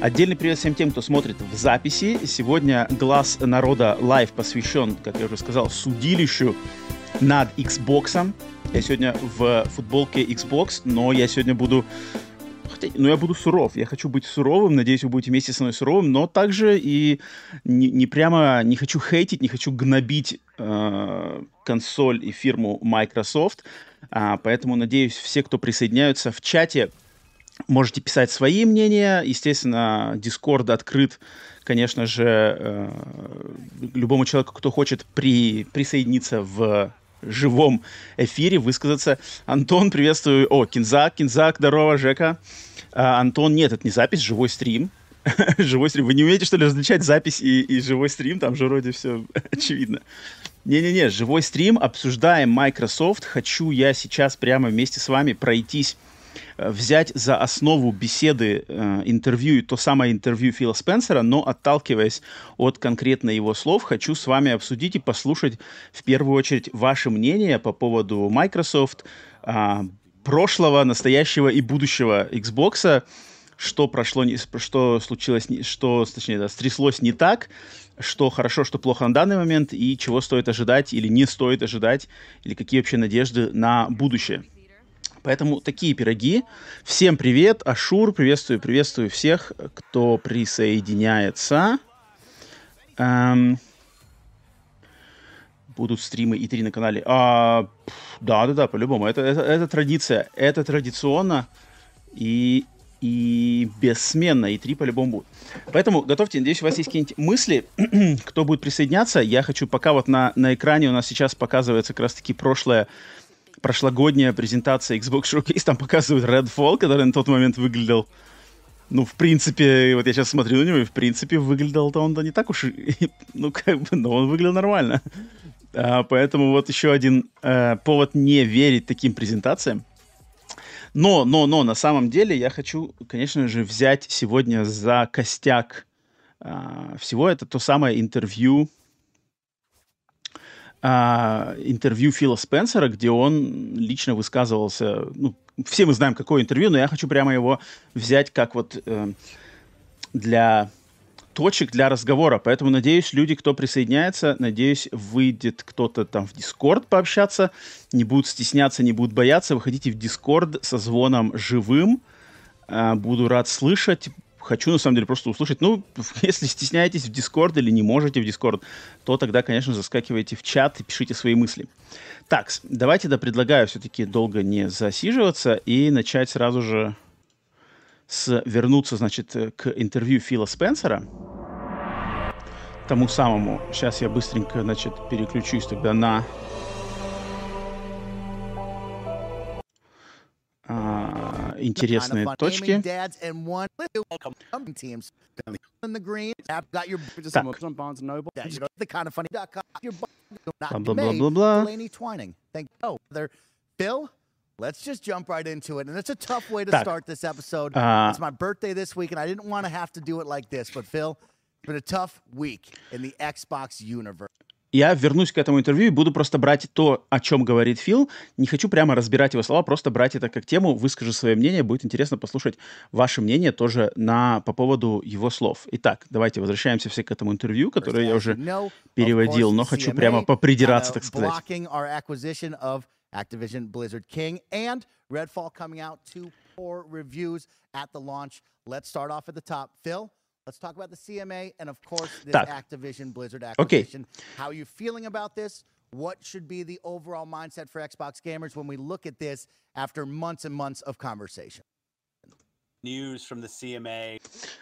Отдельный привет всем тем, кто смотрит в записи. Сегодня «Глас народа» live посвящен, как я уже сказал, судилищу над Xbox. Я сегодня в футболке Xbox, но я сегодня буду... Ну, я буду суров. Я хочу быть суровым. Надеюсь, вы будете вместе со мной суровым. Но также и не, не прямо... Не хочу хейтить, не хочу гнобить э, консоль и фирму Microsoft. А, поэтому, надеюсь, все, кто присоединяются в чате, Можете писать свои мнения. Естественно, Discord открыт, конечно же, э, любому человеку, кто хочет при, присоединиться в живом эфире, высказаться. Антон, приветствую. О, Кинзак, Кинзак, здорово, Жека. А, Антон, нет, это не запись, живой стрим. живой стрим. Вы не умеете, что ли, различать запись и, и живой стрим? Там же вроде все очевидно. Не-не-не, живой стрим, обсуждаем Microsoft. Хочу я сейчас прямо вместе с вами пройтись взять за основу беседы, э, интервью, то самое интервью Фила Спенсера, но отталкиваясь от конкретно его слов, хочу с вами обсудить и послушать в первую очередь ваше мнение по поводу Microsoft, э, прошлого, настоящего и будущего Xbox, что прошло, что случилось, что, точнее, да, стряслось не так, что хорошо, что плохо на данный момент, и чего стоит ожидать или не стоит ожидать, или какие вообще надежды на будущее. Поэтому такие пироги. Всем привет, Ашур, приветствую, приветствую всех, кто присоединяется. Эм, будут стримы и три на канале. А, да, да, да, по-любому. Это, это, это традиция. Это традиционно и, и бессменно. И три по-любому будут. Поэтому готовьте. Надеюсь, у вас есть какие-нибудь мысли, кто будет присоединяться. Я хочу, пока вот на, на экране у нас сейчас показывается как раз-таки прошлое прошлогодняя презентация Xbox Showcase, там показывают Redfall, который на тот момент выглядел, ну, в принципе, вот я сейчас смотрю на него, и в принципе выглядел-то он-то не так уж, ну, как бы, но он выглядел нормально. А, поэтому вот еще один а, повод не верить таким презентациям. Но, но, но, на самом деле я хочу, конечно же, взять сегодня за костяк а, всего это то самое интервью а, интервью Фила Спенсера, где он лично высказывался, ну, все мы знаем, какое интервью, но я хочу прямо его взять как вот э, для точек для разговора. Поэтому, надеюсь, люди, кто присоединяется, надеюсь, выйдет кто-то там в Дискорд пообщаться, не будут стесняться, не будут бояться. Выходите в Дискорд со звоном живым. Э, буду рад слышать хочу, на самом деле, просто услышать. Ну, если стесняетесь в Discord или не можете в Discord, то тогда, конечно, заскакивайте в чат и пишите свои мысли. Так, давайте, да, предлагаю все-таки долго не засиживаться и начать сразу же с вернуться, значит, к интервью Фила Спенсера. Тому самому. Сейчас я быстренько, значит, переключусь тогда на а, интересные точки. Бла-бла-бла-бла. Phil, let's just jump right into it. And it's a tough way to так. start this episode. Uh, it's my birthday this week, and I didn't want to have to do it like this. But Phil, it's been a tough week in the Xbox universe. Я вернусь к этому интервью и буду просто брать то, о чем говорит Фил. Не хочу прямо разбирать его слова, просто брать это как тему, выскажу свое мнение. Будет интересно послушать ваше мнение тоже на, по поводу его слов. Итак, давайте возвращаемся все к этому интервью, которое я уже переводил, но хочу прямо попридираться, так сказать. Activision Blizzard King and Redfall coming out two poor reviews at the launch. Let's start off at the top. Phil, Let's talk about the CMA and, of course, this tak. Activision Blizzard acquisition. Okay. How are you feeling about this? What should be the overall mindset for Xbox gamers when we look at this after months and months of conversation?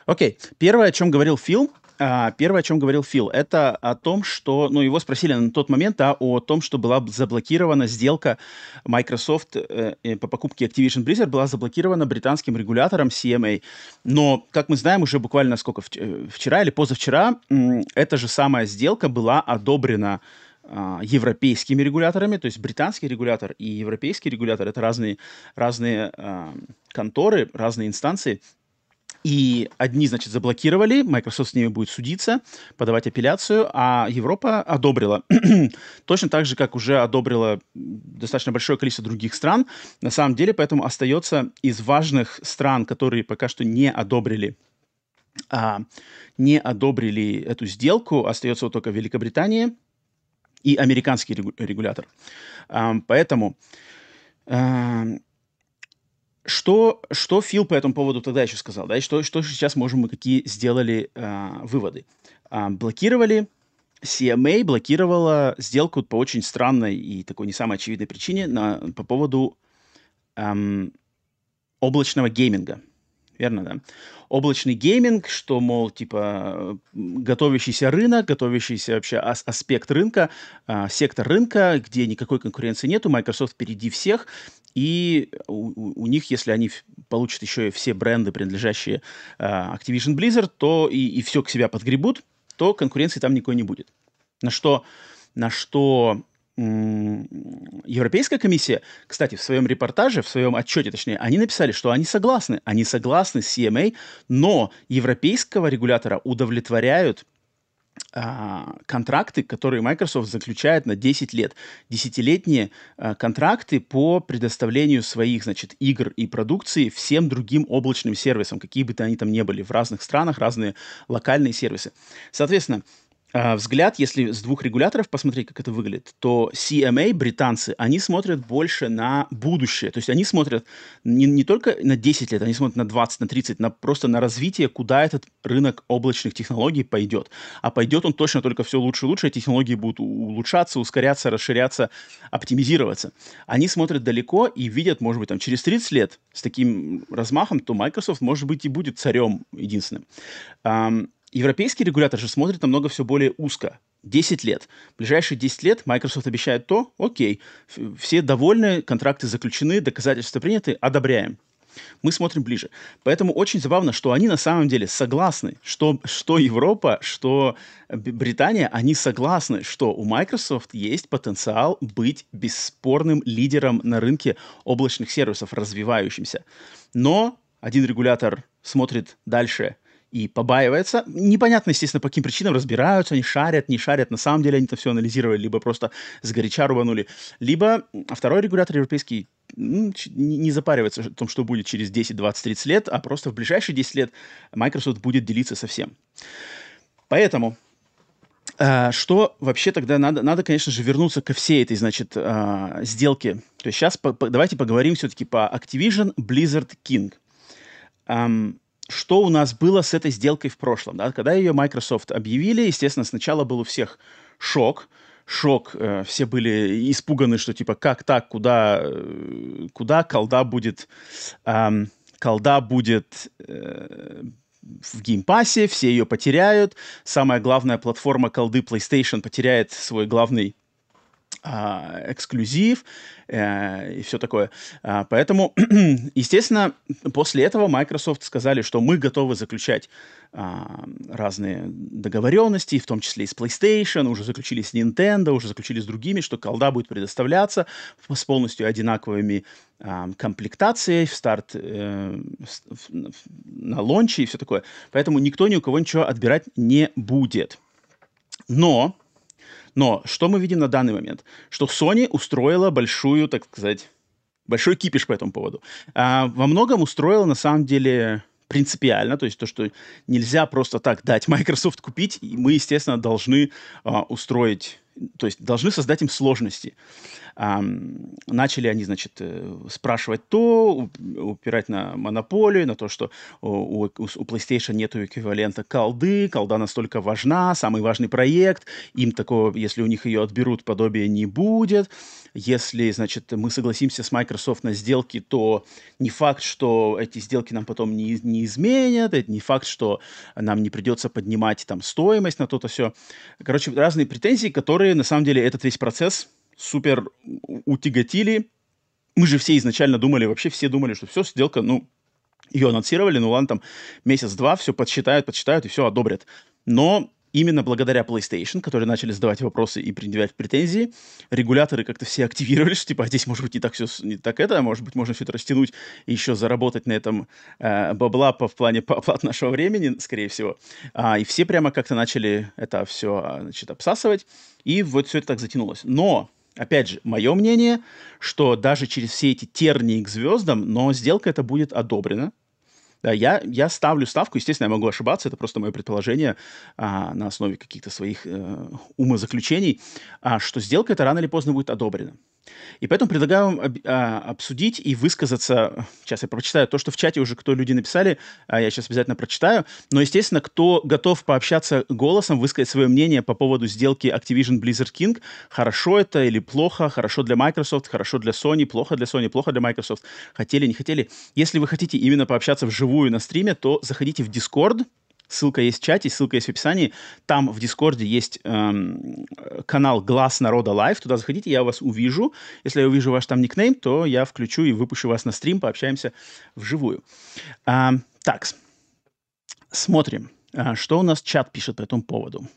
Окей, okay. первое, о чем говорил Фил, а, первое, о чем говорил Фил, это о том, что, ну, его спросили на тот момент а, о том, что была заблокирована сделка Microsoft э, по покупке Activision Blizzard, была заблокирована британским регулятором CMA. Но, как мы знаем, уже буквально сколько, э, вчера или позавчера, эта же самая сделка была одобрена европейскими регуляторами, то есть британский регулятор и европейский регулятор это разные, разные а, конторы, разные инстанции. И одни, значит, заблокировали, Microsoft с ними будет судиться, подавать апелляцию, а Европа одобрила. Точно так же, как уже одобрила достаточно большое количество других стран. На самом деле, поэтому остается из важных стран, которые пока что не одобрили а, не одобрили эту сделку, остается вот только Великобритания, и американский регулятор. Поэтому что, что Фил по этому поводу тогда еще сказал, да, и что, что сейчас можем мы какие сделали э, выводы. Э, блокировали, CMA блокировала сделку по очень странной и такой не самой очевидной причине на, по поводу эм, облачного гейминга верно, да? Облачный гейминг, что, мол, типа, готовящийся рынок, готовящийся вообще ас- аспект рынка, а, сектор рынка, где никакой конкуренции нету, Microsoft впереди всех, и у, у них, если они получат еще и все бренды, принадлежащие а, Activision Blizzard, то и, и все к себя подгребут, то конкуренции там никакой не будет. На что, на что Европейская комиссия, кстати, в своем репортаже, в своем отчете, точнее, они написали, что они согласны, они согласны с CMA, но европейского регулятора удовлетворяют а, контракты, которые Microsoft заключает на 10 лет. Десятилетние а, контракты по предоставлению своих, значит, игр и продукции всем другим облачным сервисам, какие бы то они там ни были, в разных странах, разные локальные сервисы. Соответственно, взгляд, если с двух регуляторов посмотреть, как это выглядит, то CMA, британцы, они смотрят больше на будущее. То есть они смотрят не, не только на 10 лет, они смотрят на 20, на 30, на, просто на развитие, куда этот рынок облачных технологий пойдет. А пойдет он точно только все лучше и лучше, технологии будут улучшаться, ускоряться, расширяться, оптимизироваться. Они смотрят далеко и видят, может быть, там, через 30 лет с таким размахом, то Microsoft, может быть, и будет царем единственным. Европейский регулятор же смотрит намного все более узко. 10 лет. В ближайшие 10 лет Microsoft обещает то, окей, все довольны, контракты заключены, доказательства приняты, одобряем. Мы смотрим ближе. Поэтому очень забавно, что они на самом деле согласны, что, что Европа, что Британия, они согласны, что у Microsoft есть потенциал быть бесспорным лидером на рынке облачных сервисов, развивающимся. Но один регулятор смотрит дальше – и побаивается. Непонятно, естественно, по каким причинам разбираются, они шарят, не шарят. На самом деле они это все анализировали, либо просто сгоряча рванули. Либо а второй регулятор европейский ну, не запаривается о том, что будет через 10, 20, 30 лет, а просто в ближайшие 10 лет Microsoft будет делиться со всем. Поэтому Uh, что вообще тогда надо? Надо, конечно же, вернуться ко всей этой, значит, uh, сделке. То есть сейчас по, по, давайте поговорим все-таки по Activision Blizzard King. Что у нас было с этой сделкой в прошлом. Да? Когда ее Microsoft объявили, естественно, сначала был у всех шок, шок, э, все были испуганы, что типа как так, куда, э, куда колда будет, э, колда будет э, в геймпассе, все ее потеряют, самая главная платформа колды PlayStation потеряет свой главный эксклюзив э, и все такое. А, поэтому, естественно, после этого Microsoft сказали, что мы готовы заключать а, разные договоренности, в том числе и с PlayStation, уже заключили с Nintendo, уже заключили с другими, что колда будет предоставляться с полностью одинаковыми а, комплектацией в старт, э, на лонче и все такое. Поэтому никто ни у кого ничего отбирать не будет. Но но что мы видим на данный момент? Что Sony устроила большую, так сказать, большой кипиш по этому поводу. А, во многом устроила, на самом деле, принципиально, то есть то, что нельзя просто так дать Microsoft купить, и мы, естественно, должны а, устроить, то есть должны создать им сложности. Начали они, значит, э, спрашивать то, упирать на монополию, на то, что у, у PlayStation нет эквивалента колды, колда настолько важна, самый важный проект, им такого, если у них ее отберут, подобия не будет. Если, значит, мы согласимся с Microsoft на сделки, то не факт, что эти сделки нам потом не, не изменят, это не факт, что нам не придется поднимать там стоимость на то-то все. Короче, разные претензии, которые на самом деле этот весь процесс супер утяготили. Мы же все изначально думали, вообще все думали, что все, сделка, ну, ее анонсировали, ну ладно, там месяц-два, все подсчитают, подсчитают и все одобрят. Но именно благодаря PlayStation, которые начали задавать вопросы и предъявлять претензии, регуляторы как-то все активировались, типа, а здесь может быть не так все, не так это, а может быть можно все это растянуть и еще заработать на этом э, бабла по, в плане по оплат нашего времени, скорее всего. А, и все прямо как-то начали это все, а, значит, обсасывать, и вот все это так затянулось. Но Опять же, мое мнение, что даже через все эти тернии к звездам, но сделка это будет одобрена, да, я, я ставлю ставку, естественно, я могу ошибаться, это просто мое предположение а, на основе каких-то своих э, умозаключений, а, что сделка эта рано или поздно будет одобрена. И поэтому предлагаю вам об, а, обсудить и высказаться. Сейчас я прочитаю то, что в чате уже кто люди написали, а я сейчас обязательно прочитаю. Но, естественно, кто готов пообщаться голосом, высказать свое мнение по поводу сделки Activision Blizzard King, хорошо это или плохо, хорошо для Microsoft, хорошо для Sony, плохо для Sony, плохо для Microsoft, хотели, не хотели. Если вы хотите именно пообщаться вживую на стриме, то заходите в Discord, Ссылка есть в чате, ссылка есть в описании. Там в Дискорде есть эм, канал Глас Народа Live. Туда заходите, я вас увижу. Если я увижу ваш там никнейм, то я включу и выпущу вас на стрим, пообщаемся вживую. А, так, смотрим, а, что у нас чат пишет по этому поводу.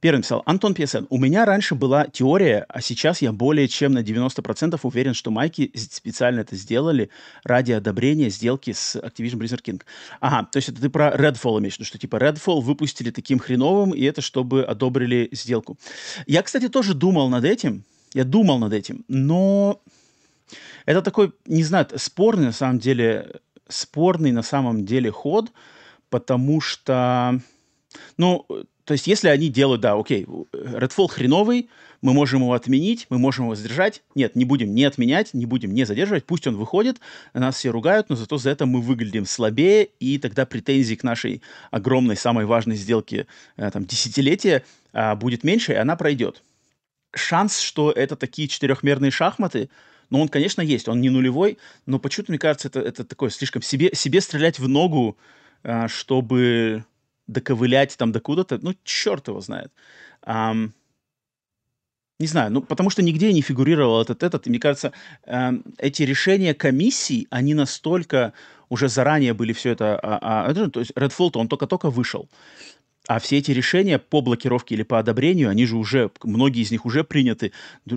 Первый написал, Антон PSN, у меня раньше была теория, а сейчас я более чем на 90% уверен, что майки специально это сделали ради одобрения сделки с Activision Blizzard King. Ага, то есть это ты про Redfall имеешь виду, что типа Redfall выпустили таким хреновым, и это чтобы одобрили сделку. Я, кстати, тоже думал над этим, я думал над этим, но это такой, не знаю, спорный на самом деле, спорный на самом деле ход, потому что, ну, то есть, если они делают, да, окей, Redfall хреновый, мы можем его отменить, мы можем его задержать. Нет, не будем не отменять, не будем не задерживать, пусть он выходит, нас все ругают, но зато за это мы выглядим слабее, и тогда претензий к нашей огромной, самой важной сделке э, там, десятилетия а, будет меньше, и она пройдет. Шанс, что это такие четырехмерные шахматы, ну, он, конечно, есть, он не нулевой, но почему-то, мне кажется, это, это такое слишком себе, себе стрелять в ногу, а, чтобы доковылять там до куда-то, ну, черт его знает. Um, не знаю, ну, потому что нигде не фигурировал этот, этот. И мне кажется, э, эти решения комиссий, они настолько уже заранее были все это... А, а, то есть Redfall, он только-только вышел. А все эти решения по блокировке или по одобрению, они же уже, многие из них уже приняты,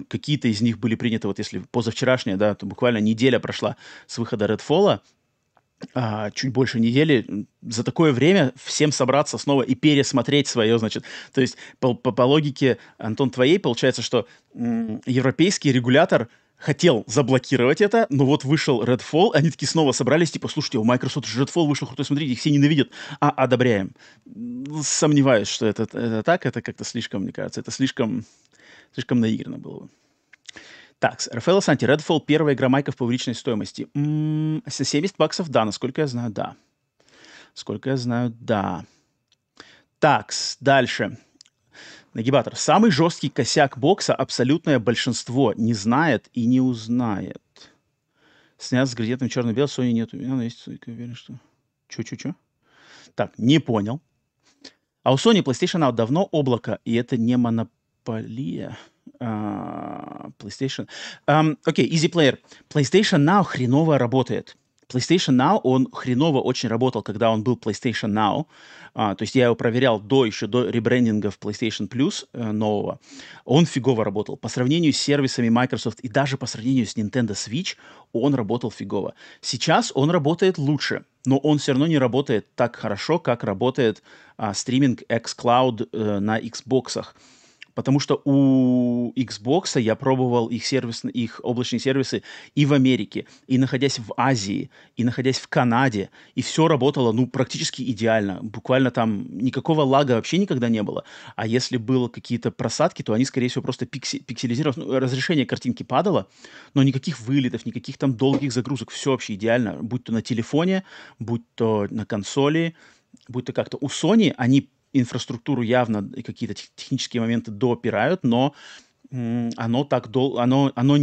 какие-то из них были приняты, вот если позавчерашняя, да, то буквально неделя прошла с выхода Redfall, а, чуть больше недели, за такое время всем собраться снова и пересмотреть свое, значит, то есть по, по, по логике, Антон, твоей, получается, что м, европейский регулятор хотел заблокировать это, но вот вышел Redfall, они такие снова собрались, типа, слушайте, у Microsoft же Redfall вышел крутой, смотрите, их все ненавидят, а одобряем. Сомневаюсь, что это, это так, это как-то слишком, мне кажется, это слишком, слишком наигранно было бы. Так, Рафаэло Санти, Redfall первая игра майков по увеличенной стоимости. М-м, 70 баксов, да, насколько я знаю, да. Сколько я знаю, да. Так, дальше. Нагибатор. Самый жесткий косяк бокса абсолютное большинство не знает и не узнает. Снят с градиентом черно-белый, Sony нет. У меня есть, уверен, что... Чё-чё-чё? Так, не понял. А у Sony PlayStation давно облако, и это не монополия. Uh, PlayStation. Um, окей, okay, Easy Player. PlayStation Now хреново работает. PlayStation Now, он хреново очень работал, когда он был PlayStation Now. Uh, то есть я его проверял до еще до ребрендинга в PlayStation Plus uh, нового. Он фигово работал. По сравнению с сервисами Microsoft и даже по сравнению с Nintendo Switch, он работал фигово. Сейчас он работает лучше, но он все равно не работает так хорошо, как работает uh, стриминг xCloud uh, на Xbox. Потому что у Xbox я пробовал их, сервис, их облачные сервисы и в Америке, и находясь в Азии, и находясь в Канаде, и все работало ну, практически идеально. Буквально там никакого лага вообще никогда не было. А если было какие-то просадки, то они, скорее всего, просто пикси, пикселизировались. Ну, разрешение картинки падало, но никаких вылетов, никаких там долгих загрузок. Все вообще идеально. Будь то на телефоне, будь то на консоли, будь то как-то. У Sony они инфраструктуру явно какие-то технические моменты допирают, но оно так дол... оно, оно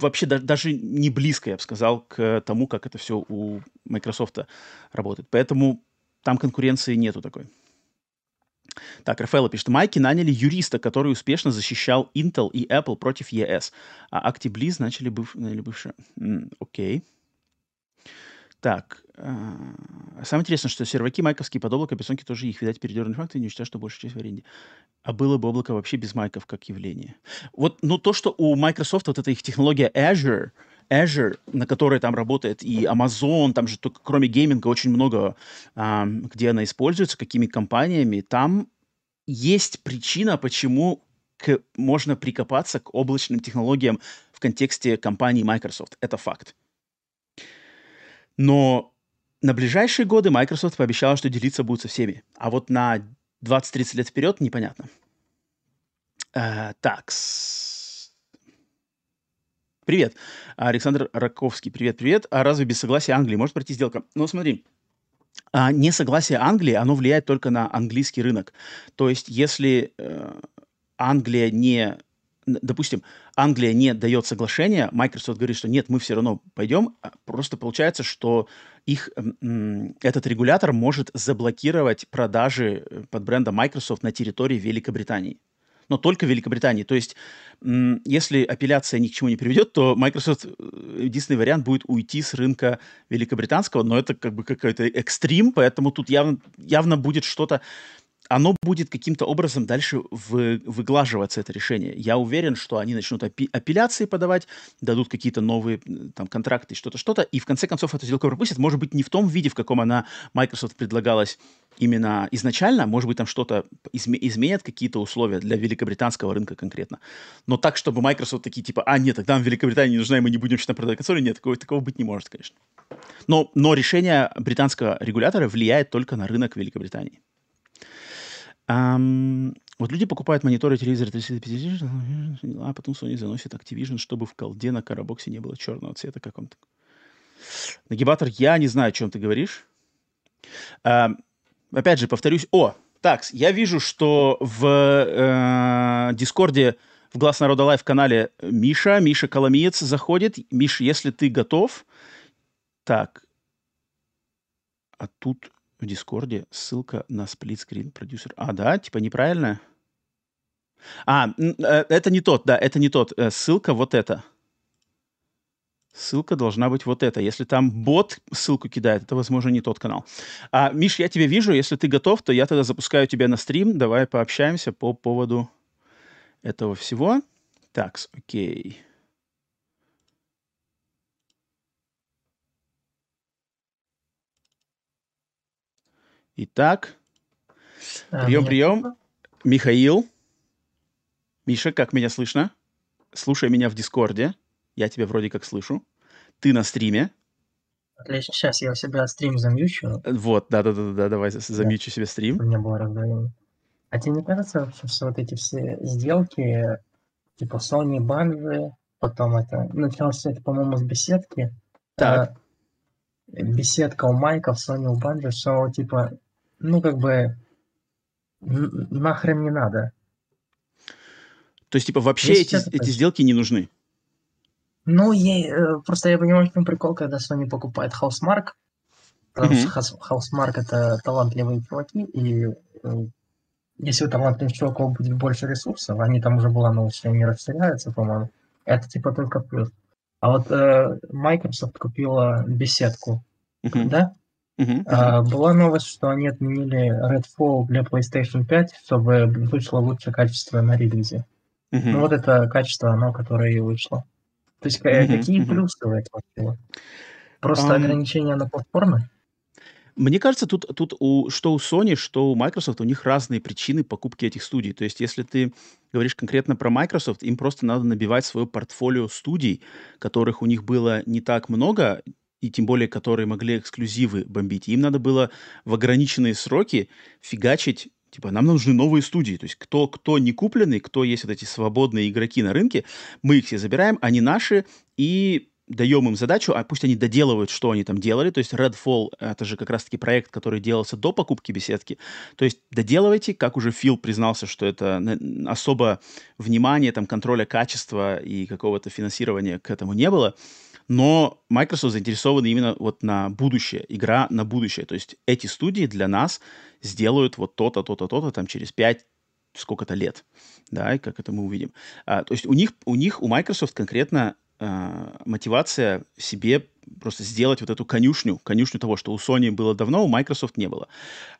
вообще да, даже не близко, я бы сказал, к тому, как это все у Microsoft работает. Поэтому там конкуренции нету такой. Так, Рафаэло пишет, Майки наняли юриста, который успешно защищал Intel и Apple против ES, а ActiBliz начали быв... наняли бывшие. Окей. Okay. Так, а, самое интересное, что серваки майковские под облако, операционки тоже их, видать, передернули факты, не считаю, что большая часть в аренде. А было бы облако вообще без майков как явление. Вот, ну, то, что у Microsoft вот эта их технология Azure, Azure, на которой там работает и Amazon, там же только кроме гейминга очень много, а, где она используется, какими компаниями, там есть причина, почему к, можно прикопаться к облачным технологиям в контексте компании Microsoft. Это факт. Но на ближайшие годы Microsoft пообещала, что делиться будет со всеми. А вот на 20-30 лет вперед непонятно. Э, так. Привет. Александр Раковский. Привет, привет. А разве без согласия Англии может пройти сделка? Ну, смотри. А несогласие Англии, оно влияет только на английский рынок. То есть, если э, Англия не допустим, Англия не дает соглашение, Microsoft говорит, что нет, мы все равно пойдем, а просто получается, что их, этот регулятор может заблокировать продажи э, под брендом Microsoft на территории Великобритании. Но только в Великобритании. То есть, если апелляция ни к чему не приведет, то Microsoft, э, единственный вариант будет уйти с рынка великобританского, но это как бы какой-то экстрим, поэтому тут явно, явно будет что-то оно будет каким-то образом дальше вы, выглаживаться, это решение. Я уверен, что они начнут апи- апелляции подавать, дадут какие-то новые там контракты, что-то, что-то, и в конце концов эту сделку пропустят. Может быть, не в том виде, в каком она Microsoft предлагалась именно изначально, может быть, там что-то изме- изменят, какие-то условия для великобританского рынка конкретно. Но так, чтобы Microsoft такие, типа, а, нет, тогда нам Великобритания не нужна, и мы не будем что-то продавать консоли, нет, такого, такого быть не может, конечно. Но, но решение британского регулятора влияет только на рынок Великобритании. Um, вот люди покупают мониторы, телевизоры 350, а потом Sony заносит Activision, чтобы в колде на коробоксе не было черного цвета каком-то. Нагибатор, я не знаю, о чем ты говоришь. Uh, опять же, повторюсь. О, так, я вижу, что в э, Дискорде в Глас Народа Live канале Миша, Миша Коломиец заходит. Миша, если ты готов. Так. А тут в Дискорде ссылка на split screen продюсер. А, да, типа неправильно? А, э, это не тот, да, это не тот. Э, ссылка вот эта. Ссылка должна быть вот эта. Если там бот ссылку кидает, это, возможно, не тот канал. А, Миш, я тебя вижу. Если ты готов, то я тогда запускаю тебя на стрим. Давай пообщаемся по поводу этого всего. Так, окей. Итак, а, прием, прием. Михаил. Миша, как меня слышно? Слушай меня в Дискорде. Я тебя вроде как слышу. Ты на стриме. Отлично. Сейчас я у себя стрим замьючу. Вот, да-да-да, давай замьючу да. себе стрим. У меня было раздвоение. А тебе не кажется вообще, что вот эти все сделки, типа Sony, банжи, потом это, началось все это, по-моему, с беседки. Так. А, беседка у Майка, в Sony у Банжи, что типа, ну как бы нахрен не надо. То есть, типа, вообще эти, эти сделки не нужны? Ну, я, э, просто я понимаю, что прикол, когда Sony покупает Housemark, потому mm-hmm. что Housemark это талантливые чуваки, и э, если у талантливых чуваков будет больше ресурсов, они там уже была что они расширяются, по-моему, это типа только плюс. А вот э, Microsoft купила беседку, uh-huh. да? Uh-huh. А, была новость, что они отменили Redfall для PlayStation 5, чтобы вышло лучшее качество на релизе. Uh-huh. Ну вот это качество, оно, которое и вышло. То есть uh-huh. какие uh-huh. плюсы у этого было? Просто um... ограничения на платформы? Мне кажется, тут, тут у, что у Sony, что у Microsoft, у них разные причины покупки этих студий. То есть, если ты говоришь конкретно про Microsoft, им просто надо набивать свое портфолио студий, которых у них было не так много, и тем более, которые могли эксклюзивы бомбить. Им надо было в ограниченные сроки фигачить Типа, нам нужны новые студии. То есть, кто, кто не купленный, кто есть вот эти свободные игроки на рынке, мы их все забираем, они наши, и даем им задачу, а пусть они доделывают, что они там делали. То есть Redfall — это же как раз-таки проект, который делался до покупки беседки. То есть доделывайте, как уже Фил признался, что это особо внимания, там, контроля качества и какого-то финансирования к этому не было. Но Microsoft заинтересованы именно вот на будущее, игра на будущее. То есть эти студии для нас сделают вот то-то, то-то, то-то там через 5 сколько-то лет, да, и как это мы увидим. А, то есть у них, у них, у Microsoft конкретно э, мотивация себе просто сделать вот эту конюшню, конюшню того, что у Sony было давно, у Microsoft не было.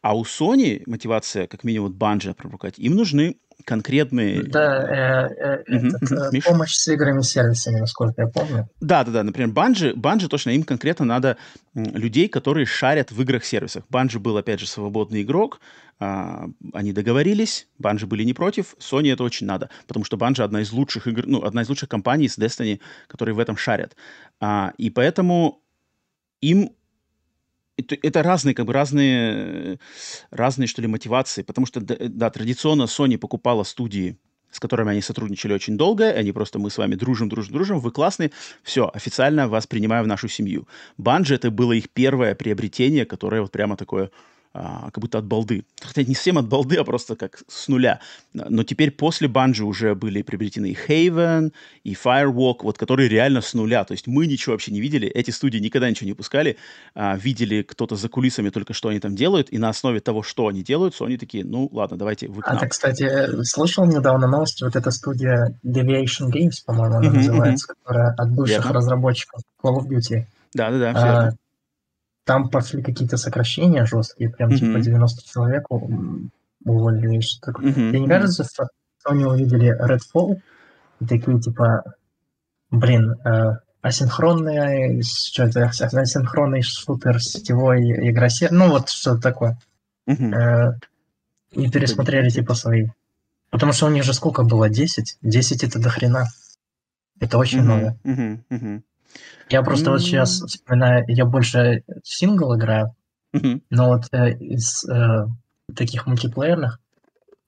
А у Sony мотивация, как минимум, Bungie прорукать, им нужны конкретные... Да, э, э, угу. этот, э, помощь с играми сервисами, насколько я помню. Да, да, да. Например, Bungie, Bungie точно им конкретно надо людей, которые шарят в играх-сервисах. Bungie был, опять же, свободный игрок, а, они договорились, Bungie были не против, Sony это очень надо, потому что Bungie одна из лучших игр, ну, одна из лучших компаний с Destiny, которые в этом шарят. А, и поэтому им это, это разные, как бы разные, разные, что ли, мотивации, потому что, да, традиционно Sony покупала студии, с которыми они сотрудничали очень долго, они просто, мы с вами дружим, дружим, дружим, вы классные, все, официально вас принимаю в нашу семью. Bungie это было их первое приобретение, которое вот прямо такое, а, как будто от балды. Хотя не совсем от балды, а просто как с нуля. Но теперь после Банжи уже были приобретены и Haven, и Firewalk, вот которые реально с нуля. То есть мы ничего вообще не видели, эти студии никогда ничего не пускали, а, видели кто-то за кулисами только, что они там делают, и на основе того, что они делают, они такие, ну ладно, давайте вы А ты, кстати, слышал недавно новость, вот эта студия Deviation Games, по-моему, она mm-hmm, называется, mm-hmm. которая от бывших Верно. разработчиков Call of Duty. Да-да-да, а, там пошли какие-то сокращения жесткие, прям mm-hmm. типа 90 человек уволили. Что такое. Mm-hmm. Тебе не кажется, что они увидели Redfall и такие типа, блин, э, асинхронный, что это, асинхронный шутер, сетевой игра, ну вот что-то такое. Mm-hmm. Э, и пересмотрели типа свои. Потому что у них же сколько было? 10? 10 это дохрена. Это очень mm-hmm. много. Mm-hmm. Mm-hmm. Я просто вот сейчас вспоминаю, я больше сингл играю, но вот э, из э, таких мультиплеерных,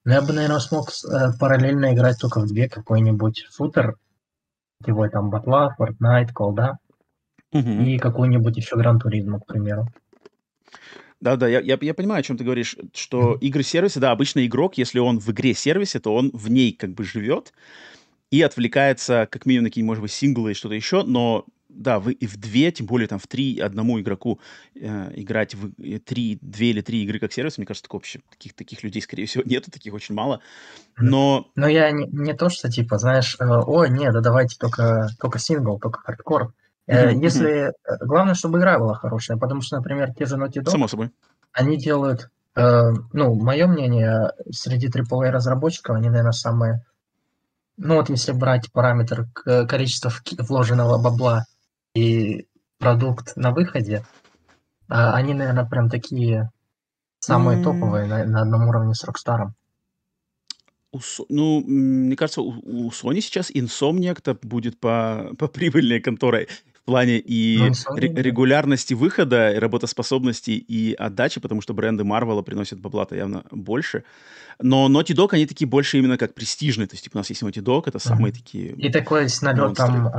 ну, я бы, наверное, смог э, параллельно играть только в две какой-нибудь футер, его там батла, Fortnite, колда, и какой-нибудь еще Гран Туризма, к примеру. Да-да, я, я, я понимаю, о чем ты говоришь, что игры-сервисы, да, обычно игрок, если он в игре-сервисе, то он в ней как бы живет и отвлекается как минимум на какие-нибудь, может быть, синглы и что-то еще, но да, вы и в две, тем более там в три одному игроку э, играть в э, три, две или три игры как сервис, мне кажется, такого вообще, таких, таких людей, скорее всего, нету, таких очень мало. Но... Но я не, не то, что типа, знаешь, э, о, нет, да давайте только, только сингл, только хардкор. Э, mm-hmm. Если... Э, главное, чтобы игра была хорошая, потому что, например, те же Naughty Dog, Само собой. они делают, э, ну, мое мнение, среди AAA разработчиков, они, наверное, самые ну вот если брать параметр количества вложенного бабла и продукт на выходе, а они, наверное, прям такие самые mm. топовые на, на одном уровне с Rockstar. У, ну, мне кажется, у, у Sony сейчас Insomniac-то будет по, по прибыльной конторой в плане и ну, ре- регулярности выхода, и работоспособности и отдачи, потому что бренды Марвела приносят бабла-то явно больше. Но Naughty Dog, они такие больше именно как престижные. То есть, типа, у нас есть Naughty Dog, это самые mm-hmm. такие И такой с налетом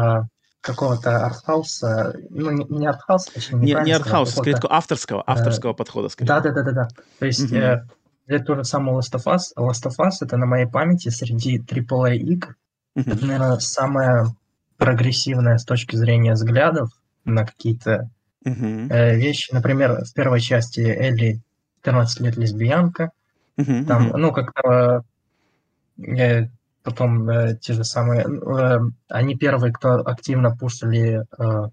какого-то артхауса, ну, не, не артхауса, точнее, не, не артхауса, скорее авторского, авторского э, подхода, скорее. Да-да-да-да. То есть, угу. э, это то же самое Last of Us. Last of Us — это на моей памяти среди AAA игр. Угу. Это, наверное, самое прогрессивное с точки зрения взглядов на какие-то угу. э, вещи. Например, в первой части Элли 14 лет лесбиянка. Угу, Там, ну, как-то э, потом э, те же самые, э, они первые, кто активно пушили э,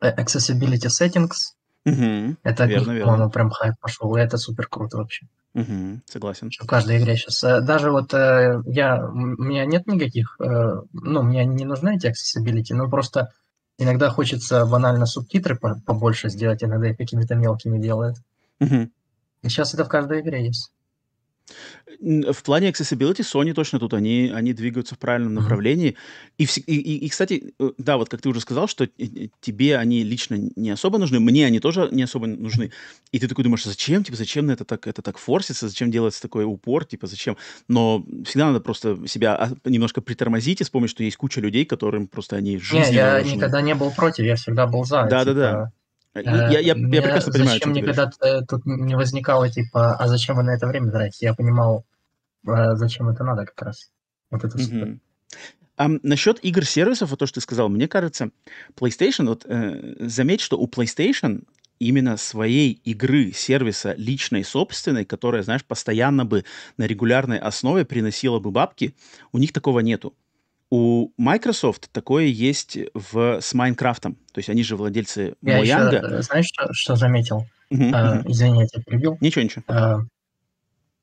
э accessibility settings. Угу, это верно, верно. прям хайп пошел, и это супер круто вообще. Угу, согласен. В каждой игре сейчас. Э, даже вот э, я, у меня нет никаких, ну, мне не нужны эти accessibility, но просто иногда хочется банально субтитры побольше сделать, иногда и какими-то мелкими делают. Угу. И сейчас это в каждой игре есть. В плане accessibility Sony точно тут, они, они двигаются в правильном направлении. И, и, и, кстати, э, да, вот как ты уже сказал, что тебе они лично не особо нужны, мне они тоже не особо нужны. И ты такой думаешь, зачем, типа, зачем это так, это так форсится, зачем делается такой упор, типа, зачем? Но всегда надо просто себя а, немножко притормозить и вспомнить, что есть куча людей, которым просто они жизненно Не, я нужны. никогда не был против, я всегда был за. Да-да-да. Типа... Э, я, я, я прекрасно понимаю, Зачем никогда тут не возникало, типа, а зачем вы на это время тратите? Я понимал, а зачем это надо как раз. Вот это супер. Um, насчет игр-сервисов, вот то, что ты сказал, мне кажется, PlayStation, вот э, заметь, что у PlayStation именно своей игры, сервиса личной, собственной, которая, знаешь, постоянно бы на регулярной основе приносила бы бабки, у них такого нету. У Microsoft такое есть в, с Майнкрафтом. То есть они же владельцы я Mojang. Еще, знаешь, что, что заметил? Uh-huh, uh, Извини, я тебя перебил. Ничего, ничего. Uh,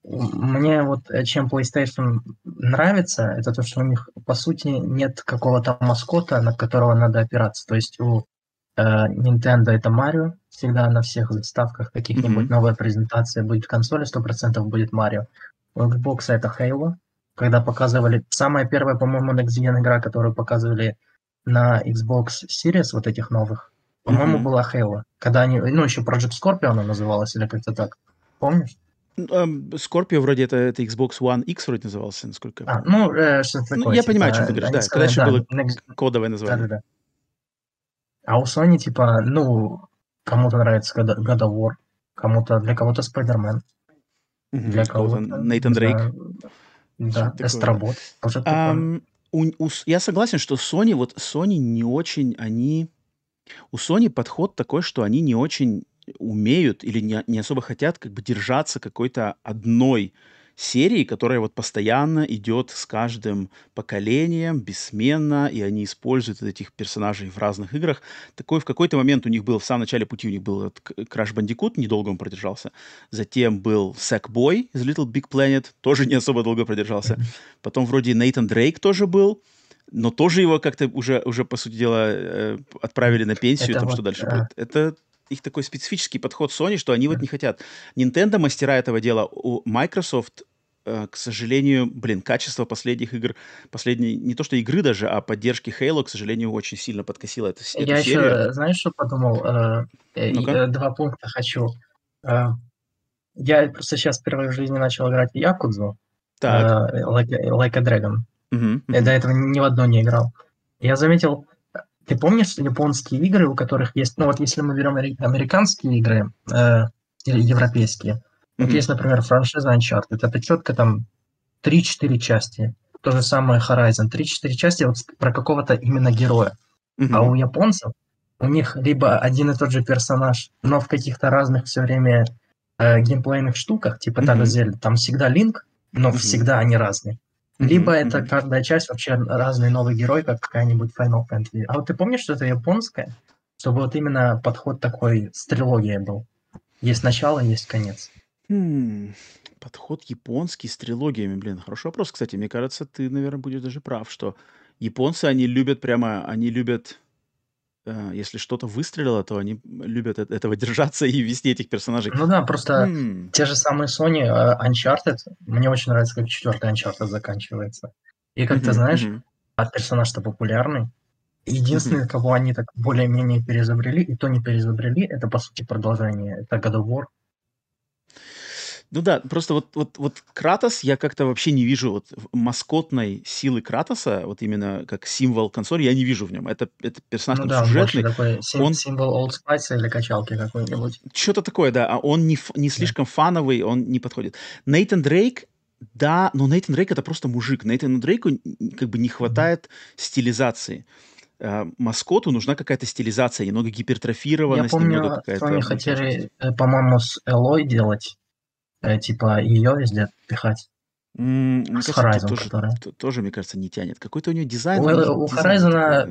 мне вот э, чем PlayStation нравится, это то, что у них, по сути, нет какого-то маскота, над которого надо опираться. То есть у э, Nintendo это Марио, всегда на всех заставках каких-нибудь mm-hmm. новая презентация будет консоли, 100% будет Марио. У Xbox это Halo, когда показывали... Самая первая, по-моему, Next Gen игра, которую показывали на Xbox Series, вот этих новых, по-моему, mm-hmm. была Halo. Когда они... Ну, еще Project Scorpio она называлась, или как-то так. Помнишь? Scorpio вроде это, это Xbox One X вроде назывался, насколько я а, помню. А, ну, э, что такое. Ну, я типа, понимаю, о чем ты говоришь, да. Когда еще да, было next... кодовое название. Да, да, да. А у Sony, типа, ну, кому-то нравится God of War, кому-то, для кого-то Spider-Man. Угу, для кого-то... Нейтан Дрейк. Да, Эстробот. У, у, я согласен, что Sony, вот Sony не очень, они... У Sony подход такой, что они не очень умеют или не, не особо хотят как бы держаться какой-то одной серии, которая вот постоянно идет с каждым поколением, бессменно, и они используют этих персонажей в разных играх. Такой в какой-то момент у них был, в самом начале пути у них был Crash Bandicoot, недолго он продержался. Затем был Sackboy из Little Big Planet, тоже не особо долго продержался. Потом вроде Нейтан Дрейк тоже был, но тоже его как-то уже, уже по сути дела, э, отправили на пенсию, Это там вот, что дальше а... будет. Это их такой специфический подход Sony, что они вот не хотят. Nintendo мастера этого дела. У Microsoft к сожалению, блин, качество последних игр, последней, не то что игры даже, а поддержки Halo, к сожалению, очень сильно подкосило эту, эту Я серию. еще, знаешь, что подумал? Э, ну два пункта хочу. Я просто сейчас впервые в жизни начал играть в Якудзу. Так. Like, like a Dragon. Uh-huh, uh-huh. До этого ни в одну не играл. Я заметил, ты помнишь японские игры, у которых есть, ну вот если мы берем американские игры, э, европейские, mm-hmm. вот есть, например, франшиза Uncharted, это четко там 3-4 части. То же самое Horizon, 3-4 части вот про какого-то именно героя. Mm-hmm. А у японцев у них либо один и тот же персонаж, но в каких-то разных все время э, геймплейных штуках, типа mm-hmm. Зельда, там всегда Линк, но mm-hmm. всегда они разные. Либо mm-hmm. это каждая часть вообще разный новый герой, как какая-нибудь Final Fantasy. А вот ты помнишь, что это японское? Чтобы вот именно подход такой с трилогией был. Есть начало, есть конец. Hmm. Подход японский с трилогиями, блин, хороший вопрос, кстати. Мне кажется, ты, наверное, будешь даже прав, что японцы, они любят прямо, они любят Э, если что-то выстрелило, то они любят этого держаться и вести этих персонажей. Ну да, просто mm. те же самые Sony, uh, Uncharted, мне очень нравится, как четвертый Uncharted заканчивается. И как ты знаешь, mm-hmm. а персонаж-то популярный. Единственное, mm-hmm. кого они так более-менее переизобрели, и то не переизобрели, это, по сути, продолжение. Это God of War. Ну да, просто вот, вот, вот Кратос, я как-то вообще не вижу вот маскотной силы Кратоса, вот именно как символ консоли, я не вижу в нем. Это, это персонаж ну, да, сюжетный. такой сим- он... символ Old Spice или качалки какой-нибудь. Что-то такое, да, а он не, не слишком да. фановый, он не подходит. Нейтан Дрейк, да, но Нейтан Дрейк это просто мужик. Нейтану Дрейку как бы не хватает mm-hmm. стилизации а, маскоту нужна какая-то стилизация, немного гипертрофированность. Я помню, немного какая-то... Sony хотели, э, по-моему, с Элой делать э, типа ее везде пихать. Mm, с Horizon, тоже, которая. тоже, мне кажется, не тянет. Какой-то у нее дизайн. У, у Horizon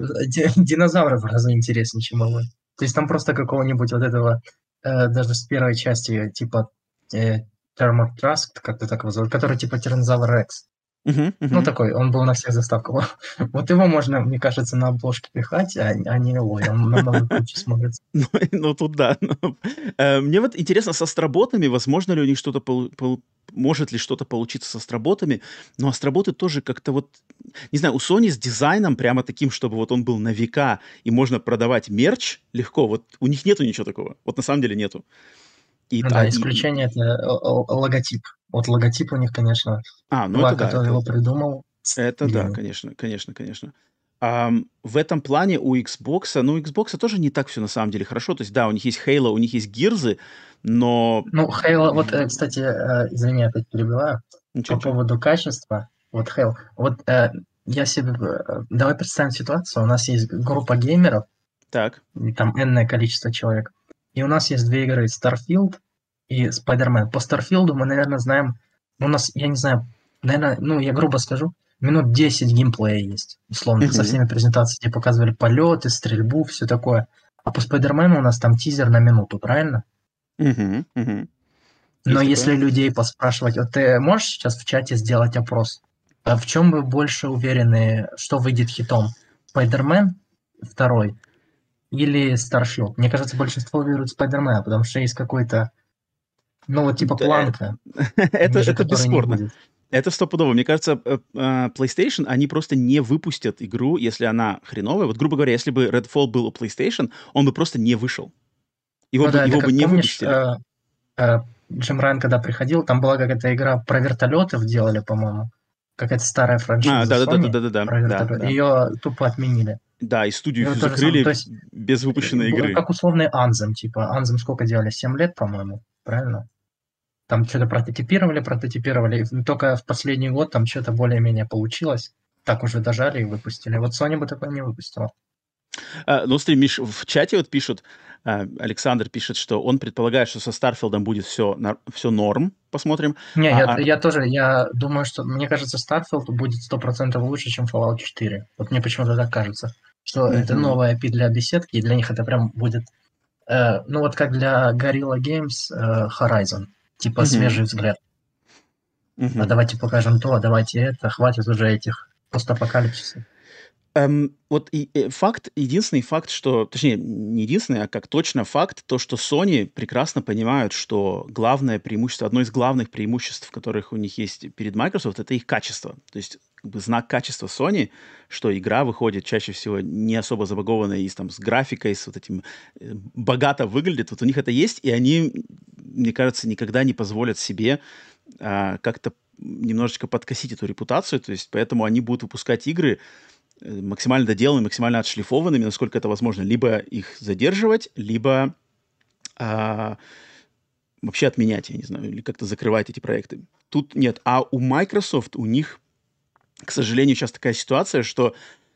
динозавры в разы интереснее, чем Алой. То есть там просто какого-нибудь вот этого, э, даже с первой части, типа э, Thermor Trust, как ты так его который типа Тиранозавр Рекс. Uh-huh, uh-huh. Ну, такой, он был на всех заставках. Вот его можно, мне кажется, на обложке пихать, а, а не Элой, он намного круче смотрится. Ну, ну, тут да. Э, мне вот интересно, со строботами, возможно ли у них что-то, может ли что-то получиться со строботами, но астроботы тоже как-то вот, не знаю, у Sony с дизайном прямо таким, чтобы вот он был на века, и можно продавать мерч легко, вот у них нету ничего такого, вот на самом деле нету. И, ну, да, исключение это логотип. Вот логотип у них, конечно, а, ну чувак, это да, который это, его придумал. Это и... да, конечно, конечно, конечно. А, в этом плане у Xbox, ну, у Xbox тоже не так все на самом деле хорошо. То есть, да, у них есть Halo, у них есть Гирзы, но... Ну, Halo, вот, э, кстати, э, извини, опять перебиваю. Ничего, по поводу качества. Вот Halo. Вот э, я себе... Давай представим ситуацию. У нас есть группа геймеров. Так. Там энное количество человек. И у нас есть две игры, Starfield и Spider-Man. По Starfield мы, наверное, знаем, у нас, я не знаю, наверное, ну, я грубо скажу, минут 10 геймплея есть, условно, mm-hmm. со всеми презентациями, где показывали полеты, стрельбу, все такое. А по Спайдермену у нас там тизер на минуту, правильно? Mm-hmm. Mm-hmm. Но есть если такое? людей поспрашивать, вот ты можешь сейчас в чате сделать опрос? А в чем вы больше уверены, что выйдет хитом? Спайдермен второй или Старшилд? Мне кажется, большинство верует в Спайдермена, потому что есть какой-то, ну, вот типа планка. это, это бесспорно. Это стопудово. Мне кажется, э, э, PlayStation, они просто не выпустят игру, если она хреновая. Вот, грубо говоря, если бы Redfall был у PlayStation, он бы просто не вышел. Его, ну, бы, да, его бы не помнишь, выпустили. Э, Джим Райан, когда приходил, там была какая-то игра про вертолетов делали, по-моему. Какая-то старая франшиза а, да, Sony да, да, да, да, про да, да, да. Ее тупо отменили. Да, и студию и закрыли То есть, без выпущенной игры. Как условный Anthem, типа. Anthem сколько делали? 7 лет, по-моему, правильно? Там что-то прототипировали, прототипировали. И только в последний год там что-то более-менее получилось. Так уже дожали и выпустили. Вот Sony бы такое не выпустила. А, ну, смотри, Миш, в чате вот пишут, а, Александр пишет, что он предполагает, что со Старфилдом будет все, все норм. Посмотрим. Не, а, я, а... я тоже, я думаю, что, мне кажется, Starfield будет 100% лучше, чем Fallout 4. Вот мне почему-то так кажется, что mm-hmm. это новая IP для беседки, и для них это прям будет, э, ну вот как для Gorilla Games э, Horizon, типа mm-hmm. свежий взгляд. Mm-hmm. А давайте покажем то, а давайте это, хватит уже этих постапокалипсисов. Эм, вот и, и, э, факт, единственный факт, что, точнее, не единственный, а как точно факт, то, что Sony прекрасно понимают, что главное преимущество, одно из главных преимуществ, которых у них есть перед Microsoft, это их качество. То есть как бы знак качества Sony, что игра выходит чаще всего не особо забагованная и там, с графикой, с вот этим э, богато выглядит. Вот у них это есть, и они, мне кажется, никогда не позволят себе а, как-то немножечко подкосить эту репутацию. То есть поэтому они будут выпускать игры, Э, максимально доделанными, максимально отшлифованными, насколько это возможно. Либо их задерживать, либо а, вообще отменять, я не знаю, или как-то закрывать эти проекты. Тут нет. А у Microsoft, у них, к сожалению, сейчас такая ситуация, что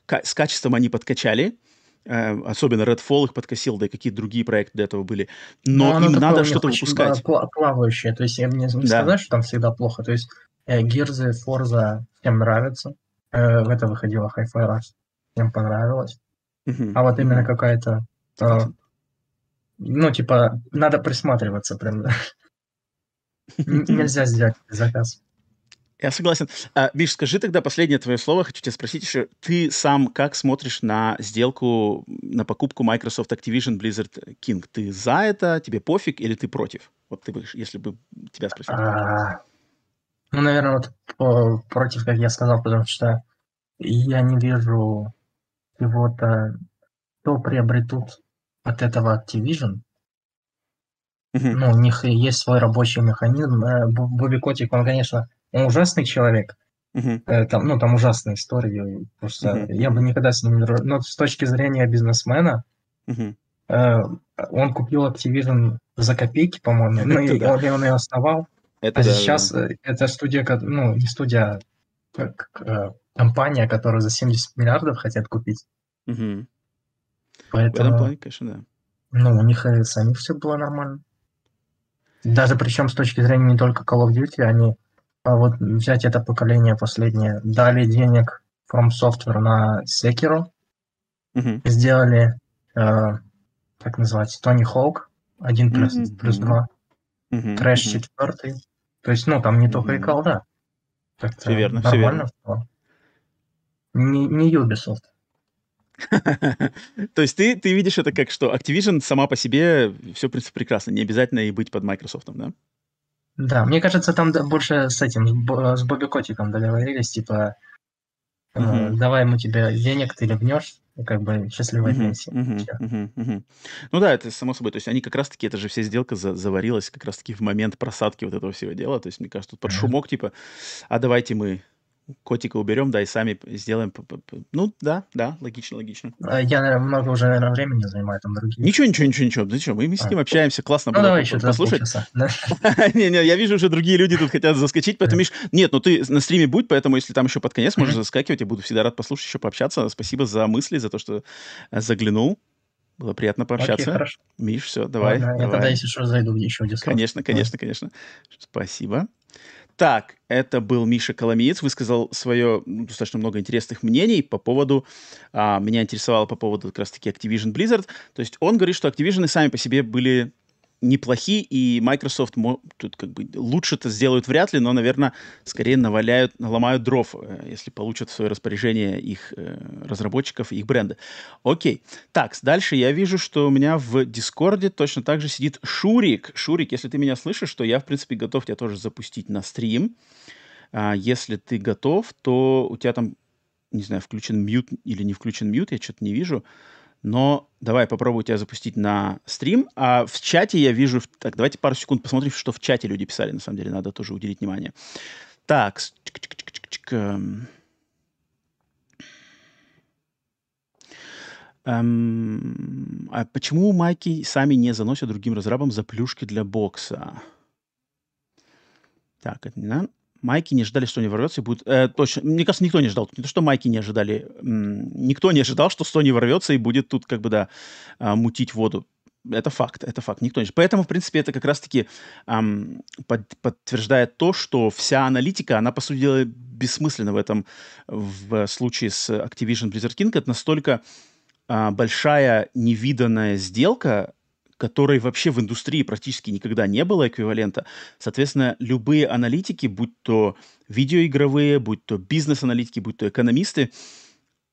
с качеством они подкачали, э, особенно Redfall их подкосил, да и какие-то другие проекты до этого были. Но, Но им надо что-то выпускать. Плавающее, то есть я мне не да. сказать, что там всегда плохо. То есть э, Gears, Forza всем нравится. Э, в это выходила Hi-Fi Rush. Всем понравилось. Uh-huh. А вот именно какая-то... Э, ну, типа, надо присматриваться прям. Нельзя сделать заказ. Я согласен. А, Миш, скажи тогда последнее твое слово. Хочу тебя спросить еще. Ты сам как смотришь на сделку, на покупку Microsoft Activision Blizzard King? Ты за это? Тебе пофиг или ты против? Вот ты бы, если бы тебя спросили. А, ну, наверное, вот против, как я сказал, потому что я не вижу чего-то, что приобретут от этого Activision. Ну, у них есть свой рабочий механизм. Э, Бобби Котик, он, конечно, он ужасный человек. Uh-huh. Там, ну, там ужасная история. Просто uh-huh. я бы никогда с ним не дружил. Но с точки зрения бизнесмена, uh-huh. он купил Activision за копейки, по-моему. Ну, и он, он ее основал. Это, а да, сейчас да. Э, это студия, ну, не студия, а как э, компания, которую за 70 миллиардов хотят купить. Угу. Поэтому, В этом плане, конечно, да. Ну, у них и самих все было нормально. Даже причем с точки зрения не только Call of Duty, они а вот взять это поколение последнее, дали денег From Software на Sekiro, угу. сделали, э, как называется, Тони Хоук, 1 плюс, mm плюс 2, mm Трэш 4, то есть, ну, там не только и колда. Как-то все верно, нормально все верно. Не, не Ubisoft. То есть ты, ты видишь это как что Activision сама по себе все, в принципе, прекрасно. Не обязательно и быть под Microsoft, да? Да, мне кажется, там больше с этим, с Бобби Котиком договорились, типа, Uh-huh. Давай мы тебе денег, ты легнешь, как бы счастливая uh-huh. Uh-huh. Uh-huh. Uh-huh. Ну да, это само собой. То есть они как раз-таки, это же вся сделка за- заварилась как раз-таки в момент просадки вот этого всего дела. То есть, мне кажется, тут под uh-huh. шумок, типа, а давайте мы котика уберем, да, и сами сделаем. Ну, да, да, логично, логично. А я, наверное, много уже, наверное, времени занимаю там другие. Ничего, ничего, ничего, ничего. Зачем? Мы, мы с ним а. общаемся, классно ну, было давай еще послушать. Не-не, я вижу, уже другие люди тут хотят заскочить, поэтому, Миш, нет, ну ты на стриме будь, поэтому если там еще под конец можешь заскакивать, я буду всегда рад послушать, еще пообщаться. Спасибо за мысли, за то, что э, заглянул. Было приятно пообщаться. Окей, хорошо. Миш, все, давай. Ага, давай. Я тогда, если что, зайду еще в Конечно, конечно, конечно. Спасибо. Так, это был Миша Коломиец, высказал свое достаточно много интересных мнений по поводу, а, меня интересовало по поводу как раз-таки Activision Blizzard. То есть он говорит, что Activision сами по себе были неплохи, и Microsoft тут как бы лучше-то сделают вряд ли, но, наверное, скорее наваляют, наломают дров, э, если получат в свое распоряжение их э, разработчиков и их бренды. Окей. Так, дальше я вижу, что у меня в Дискорде точно так же сидит Шурик. Шурик, если ты меня слышишь, то я, в принципе, готов тебя тоже запустить на стрим. А, если ты готов, то у тебя там, не знаю, включен мьют или не включен мьют, я что-то не вижу. Но давай попробую тебя запустить на стрим. А в чате я вижу... Так, давайте пару секунд посмотрим, что в чате люди писали. На самом деле, надо тоже уделить внимание. Так. Эм, эм, а почему майки сами не заносят другим разрабам за плюшки для бокса? Так, это не надо. Майки не ждали, что не ворвется и будет... Э, точно, мне кажется, никто не ждал. Не то, что Майки не ожидали. Никто не ожидал, что Sony ворвется и будет тут как бы, да, а, мутить воду. Это факт, это факт. Никто не... Поэтому, в принципе, это как раз-таки эм, под, подтверждает то, что вся аналитика, она, по сути дела, бессмысленна в этом, в случае с Activision Blizzard King. Это настолько э, большая невиданная сделка, которой вообще в индустрии практически никогда не было эквивалента. Соответственно, любые аналитики, будь то видеоигровые, будь то бизнес-аналитики, будь то экономисты,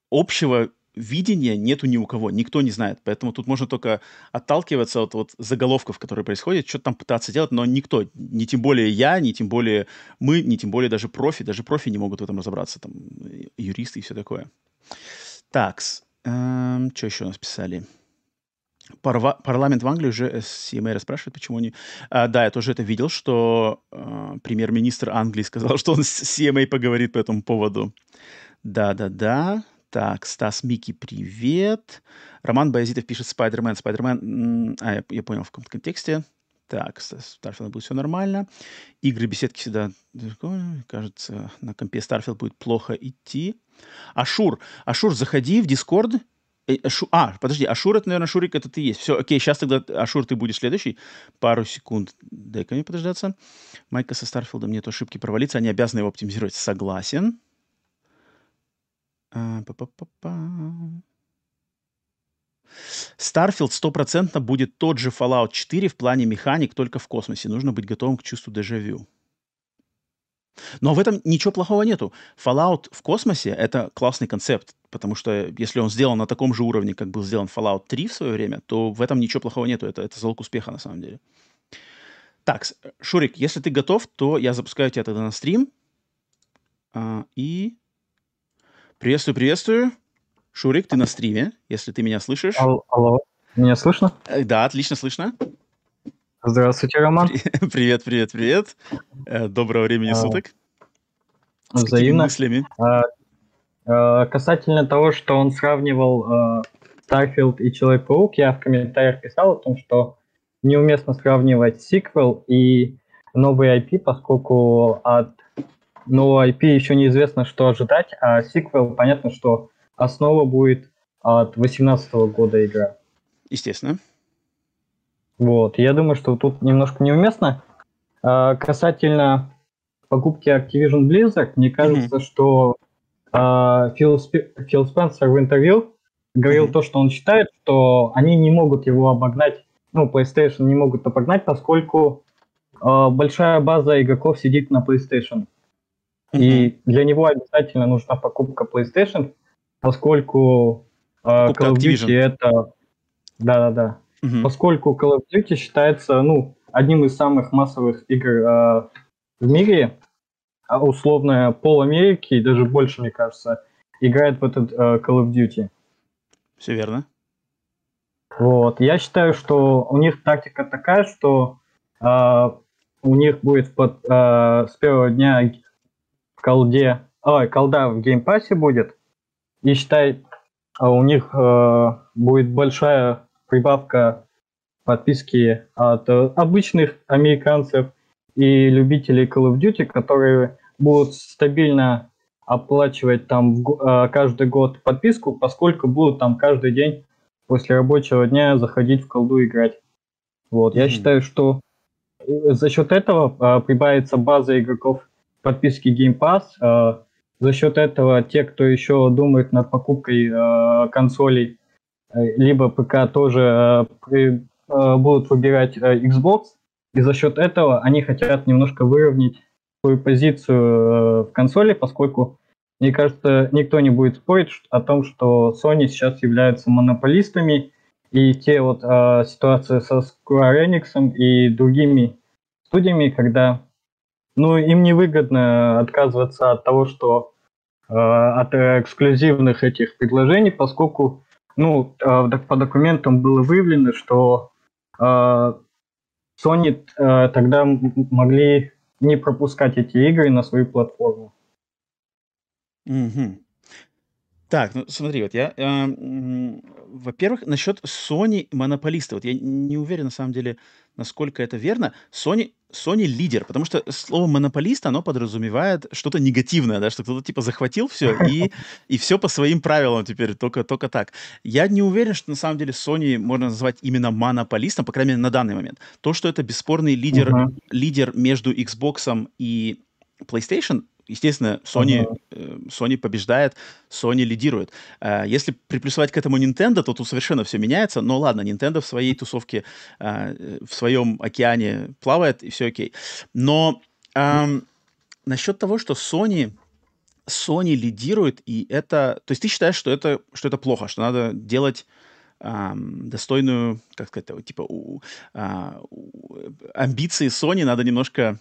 общего видения нету ни у кого, никто не знает. Поэтому тут можно только отталкиваться от вот заголовков, которые происходят, что-то там пытаться делать, но никто, не тем более я, не тем более мы, не тем более даже профи, даже профи не могут в этом разобраться, там, юристы и все такое. Так, эм, что еще у нас писали? Парва- парламент в Англии уже CMA спрашивает, почему они... А, да, я тоже это видел, что а, премьер-министр Англии сказал, что он с CMA поговорит по этому поводу. Да-да-да. Так, Стас Мики, привет. Роман Баязитов пишет Спайдермен. Спайдермен... А, я, я понял в каком контексте. Так, Starfield будет все нормально. Игры беседки всегда... Кажется, на компе Starfield будет плохо идти. Ашур, Ашур, заходи в Discord Э, Шу... А, подожди, Ашур, это, наверное, Шурик, это ты есть. Все, окей, сейчас тогда, Ашур, ты будешь следующий. Пару секунд, дай-ка мне подождаться. Майкам со Starfield ом нет ошибки провалиться, они обязаны его оптимизировать. Согласен. А, Starfield стопроцентно будет тот же Fallout 4 в плане механик, только в космосе. Нужно быть готовым к чувству дежавю. Но в этом ничего плохого нету. Fallout в космосе — это классный концепт, потому что если он сделан на таком же уровне, как был сделан Fallout 3 в свое время, то в этом ничего плохого нету. Это, это залог успеха на самом деле. Так, Шурик, если ты готов, то я запускаю тебя тогда на стрим. А, и приветствую, приветствую. Шурик, ты на стриме, если ты меня слышишь. Алло, алло. меня слышно? Э, да, отлично слышно. Здравствуйте, Роман. Привет, привет, привет. Э, доброго времени а, суток. С взаимно. мыслями? А, касательно того, что он сравнивал а, Starfield и Человек-паук, я в комментариях писал о том, что неуместно сравнивать сиквел и новый IP, поскольку от нового IP еще неизвестно, что ожидать, а сиквел, понятно, что основа будет от 2018 года игра. Естественно. Вот, я думаю, что тут немножко неуместно. А, касательно покупки Activision Blizzard, мне кажется, mm-hmm. что Фил, Спи- Фил Спенсер в интервью говорил mm-hmm. то, что он считает, что они не могут его обогнать, ну, PlayStation не могут обогнать, поскольку а, большая база игроков сидит на PlayStation. Mm-hmm. И для него обязательно нужна покупка PlayStation, поскольку а, Call of Duty это... Да-да-да. Угу. Поскольку Call of Duty считается, ну, одним из самых массовых игр э, в мире, а условно пол Америки, и даже больше, мне кажется, играет в этот э, Call of Duty. Все верно. Вот. Я считаю, что у них тактика такая, что э, у них будет под, э, с первого дня в колде, ой, колда в геймпассе будет, и считай, а у них э, будет большая прибавка подписки от обычных американцев и любителей Call of Duty, которые будут стабильно оплачивать там в, каждый год подписку, поскольку будут там каждый день после рабочего дня заходить в колду играть. Вот, mm-hmm. я считаю, что за счет этого а, прибавится база игроков подписки Game Pass. Э, за счет этого те, кто еще думает над покупкой э, консолей, э, либо ПК, тоже э, э, будут выбирать э, Xbox. И за счет этого они хотят немножко выровнять свою позицию э, в консоли, поскольку, мне кажется, никто не будет спорить о том, что Sony сейчас являются монополистами, и те вот э, ситуации со Square Enix и другими студиями, когда ну, им невыгодно отказываться от того, что э, от эксклюзивных этих предложений, поскольку ну, э, по документам было выявлено, что э, Sony э, тогда могли не пропускать эти игры на свою платформу. Угу. Так, ну смотри, вот я, э, во-первых, насчет Sony монополиста, вот я не уверен на самом деле, насколько это верно. Sony, Sony лидер, потому что слово монополист, оно подразумевает что-то негативное, да, что кто-то типа захватил все и, и все по своим правилам теперь, только, только так. Я не уверен, что на самом деле Sony можно назвать именно монополистом, по крайней мере, на данный момент. То, что это бесспорный лидер, uh-huh. лидер между Xbox и PlayStation, Естественно, Sony, uh-huh. Sony побеждает, Sony лидирует. Э, если приплюсовать к этому Nintendo, то тут совершенно все меняется. Но ладно, Nintendo в своей тусовке, э, в своем океане плавает, и все окей. Но эм, насчет того, что Sony, Sony лидирует, и это... То есть ты считаешь, что это, что это плохо, что надо делать эм, достойную, как сказать, типа у, а, у, амбиции Sony надо немножко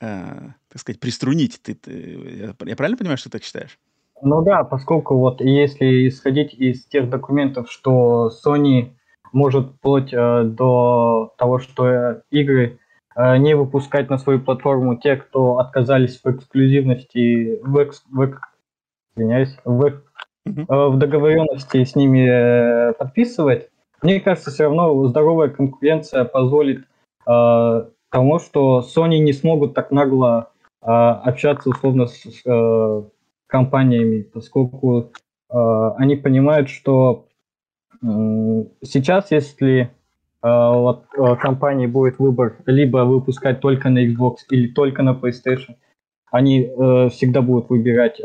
э, так сказать, приструнить. Ты, ты, я правильно понимаю, что ты так считаешь? Ну да, поскольку вот если исходить из тех документов, что Sony может вплоть э, до того, что э, игры э, не выпускать на свою платформу те, кто отказались в эксклюзивности, в, экс, в, извиняюсь, в, э, в договоренности с ними э, подписывать, мне кажется, все равно здоровая конкуренция позволит э, тому, что Sony не смогут так нагло общаться условно с э, компаниями, поскольку э, они понимают, что сейчас, если э, вот, компании будет выбор либо выпускать только на Xbox или только на PlayStation, они всегда будут выбирать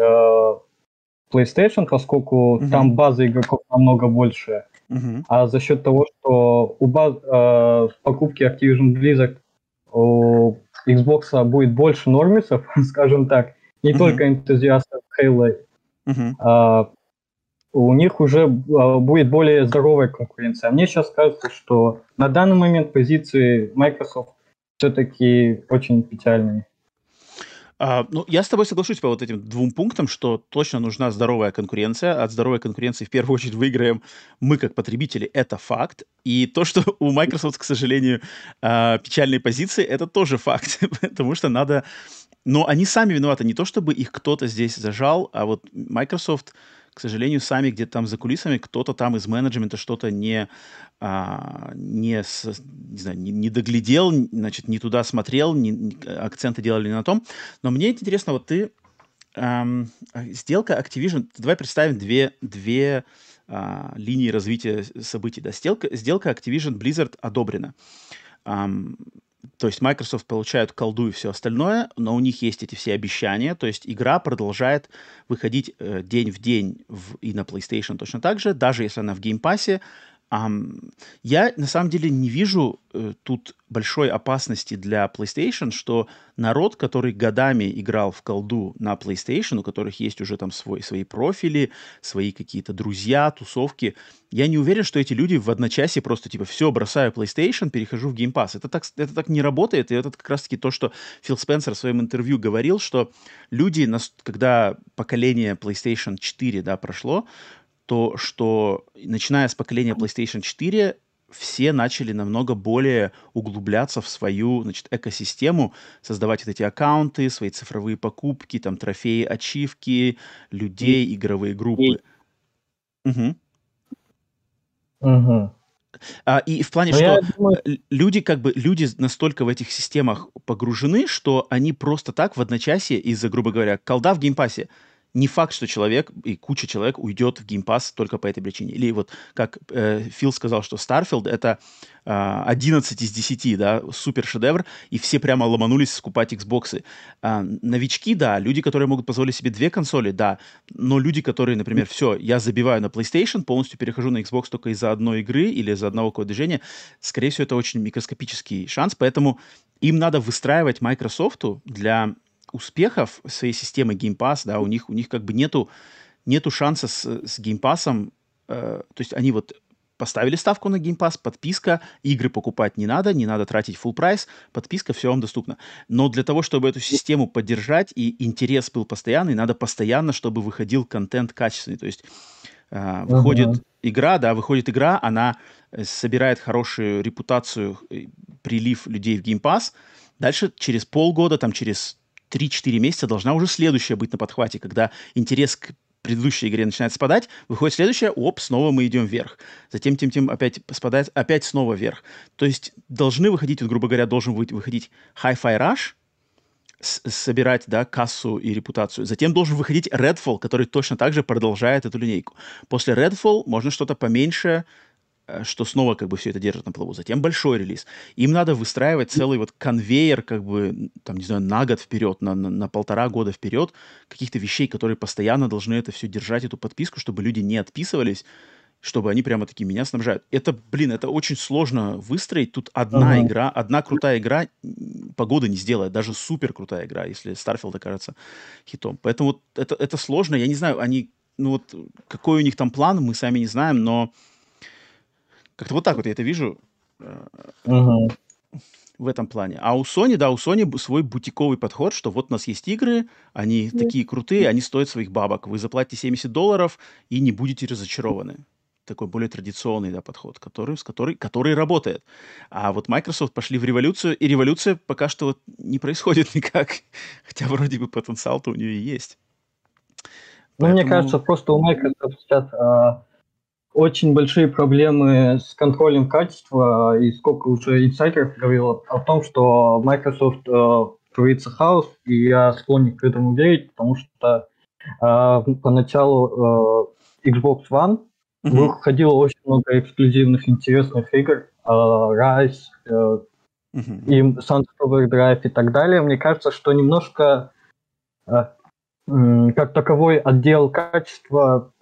PlayStation, поскольку uh-huh. там база игроков намного больше. Uh-huh. А за счет того, что у баз, э, покупки Activision Blizzard Xbox будет больше нормисов, скажем так, не uh-huh. только энтузиастов Halo, uh-huh. а, у них уже а, будет более здоровая конкуренция. А мне сейчас кажется, что на данный момент позиции Microsoft все-таки очень печальные. А, ну, я с тобой соглашусь по вот этим двум пунктам, что точно нужна здоровая конкуренция. От здоровой конкуренции в первую очередь выиграем мы как потребители, это факт. И то, что у Microsoft, к сожалению, а, печальные позиции, это тоже факт, потому что надо... Но они сами виноваты, не то чтобы их кто-то здесь зажал, а вот Microsoft к сожалению, сами где-то там за кулисами кто-то там из менеджмента что-то не, а, не, с, не, знаю, не, не доглядел, значит, не туда смотрел, не, акценты делали не на том. Но мне интересно, вот ты эм, сделка Activision, давай представим две, две а, линии развития событий. Да? Сделка, сделка Activision Blizzard одобрена. Um, то есть Microsoft получают колду и все остальное, но у них есть эти все обещания. То есть игра продолжает выходить э, день в день в, и на PlayStation точно так же, даже если она в геймпассе. Um, я на самом деле не вижу э, тут большой опасности для PlayStation, что народ, который годами играл в колду на PlayStation, у которых есть уже там свой, свои профили, свои какие-то друзья, тусовки, я не уверен, что эти люди в одночасье просто типа все, бросаю PlayStation, перехожу в Game Pass. Это так, это так не работает, и это как раз-таки то, что Фил Спенсер в своем интервью говорил, что люди, когда поколение PlayStation 4 да, прошло, то что начиная с поколения PlayStation 4 все начали намного более углубляться в свою значит, экосистему, создавать вот эти аккаунты, свои цифровые покупки, там трофеи, ачивки, людей, игровые группы. Угу. Угу. А, и в плане, Но ну, что думаю... люди как бы люди настолько в этих системах погружены, что они просто так в одночасье из-за, грубо говоря, колда в геймпассе не факт, что человек и куча человек уйдет в Pass только по этой причине. Или вот как э, Фил сказал, что Starfield это э, 11 из 10, да, супер шедевр, и все прямо ломанулись скупать Xbox. Э, новички, да, люди, которые могут позволить себе две консоли, да, но люди, которые, например, все, я забиваю на PlayStation, полностью перехожу на Xbox только из-за одной игры или из-за одного какого движения, скорее всего, это очень микроскопический шанс, поэтому им надо выстраивать Microsoft для успехов своей системы Game Pass, да, у них, у них как бы нету, нету шанса с, с Game Pass, э, то есть они вот поставили ставку на Game Pass, подписка, игры покупать не надо, не надо тратить full прайс, подписка, все вам доступно. Но для того, чтобы эту систему поддержать и интерес был постоянный, надо постоянно, чтобы выходил контент качественный. То есть э, выходит uh-huh. игра, да, выходит игра, она собирает хорошую репутацию, э, прилив людей в Game Pass, дальше через полгода, там через 3-4 месяца должна уже следующая быть на подхвате, когда интерес к предыдущей игре начинает спадать, выходит следующая, оп, снова мы идем вверх. Затем тем тем опять спадает, опять снова вверх. То есть должны выходить, вот, грубо говоря, должен выходить Hi-Fi Rush, собирать, да, кассу и репутацию. Затем должен выходить Redfall, который точно так же продолжает эту линейку. После Redfall можно что-то поменьше, что снова как бы все это держит на плаву. Затем большой релиз. Им надо выстраивать целый вот конвейер, как бы, там, не знаю, на год вперед, на, на, на полтора года вперед, каких-то вещей, которые постоянно должны это все держать, эту подписку, чтобы люди не отписывались, чтобы они прямо такие меня снабжают. Это, блин, это очень сложно выстроить. Тут одна uh-huh. игра, одна крутая игра погода не сделает, даже супер крутая игра, если Starfield окажется хитом. Поэтому вот это, это сложно. Я не знаю, они, ну вот, какой у них там план, мы сами не знаем, но как-то вот так вот я это вижу uh-huh. в этом плане. А у Sony, да, у Sony свой бутиковый подход, что вот у нас есть игры, они mm такие крутые, они стоят своих бабок. Вы заплатите 70 долларов и не будете разочарованы. Такой более традиционный да, подход, который, с который, который работает. А вот Microsoft пошли в революцию, и революция пока что вот не происходит никак. Хотя вроде бы потенциал-то у нее есть. Ну, Поэтому... мне кажется, просто у Microsoft сейчас а, очень большие проблемы с контролем качества, и сколько уже инсайдеров говорил о том, что Microsoft э, творится хаос, и я склонен к этому верить, потому что э, поначалу э, Xbox One mm-hmm. выходило очень много эксклюзивных интересных игр, э, Rise, э, mm-hmm. и Sunset Overdrive и так далее. Мне кажется, что немножко э, как таковой отдел качества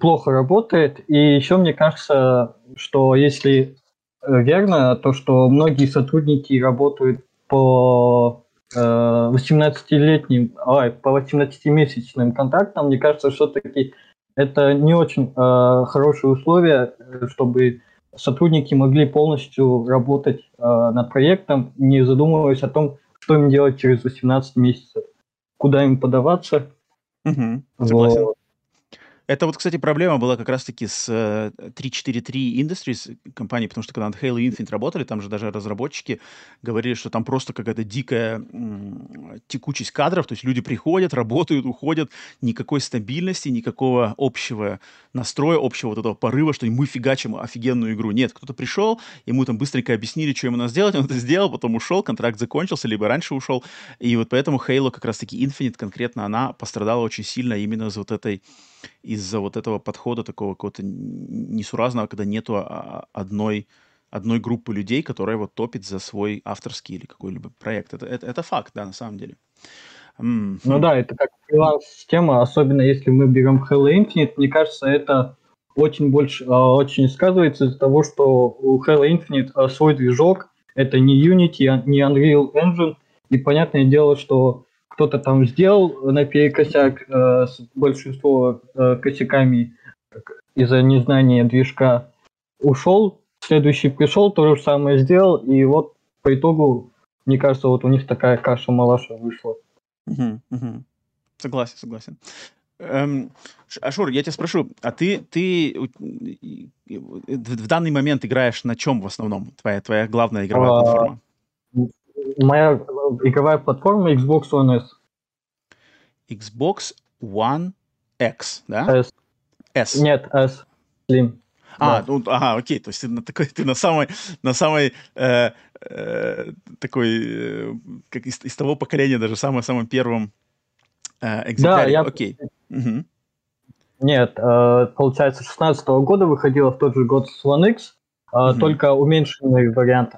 плохо работает. И еще мне кажется, что если э, верно, то что многие сотрудники работают по 18-летним, э, ой, по 18-месячным контрактам, мне кажется, все-таки это не очень э, хорошие условия, чтобы сотрудники могли полностью работать э, над проектом, не задумываясь о том, что им делать через 18 месяцев, куда им подаваться. Угу, согласен. Вот. Это вот, кстати, проблема была как раз-таки с э, 343 Industries компанией, потому что когда над Halo Infinite работали, там же даже разработчики говорили, что там просто какая-то дикая текучесть кадров, то есть люди приходят, работают, уходят, никакой стабильности, никакого общего настроя, общего вот этого порыва, что мы фигачим офигенную игру. Нет, кто-то пришел, ему там быстренько объяснили, что ему надо сделать, он это сделал, потом ушел, контракт закончился, либо раньше ушел, и вот поэтому Halo как раз-таки Infinite конкретно, она пострадала очень сильно именно за вот этой из-за вот этого подхода такого какого-то несуразного, когда нету а, одной, одной группы людей, которая вот топит за свой авторский или какой-либо проект. Это, это, это факт, да, на самом деле. Mm-hmm. Ну да, это как фриланс-система, особенно если мы берем Halo Infinite, мне кажется, это очень больше, а, очень сказывается из-за того, что у Halo Infinite а, свой движок, это не Unity, не Unreal Engine, и понятное дело, что кто-то там сделал наперекосяк э, с большинство э, косяками из-за незнания движка, ушел, следующий пришел, то же самое сделал, и вот по итогу, мне кажется, вот у них такая каша-малаша вышла. Угу, угу. Согласен, согласен. Эм, Ашур, я тебя спрошу, а ты, ты в данный момент играешь на чем в основном? Твоя, твоя главная игровая а, платформа? Моя игровая платформа Xbox One S. Xbox One X, да? S. S. Нет, S. Slim. А, да. ну, ага, окей, то есть ты на, такой, ты на самой, на самой э, э, такой, э, как из, из того поколения, даже самым-самым первым э, экземпляре. Да, я, окей. Угу. Нет, э, получается, 16 -го года выходила в тот же год One X, mm-hmm. только уменьшенный вариант.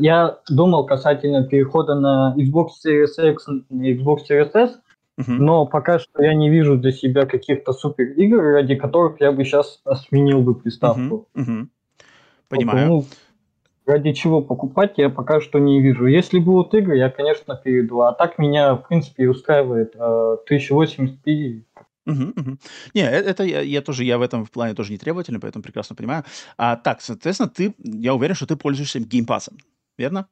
Я думал касательно перехода на Xbox Series X и Xbox Series S, mm-hmm. но пока что я не вижу для себя каких-то супер игр, ради которых я бы сейчас сменил бы приставку. Mm-hmm. Mm-hmm. Понимаю. Ну, ради чего покупать, я пока что не вижу. Если будут игры, я, конечно, перейду. А так меня, в принципе, устраивает 1080p Угу, угу. Не, э, это я, я тоже, я в этом в плане тоже не требовательный, поэтому прекрасно понимаю. А так, соответственно, ты, я уверен, что ты пользуешься геймпасом, верно?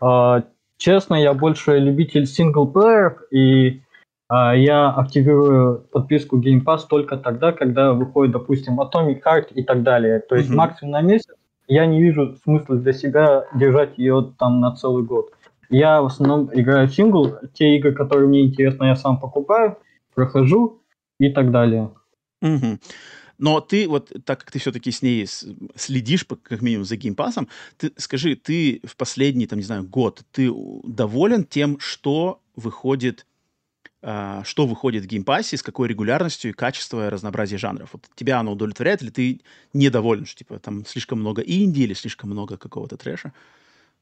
А, честно, я больше любитель синглплееров, и а, я активирую подписку Game Pass только тогда, когда выходит, допустим, Atomic Heart и так далее. То есть угу. максимум на месяц. Я не вижу смысла для себя держать ее там на целый год. Я в основном играю в сингл. Те игры, которые мне интересны, я сам покупаю прохожу и так далее. Угу. Но ты вот, так как ты все-таки с ней следишь, как минимум, за геймпасом, ты скажи, ты в последний, там, не знаю, год, ты доволен тем, что выходит, э, что выходит в геймпассе, с какой регулярностью и качеством и разнообразие жанров? Вот тебя оно удовлетворяет или ты недоволен, что, типа, там слишком много инди или слишком много какого-то трэша?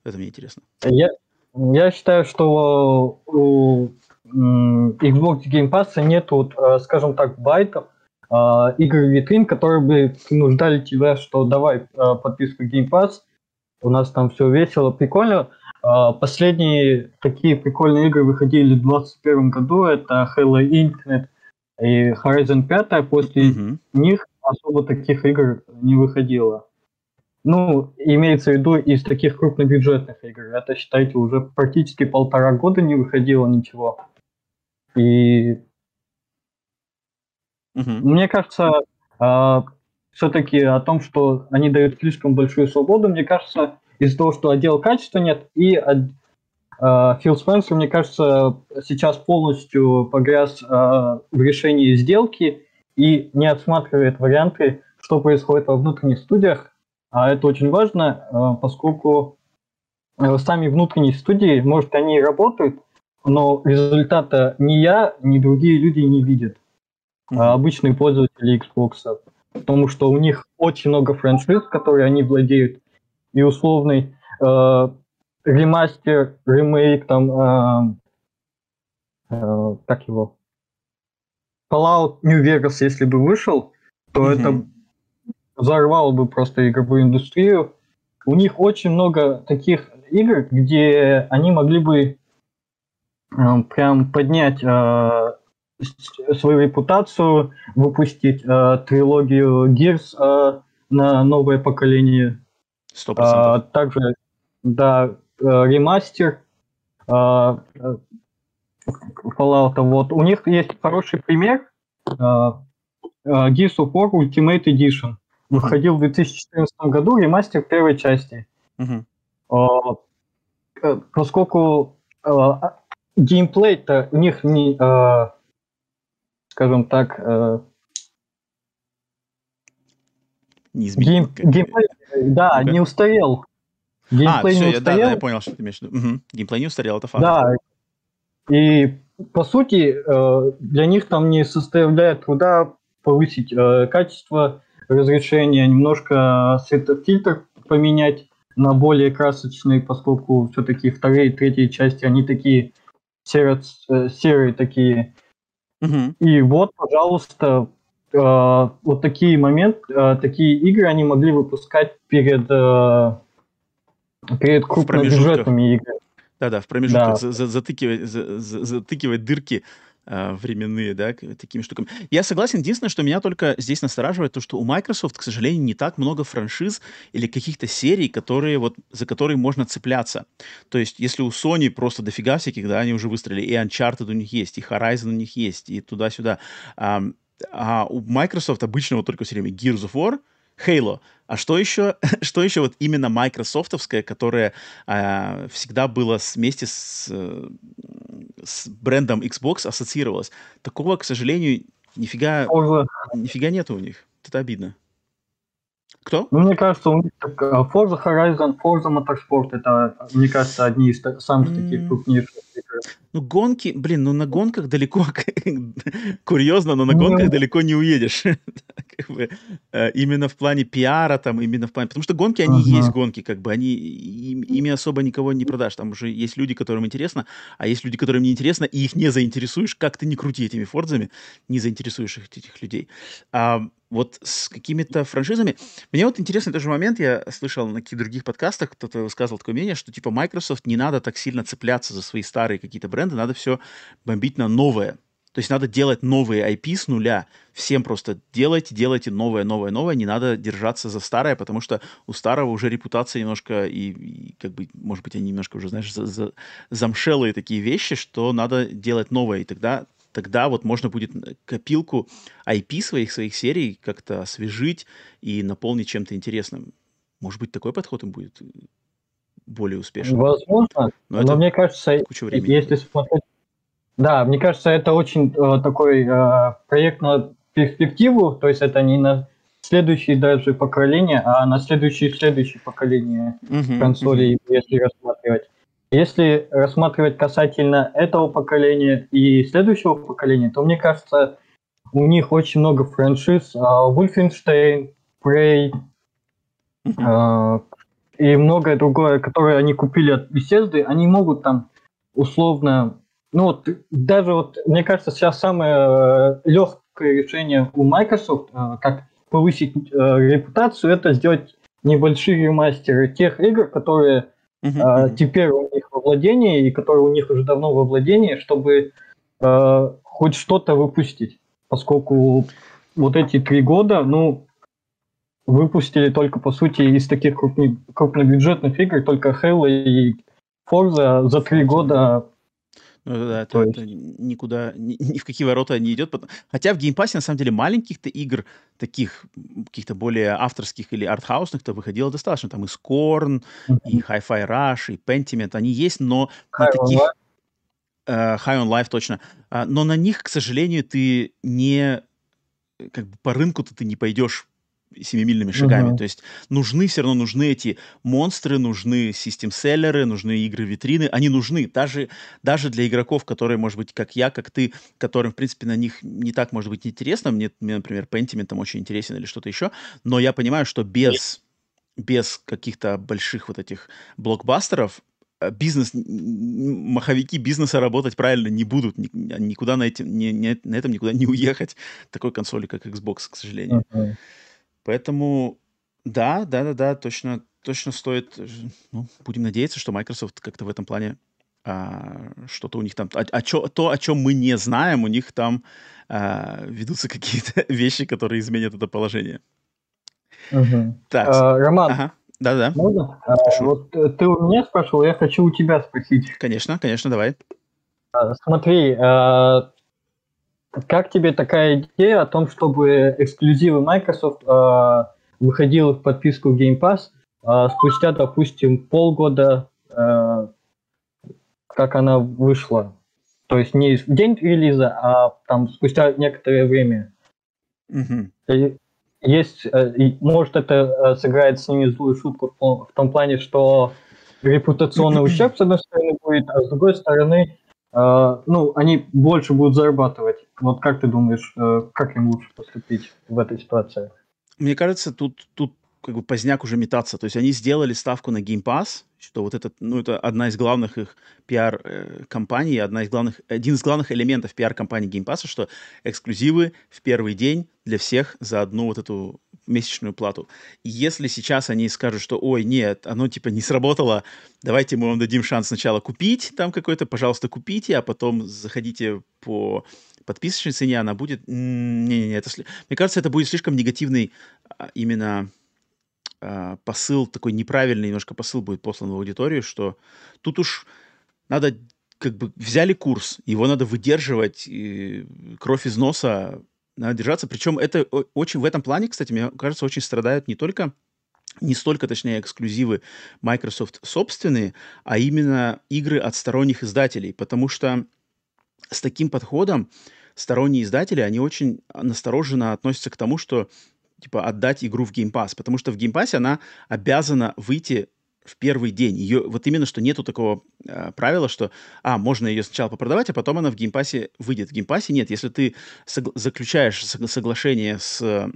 Это мне интересно. Я, я считаю, что у Xbox Game Pass нет, вот, э, скажем так, байтов, э, игр витрин, которые бы принуждали тебя, что давай э, подписку Game Pass, у нас там все весело, прикольно. Последние такие прикольные игры выходили в 2021 году, это Halo Infinite и Horizon 5, после mm-hmm. них особо таких игр не выходило. Ну, имеется в виду из таких крупнобюджетных игр. Это, считайте, уже практически полтора года не выходило ничего. И угу. мне кажется, э, а, все-таки о том, что они дают слишком большую свободу, мне кажется, из-за того, что отдел качества нет, и э, Фил Спенсер, мне кажется, сейчас полностью погряз э, в решении сделки и не отсматривает варианты, что происходит во внутренних студиях. А это очень важно, поскольку э, сами внутренние студии, может, они и работают, но результата ни я, ни другие люди не видят. А обычные пользователи Xbox. Потому что у них очень много франшиз, которые они владеют. И условный э, ремастер, ремейк, там, э, э, как его, Fallout New Vegas, если бы вышел, то mm-hmm. это взорвало бы просто игровую индустрию. У них очень много таких игр, где они могли бы прям поднять э, свою репутацию, выпустить э, трилогию Gears э, на новое поколение. Сто А, также, да, э, ремастер э, Fallout. Вот. У них есть хороший пример. Э, Gears of War Ultimate Edition. Выходил в 2014 году ремастер первой части. Uh-huh. Поскольку геймплей-то у них не, э, скажем так, э, не изменил. Гейм, геймплей, да, ну не устарел. Геймплей а, все, не устарел. Я, да, да, я понял, что ты имеешь в виду. Угу. Геймплей не устарел, это факт. Да, и по сути э, для них там не составляет труда повысить э, качество разрешения, немножко светофильтр поменять на более красочный, поскольку все-таки вторые и третьи части, они такие серые, э, серые такие. Угу. И вот, пожалуйста, э, вот такие моменты, э, такие игры они могли выпускать перед, э, перед крупнобюджетными играми. Да-да, в промежутках да. затыкивать, затыкивать дырки временные, да, такими штуками. Я согласен. Единственное, что меня только здесь настораживает, то, что у Microsoft, к сожалению, не так много франшиз или каких-то серий, которые вот, за которые можно цепляться. То есть, если у Sony просто дофига всяких, да, они уже выстрелили, и Uncharted у них есть, и Horizon у них есть, и туда-сюда. А, а у Microsoft обычно вот только все время Gears of War, Halo. А что еще, что еще вот именно майкрософтовское, которое а, всегда было вместе с, с брендом Xbox ассоциировалось? Такого, к сожалению, нифига, нифига нету у них. Это обидно. Кто? Ну, мне кажется, у них так, Forza Horizon, Forza Motorsport, это, мне кажется, одни из самых mm. таких крупнейших. Ну, гонки, блин, ну на гонках далеко, курьезно, но на гонках ну. далеко не уедешь. Э, именно в плане пиара, там, именно в плане... Потому что гонки, они есть гонки, как бы, они... Ими особо никого не продашь. Там уже есть люди, которым интересно, а есть люди, которым не интересно, и их не заинтересуешь, как ты не крути этими фордзами, не заинтересуешь этих людей. А вот с какими-то франшизами. Мне вот интересный тоже момент, я слышал на каких-то других подкастах, кто-то высказывал такое мнение, что типа Microsoft не надо так сильно цепляться за свои старые какие-то бренды, надо все бомбить на новое. То есть надо делать новые IP с нуля. Всем просто делайте, делайте новое, новое, новое. Не надо держаться за старое, потому что у старого уже репутация немножко и, и как бы, может быть, они немножко уже, знаешь, за, за, замшелые такие вещи, что надо делать новое. И тогда тогда вот можно будет копилку IP своих, своих серий как-то освежить и наполнить чем-то интересным. Может быть, такой подход им будет более успешным. Возможно, но, но мне кажется, если смотреть... Да, мне кажется, это очень э, такой э, проект на перспективу, то есть это не на следующее даже поколение, а на следующее следующее поколение uh-huh, консолей, если рассматривать. Если рассматривать касательно этого поколения и следующего поколения, то мне кажется, у них очень много франшиз. Wolfenstein, Prey uh, и многое другое, которое они купили от Bethesda, они могут там условно... Ну вот даже вот, мне кажется, сейчас самое э, легкое решение у Microsoft, э, как повысить э, репутацию, это сделать небольшие ремастеры тех игр, которые uh-huh. а, теперь у них во владении, и которые у них уже давно во владении, чтобы а, хоть что-то выпустить. Поскольку вот эти три года, ну, выпустили только, по сути, из таких крупных, крупнобюджетных игр, только Halo и Forza за три года ну да, это, есть... это никуда, ни, ни в какие ворота не идет. Хотя в геймпассе, на самом деле, маленьких-то игр, таких каких-то более авторских или артхаусных-то выходило достаточно. Там и Scorn, mm-hmm. и Hi-Fi Rush, и Pentiment, они есть, но High на таких... Uh, High on Life, точно. Uh, но на них, к сожалению, ты не... Как бы по рынку-то ты не пойдешь семимильными шагами. Uh-huh. То есть нужны все равно нужны эти монстры, нужны систем-селлеры, нужны игры-витрины. Они нужны даже, даже для игроков, которые, может быть, как я, как ты, которым, в принципе, на них не так, может быть, интересно. Мне, мне например, Pentiment там очень интересен или что-то еще. Но я понимаю, что без, без каких-то больших вот этих блокбастеров э, бизнес, маховики бизнеса работать правильно не будут, никуда на, этим, не, не, на этом никуда не уехать такой консоли, как Xbox, к сожалению. Uh-huh. Поэтому да, да, да, да, точно, точно стоит, ну, будем надеяться, что Microsoft как-то в этом плане а, что-то у них там, а, а чё, то, о чем мы не знаем, у них там а, ведутся какие-то вещи, которые изменят это положение. Угу. Так, а, Роман, ага. Да-да. Можно? А, вот э, ты у меня спрашивал, я хочу у тебя спросить. Конечно, конечно, давай. А, смотри, а, как тебе такая идея о том, чтобы эксклюзивы Microsoft э, выходили в подписку Game Pass э, спустя, допустим, полгода, э, как она вышла? То есть не в день релиза, а там спустя некоторое время. Mm-hmm. Есть, э, может, это э, сыграет с ними злую шутку в том плане, что репутационный ущерб, с одной стороны, будет, а с другой стороны, ну, они больше будут зарабатывать. Вот как ты думаешь, э, как им лучше поступить в этой ситуации? Мне кажется, тут, тут как бы поздняк уже метаться. То есть они сделали ставку на Game Pass, что вот это, ну, это одна из главных их пиар-компаний, э, одна из главных, один из главных элементов пиар-компании Game Pass, что эксклюзивы в первый день для всех за одну вот эту месячную плату. И если сейчас они скажут, что, ой, нет, оно типа не сработало, давайте мы вам дадим шанс сначала купить там какой-то, пожалуйста, купите, а потом заходите по подписочной цене, она будет... Не-не-не, это... Мне кажется, это будет слишком негативный а, именно а, посыл, такой неправильный немножко посыл будет послан в аудиторию, что тут уж надо как бы взяли курс, его надо выдерживать, кровь из носа надо держаться. Причем это очень в этом плане, кстати, мне кажется, очень страдают не только не столько, точнее, эксклюзивы Microsoft собственные, а именно игры от сторонних издателей, потому что с таким подходом сторонние издатели, они очень настороженно относятся к тому, что типа отдать игру в Game Pass, потому что в Game Pass она обязана выйти в первый день. Ее, вот именно, что нету такого э, правила, что, а, можно ее сначала попродавать, а потом она в геймпассе выйдет. В геймпассе нет. Если ты согла- заключаешь соглашение с э,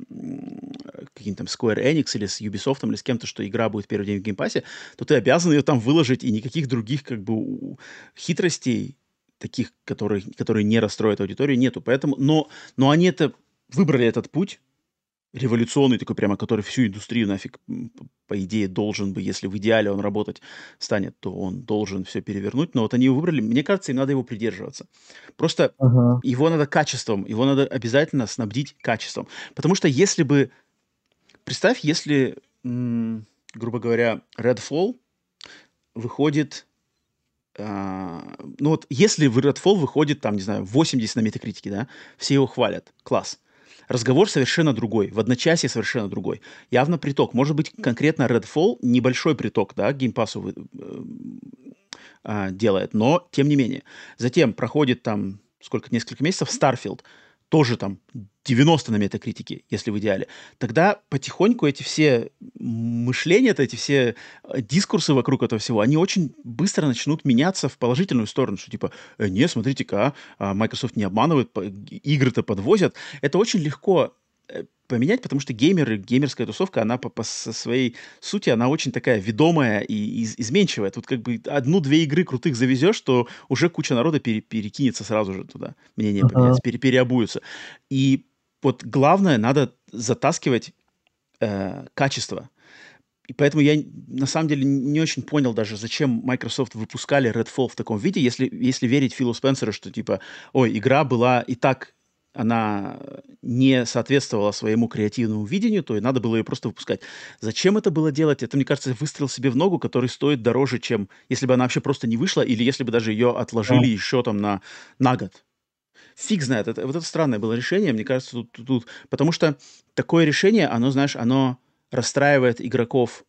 каким-то Square Enix или с Ubisoft или с кем-то, что игра будет первый день в геймпассе, то ты обязан ее там выложить, и никаких других как бы хитростей таких, которые, которые не расстроят аудиторию, нету. Поэтому, но, но они это выбрали этот путь, революционный такой прямо, который всю индустрию нафиг, по идее, должен бы, если в идеале он работать станет, то он должен все перевернуть. Но вот они его выбрали, мне кажется, им надо его придерживаться. Просто uh-huh. его надо качеством, его надо обязательно снабдить качеством. Потому что если бы... Представь, если, м- грубо говоря, Redfall выходит... Uh, ну вот, если в Redfall выходит, там, не знаю, 80 на метакритике, да, все его хвалят, класс разговор совершенно другой, в одночасье совершенно другой. Явно приток. Может быть, конкретно Redfall небольшой приток, да, к геймпасу э, э, делает, но тем не менее. Затем проходит там сколько, несколько месяцев Starfield, тоже там 90 на метакритике, если в идеале, тогда потихоньку эти все мышления, эти все э, дискурсы вокруг этого всего, они очень быстро начнут меняться в положительную сторону, что типа, э, не, смотрите-ка, а, Microsoft не обманывает, игры-то подвозят. Это очень легко поменять, потому что геймеры, геймерская тусовка, она по, по своей сути, она очень такая ведомая и из, изменчивая. Тут как бы одну-две игры крутых завезешь, то уже куча народа пере, перекинется сразу же туда. Мнение uh-huh. поменяется, пере, переобуются. И вот главное, надо затаскивать э, качество. И поэтому я на самом деле не очень понял даже, зачем Microsoft выпускали Redfall в таком виде, если, если верить Филу Спенсеру, что типа, ой, игра была и так, она не соответствовала своему креативному видению, то и надо было ее просто выпускать. Зачем это было делать? Это, мне кажется, выстрел себе в ногу, который стоит дороже, чем если бы она вообще просто не вышла, или если бы даже ее отложили еще там на, на год фиг знает. Это, вот это странное было решение, мне кажется, тут, тут, тут. Потому что такое решение, оно, знаешь, оно расстраивает игроков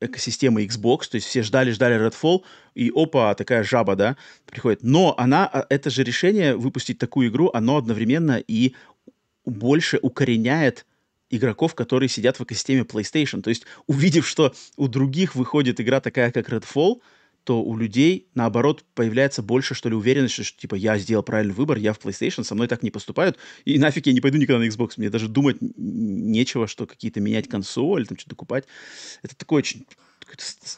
экосистемы Xbox, то есть все ждали-ждали Redfall, и опа, такая жаба, да, приходит. Но она, а, это же решение выпустить такую игру, оно одновременно и больше укореняет игроков, которые сидят в экосистеме PlayStation. То есть, увидев, что у других выходит игра такая, как Redfall, то у людей, наоборот, появляется больше, что ли, уверенности, что, типа, я сделал правильный выбор, я в PlayStation, со мной так не поступают, и нафиг я не пойду никогда на Xbox, мне даже думать нечего, что какие-то менять консоль, там что-то купать. Это такой очень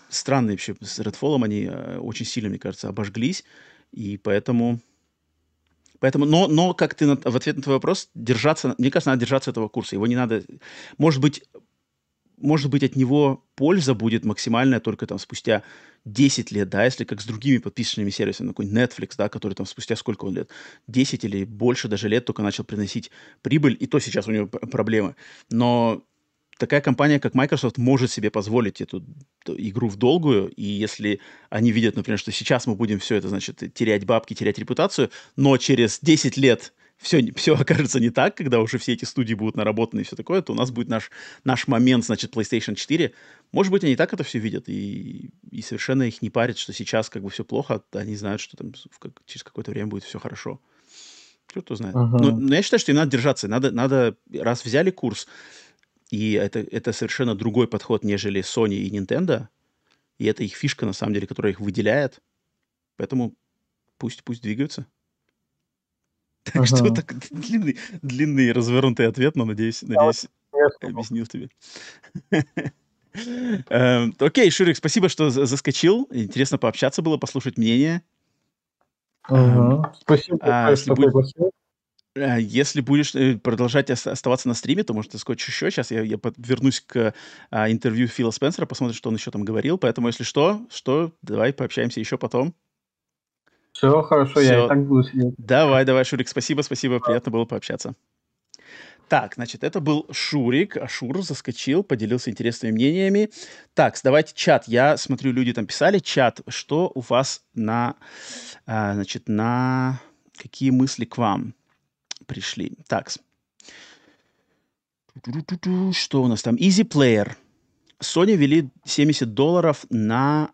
странный вообще, с Redfall они э, очень сильно, мне кажется, обожглись, и поэтому... Поэтому, но, но как ты на, в ответ на твой вопрос, держаться, мне кажется, надо держаться этого курса. Его не надо... Может быть, может быть, от него польза будет максимальная только там спустя 10 лет, да, если как с другими подписочными сервисами, такой Netflix, да, который там спустя сколько он лет, 10 или больше даже лет только начал приносить прибыль, и то сейчас у него проблемы. Но такая компания, как Microsoft, может себе позволить эту игру в долгую, и если они видят, например, что сейчас мы будем все это, значит, терять бабки, терять репутацию, но через 10 лет все, все окажется не так, когда уже все эти студии будут наработаны и все такое, то у нас будет наш, наш момент, значит, PlayStation 4. Может быть, они так это все видят, и, и совершенно их не парит, что сейчас как бы все плохо, а они знают, что там как, через какое-то время будет все хорошо. Кто знает. Uh-huh. Но, но я считаю, что им надо держаться. Надо, надо, раз взяли курс, и это, это совершенно другой подход, нежели Sony и Nintendo, и это их фишка, на самом деле, которая их выделяет. Поэтому пусть, пусть двигаются. Так ага. что так длинный, длинный развернутый ответ, но надеюсь, надеюсь, а, объяснил тебе. Эм, окей, Шурик, спасибо, что заскочил. Интересно пообщаться было, послушать мнение. Эм, спасибо. А, э, если будешь э, продолжать оставаться на стриме, то, может, ты скотч еще. Сейчас я, я вернусь к а, интервью Фила Спенсера, посмотрим, что он еще там говорил. Поэтому, если что, что, давай пообщаемся еще потом. Все, хорошо, Все. я и так буду сидеть. Давай, давай, Шурик, спасибо, спасибо, приятно было пообщаться. Так, значит, это был Шурик. Ашур заскочил, поделился интересными мнениями. Так, давайте чат. Я смотрю, люди там писали. Чат, что у вас на, а, значит, на какие мысли к вам пришли? Так. Что у нас там? Easy Player. Sony ввели 70 долларов на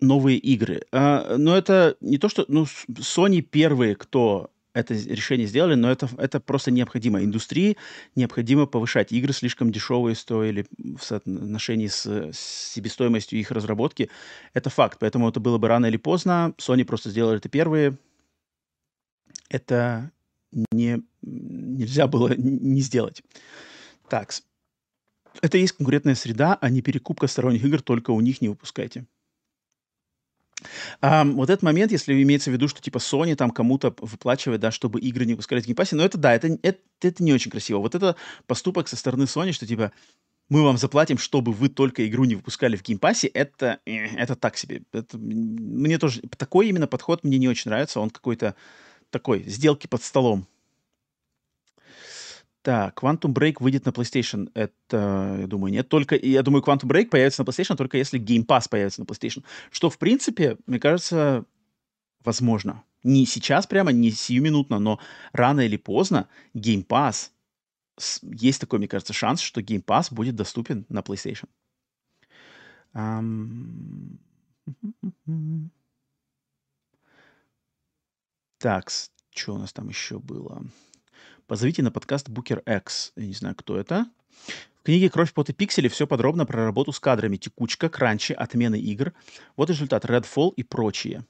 новые игры. А, но это не то, что... Ну, Sony первые, кто это решение сделали, но это, это просто необходимо. Индустрии необходимо повышать. Игры слишком дешевые стоили в соотношении с, с себестоимостью их разработки. Это факт. Поэтому это было бы рано или поздно. Sony просто сделали это первые. Это не, нельзя было не сделать. Так, это есть конкурентная среда, а не перекупка сторонних игр, только у них не выпускайте. А, вот этот момент, если имеется в виду, что типа Sony там кому-то выплачивает, да, чтобы игры не выпускали в геймпассе, но это да, это, это, это не очень красиво. Вот это поступок со стороны Sony, что типа мы вам заплатим, чтобы вы только игру не выпускали в геймпассе, это, э, это так себе. Это, мне тоже такой именно подход мне не очень нравится. Он какой-то такой, сделки под столом. Так, Quantum Break выйдет на PlayStation. Это, я думаю, нет. Только, я думаю, Quantum Break появится на PlayStation только если Game Pass появится на PlayStation. Что, в принципе, мне кажется, возможно. Не сейчас прямо, не сиюминутно, но рано или поздно Game Pass, есть такой, мне кажется, шанс, что Game Pass будет доступен на PlayStation. Um... Так, что у нас там еще было? Позовите на подкаст Booker X. Я не знаю, кто это. В книге «Кровь, пот и пиксели» все подробно про работу с кадрами, текучка, кранчи, отмены игр. Вот результат Redfall и прочие.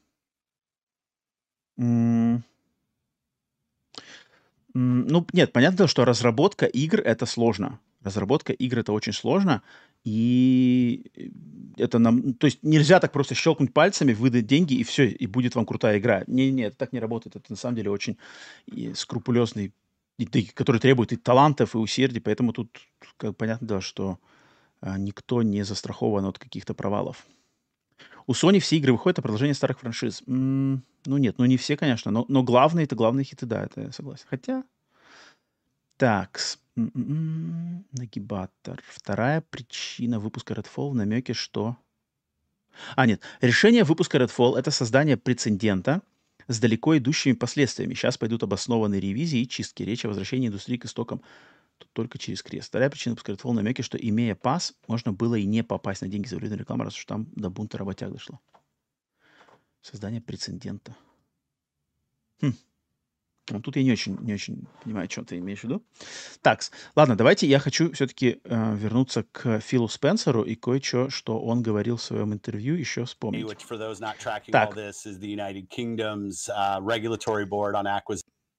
М ну, нет, понятно, что разработка игр — это сложно. Разработка игр — это очень сложно, и это нам... То есть нельзя так просто щелкнуть пальцами, выдать деньги, и все, и будет вам крутая игра. Не-не, это так не работает. Это на самом деле очень скрупулезный который требует и талантов, и усердий, поэтому тут как, понятно, да, что а, никто не застрахован от каких-то провалов. У Sony все игры выходят, а продолжение старых франшиз. М-м, ну нет, ну не все, конечно, но, но главные это главные хиты, да, это я согласен. Хотя, так, м-м-м, нагибатор. Вторая причина выпуска Redfall в намеке, что... А, нет, решение выпуска Redfall — это создание прецедента, с далеко идущими последствиями. Сейчас пойдут обоснованные ревизии и чистки. Речь о возвращении индустрии к истокам Тут только через крест. Вторая причина пускает в намеки, что имея пас, можно было и не попасть на деньги за вредную рекламу, раз уж там до бунта работяг дошло. Создание прецедента. Хм. Ну, тут я не очень, не очень понимаю, о чем ты имеешь в виду. Так, ладно, давайте я хочу все-таки э, вернуться к Филу Спенсеру и кое-что, что он говорил в своем интервью, еще вспомнить. Так. Uh,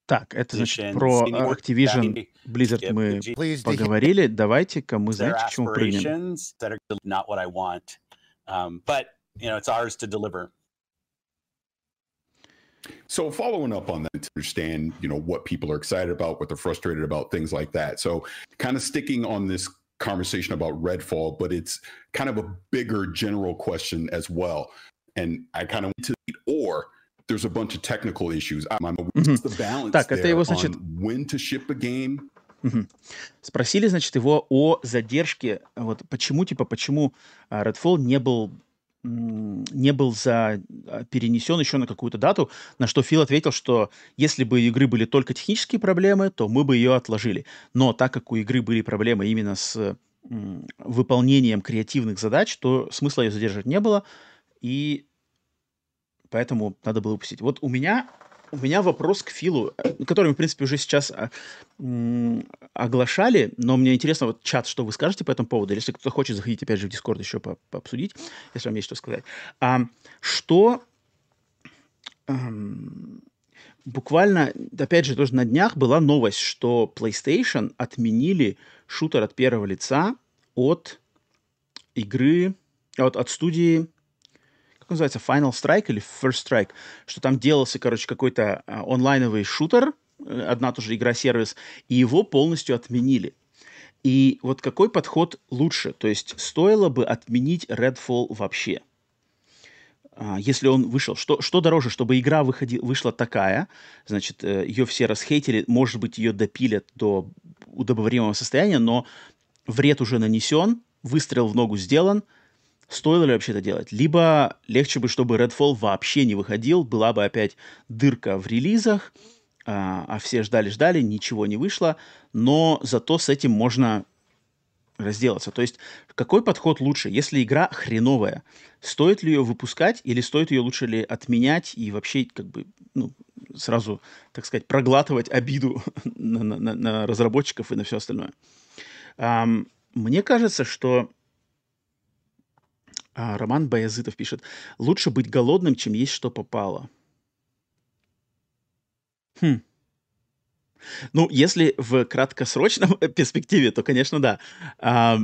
так, это значит про Activision Blizzard мы поговорили. Давайте-ка мы, знаете, к чему прыгнем? Um, but, you know, it's ours to deliver. So following up on that to understand, you know, what people are excited about, what they're frustrated about, things like that. So kind of sticking on this conversation about Redfall, but it's kind of a bigger general question as well. And I kind of went to or there's a bunch of technical issues. I'm, what's the balance так, это его, значит... when to ship a game Спросили, значит, его о задержке, вот почему, типа, почему Redfall не был не был за, а, перенесен еще на какую-то дату, на что Фил ответил, что если бы у игры были только технические проблемы, то мы бы ее отложили. Но так как у игры были проблемы именно с выполнением креативных задач, то смысла ее задержать не было, и поэтому надо было выпустить. Вот у меня у меня вопрос к Филу, который мы, в принципе, уже сейчас а, оглашали, но мне интересно, вот чат, что вы скажете по этому поводу, если кто-то хочет заходить, опять же, в Дискорд еще по пообсудить, если вам есть что сказать. А, что буквально, опять же, тоже на днях была новость, что PlayStation отменили шутер от первого лица от игры, от, от студии как называется, Final Strike или First Strike, что там делался, короче, какой-то а, онлайновый шутер, э, одна тоже игра-сервис, и его полностью отменили. И вот какой подход лучше? То есть стоило бы отменить Redfall вообще? А, если он вышел, что, что дороже, чтобы игра выходи, вышла такая, значит, э, ее все расхейтили, может быть, ее допилят до удобоваримого состояния, но вред уже нанесен, выстрел в ногу сделан – стоило ли вообще это делать. Либо легче бы, чтобы Redfall вообще не выходил, была бы опять дырка в релизах, а, а все ждали-ждали, ничего не вышло, но зато с этим можно разделаться. То есть какой подход лучше? Если игра хреновая, стоит ли ее выпускать или стоит ее лучше ли отменять и вообще как бы ну, сразу, так сказать, проглатывать обиду на, на, на разработчиков и на все остальное? Um, мне кажется, что а, Роман Баязытов пишет, лучше быть голодным, чем есть что попало. Хм. Ну, если в краткосрочном перспективе, то, конечно, да. А,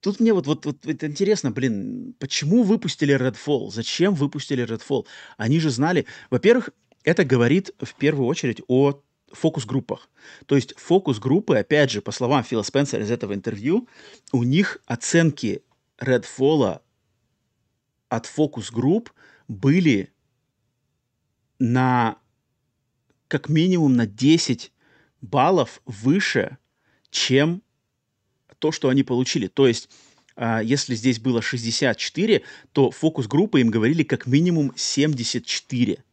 тут мне вот, вот, вот это интересно, блин, почему выпустили Redfall? Зачем выпустили Redfall? Они же знали... Во-первых, это говорит в первую очередь о фокус-группах. То есть фокус-группы, опять же, по словам Фила Спенсера из этого интервью, у них оценки Redfall от фокус-групп были на как минимум на 10 баллов выше, чем то, что они получили. То есть, а, если здесь было 64, то фокус-группы им говорили как минимум 74.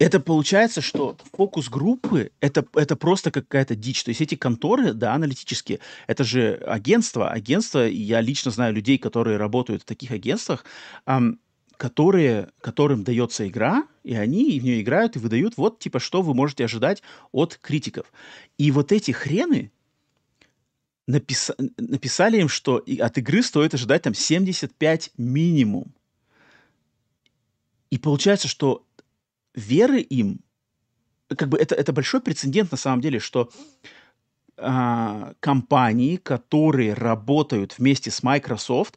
Это получается, что фокус-группы это, это просто какая-то дичь. То есть эти конторы, да, аналитические, это же агентство. Агентство, я лично знаю людей, которые работают в таких агентствах, которые, которым дается игра, и они в нее играют и выдают вот, типа, что вы можете ожидать от критиков. И вот эти хрены напис... написали им, что от игры стоит ожидать там 75 минимум. И получается, что веры им, как бы это, это большой прецедент на самом деле, что а, компании, которые работают вместе с Microsoft,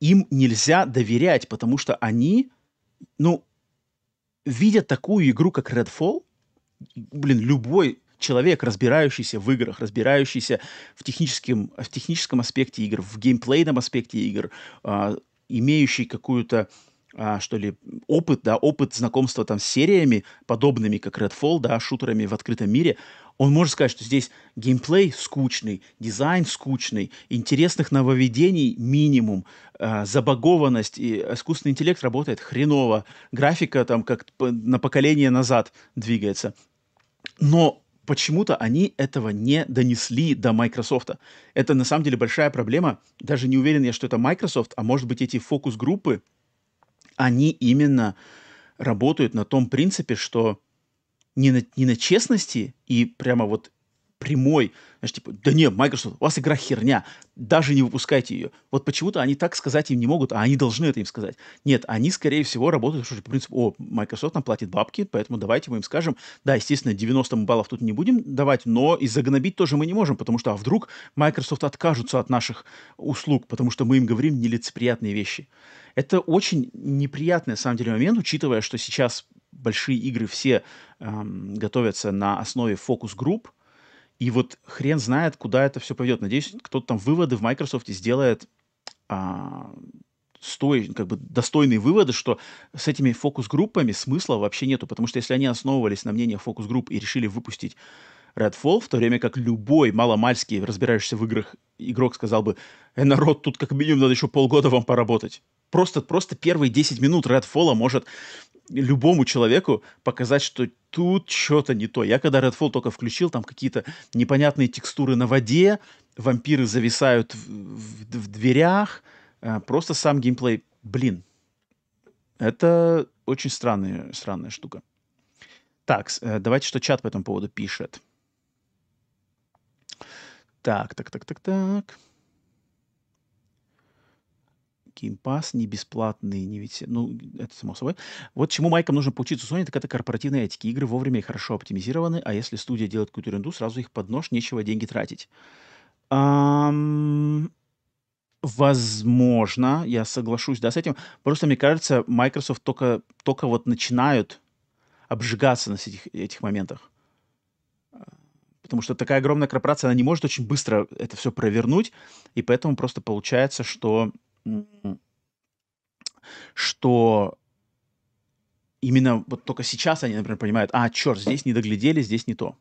им нельзя доверять, потому что они, ну, видят такую игру, как Redfall, блин, любой человек, разбирающийся в играх, разбирающийся в техническом, в техническом аспекте игр, в геймплейном аспекте игр, э, имеющий какую-то а, что ли, опыт, да, опыт знакомства там с сериями, подобными как Redfall, да, шутерами в открытом мире, он может сказать, что здесь геймплей скучный, дизайн скучный, интересных нововведений минимум, э, забагованность и искусственный интеллект работает хреново, графика там как на поколение назад двигается. Но почему-то они этого не донесли до Microsoft. Это на самом деле большая проблема. Даже не уверен я, что это Microsoft, а может быть эти фокус-группы, они именно работают на том принципе, что не на, не на честности и прямо вот прямой, знаешь, типа, да нет, Microsoft, у вас игра херня, даже не выпускайте ее. Вот почему-то они так сказать им не могут, а они должны это им сказать. Нет, они, скорее всего, работают что по принципу, о, Microsoft нам платит бабки, поэтому давайте мы им скажем, да, естественно, 90 баллов тут не будем давать, но и загнобить тоже мы не можем, потому что, а вдруг Microsoft откажутся от наших услуг, потому что мы им говорим нелицеприятные вещи. Это очень неприятный, на самом деле, момент, учитывая, что сейчас большие игры все эм, готовятся на основе фокус-групп, и вот хрен знает, куда это все поведет. Надеюсь, кто-то там выводы в Microsoft сделает а, стой, как бы достойные выводы, что с этими фокус-группами смысла вообще нету, потому что если они основывались на мнениях фокус-групп и решили выпустить Redfall, в то время как любой маломальский, разбирающийся в играх игрок сказал бы, э, народ, тут как минимум надо еще полгода вам поработать. Просто, просто первые 10 минут Redfall может любому человеку показать, что тут что-то не то. Я когда Redfall только включил, там какие-то непонятные текстуры на воде, вампиры зависают в, в, в дверях, э, просто сам геймплей, блин, это очень странная, странная штука. Так, э, давайте, что чат по этому поводу пишет. Так, так, так, так, так. Game не бесплатный, не ведь, ну, это само собой. Вот чему майкам нужно поучиться у Sony, так это корпоративные этики. Игры вовремя и хорошо оптимизированы, а если студия делает какую-то ерунду, сразу их под нож, нечего деньги тратить. Ам... Возможно, я соглашусь, да, с этим. Просто, мне кажется, Microsoft только, только вот начинают обжигаться на этих, этих моментах. Потому что такая огромная корпорация, она не может очень быстро это все провернуть, и поэтому просто получается, что что именно вот только сейчас они, например, понимают, а, черт, здесь не доглядели, здесь не то.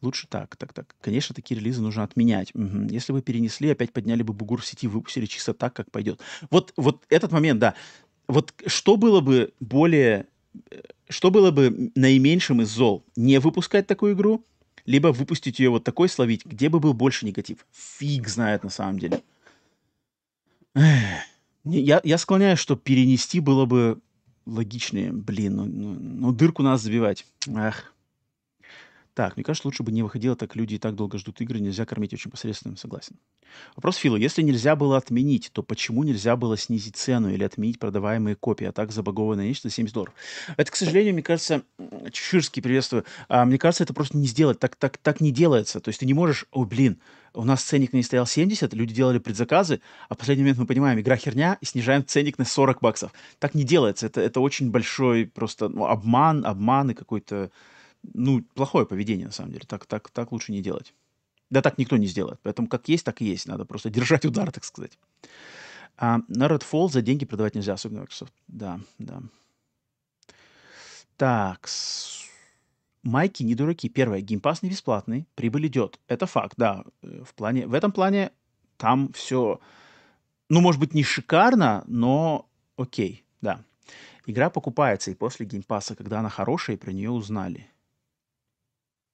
Лучше так, так, так. Конечно, такие релизы нужно отменять. Угу. Если вы перенесли, опять подняли бы бугур в сети, выпустили чисто так, как пойдет. Вот, вот этот момент, да. Вот что было бы более... Э, что было бы наименьшим из зол? Не выпускать такую игру, либо выпустить ее вот такой словить, где бы был больше негатив. Фиг знает на самом деле. Я, я склоняюсь, что перенести было бы логичнее. Блин, ну, ну, ну дырку надо забивать. Ах. Так, мне кажется, лучше бы не выходило, так люди и так долго ждут игры, нельзя кормить очень посредственным, согласен. Вопрос Филу. Если нельзя было отменить, то почему нельзя было снизить цену или отменить продаваемые копии, а так забагованное нечто за 70 долларов? Это, к сожалению, мне кажется, Чеширский приветствую, а, мне кажется, это просто не сделать, так, так, так не делается. То есть ты не можешь, ой, блин, у нас ценник ней стоял 70, люди делали предзаказы, а в последний момент мы понимаем, игра херня, и снижаем ценник на 40 баксов. Так не делается, это, это очень большой просто ну, обман, обман и какой-то ну, плохое поведение, на самом деле. Так, так, так лучше не делать. Да так никто не сделает. Поэтому как есть, так и есть. Надо просто держать удар, так сказать. А, на Redfall за деньги продавать нельзя, особенно Microsoft. Да, да. Так. Майки не дураки. Первое. Game Pass не бесплатный. Прибыль идет. Это факт, да. Э, в, плане, в этом плане там все, ну, может быть, не шикарно, но окей, да. Игра покупается и после геймпаса, когда она хорошая, и про нее узнали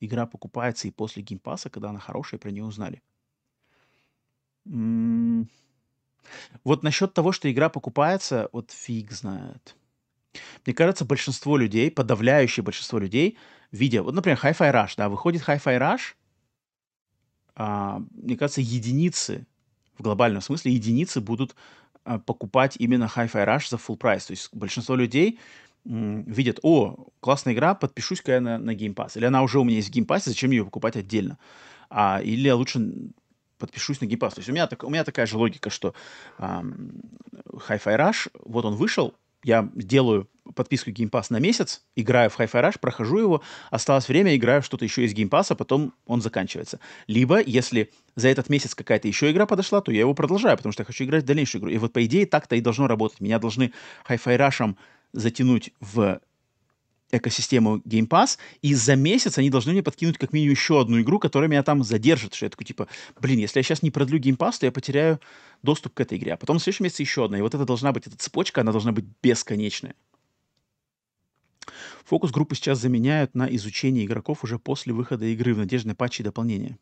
игра покупается и после геймпаса, когда она хорошая, про нее узнали. Вот насчет того, что игра покупается, вот фиг знает. Мне кажется, большинство людей, подавляющее большинство людей, видя, вот, например, Hi-Fi Rush, да, выходит Hi-Fi Rush, а, мне кажется, единицы, в глобальном смысле, единицы будут а, покупать именно Hi-Fi Rush за full price. То есть большинство людей видят, о, классная игра, подпишусь-ка я на, на Game Pass. Или она уже у меня есть в Game Pass, зачем ее покупать отдельно? А, или я лучше подпишусь на Game Pass. То есть у меня, так, у меня такая же логика, что эм, Hi-Fi Rush, вот он вышел, я делаю подписку Game Pass на месяц, играю в Hi-Fi Rush, прохожу его, осталось время, играю что-то еще из Game Pass, а потом он заканчивается. Либо, если за этот месяц какая-то еще игра подошла, то я его продолжаю, потому что я хочу играть в дальнейшую игру. И вот, по идее, так-то и должно работать. Меня должны Hi-Fi Rush затянуть в экосистему Game Pass, и за месяц они должны мне подкинуть как минимум еще одну игру, которая меня там задержит, что я такой, типа, блин, если я сейчас не продлю Game Pass, то я потеряю доступ к этой игре. А потом в следующем месяце еще одна. И вот это должна быть, эта цепочка, она должна быть бесконечная. Фокус группы сейчас заменяют на изучение игроков уже после выхода игры в надежде на патчи и дополнения.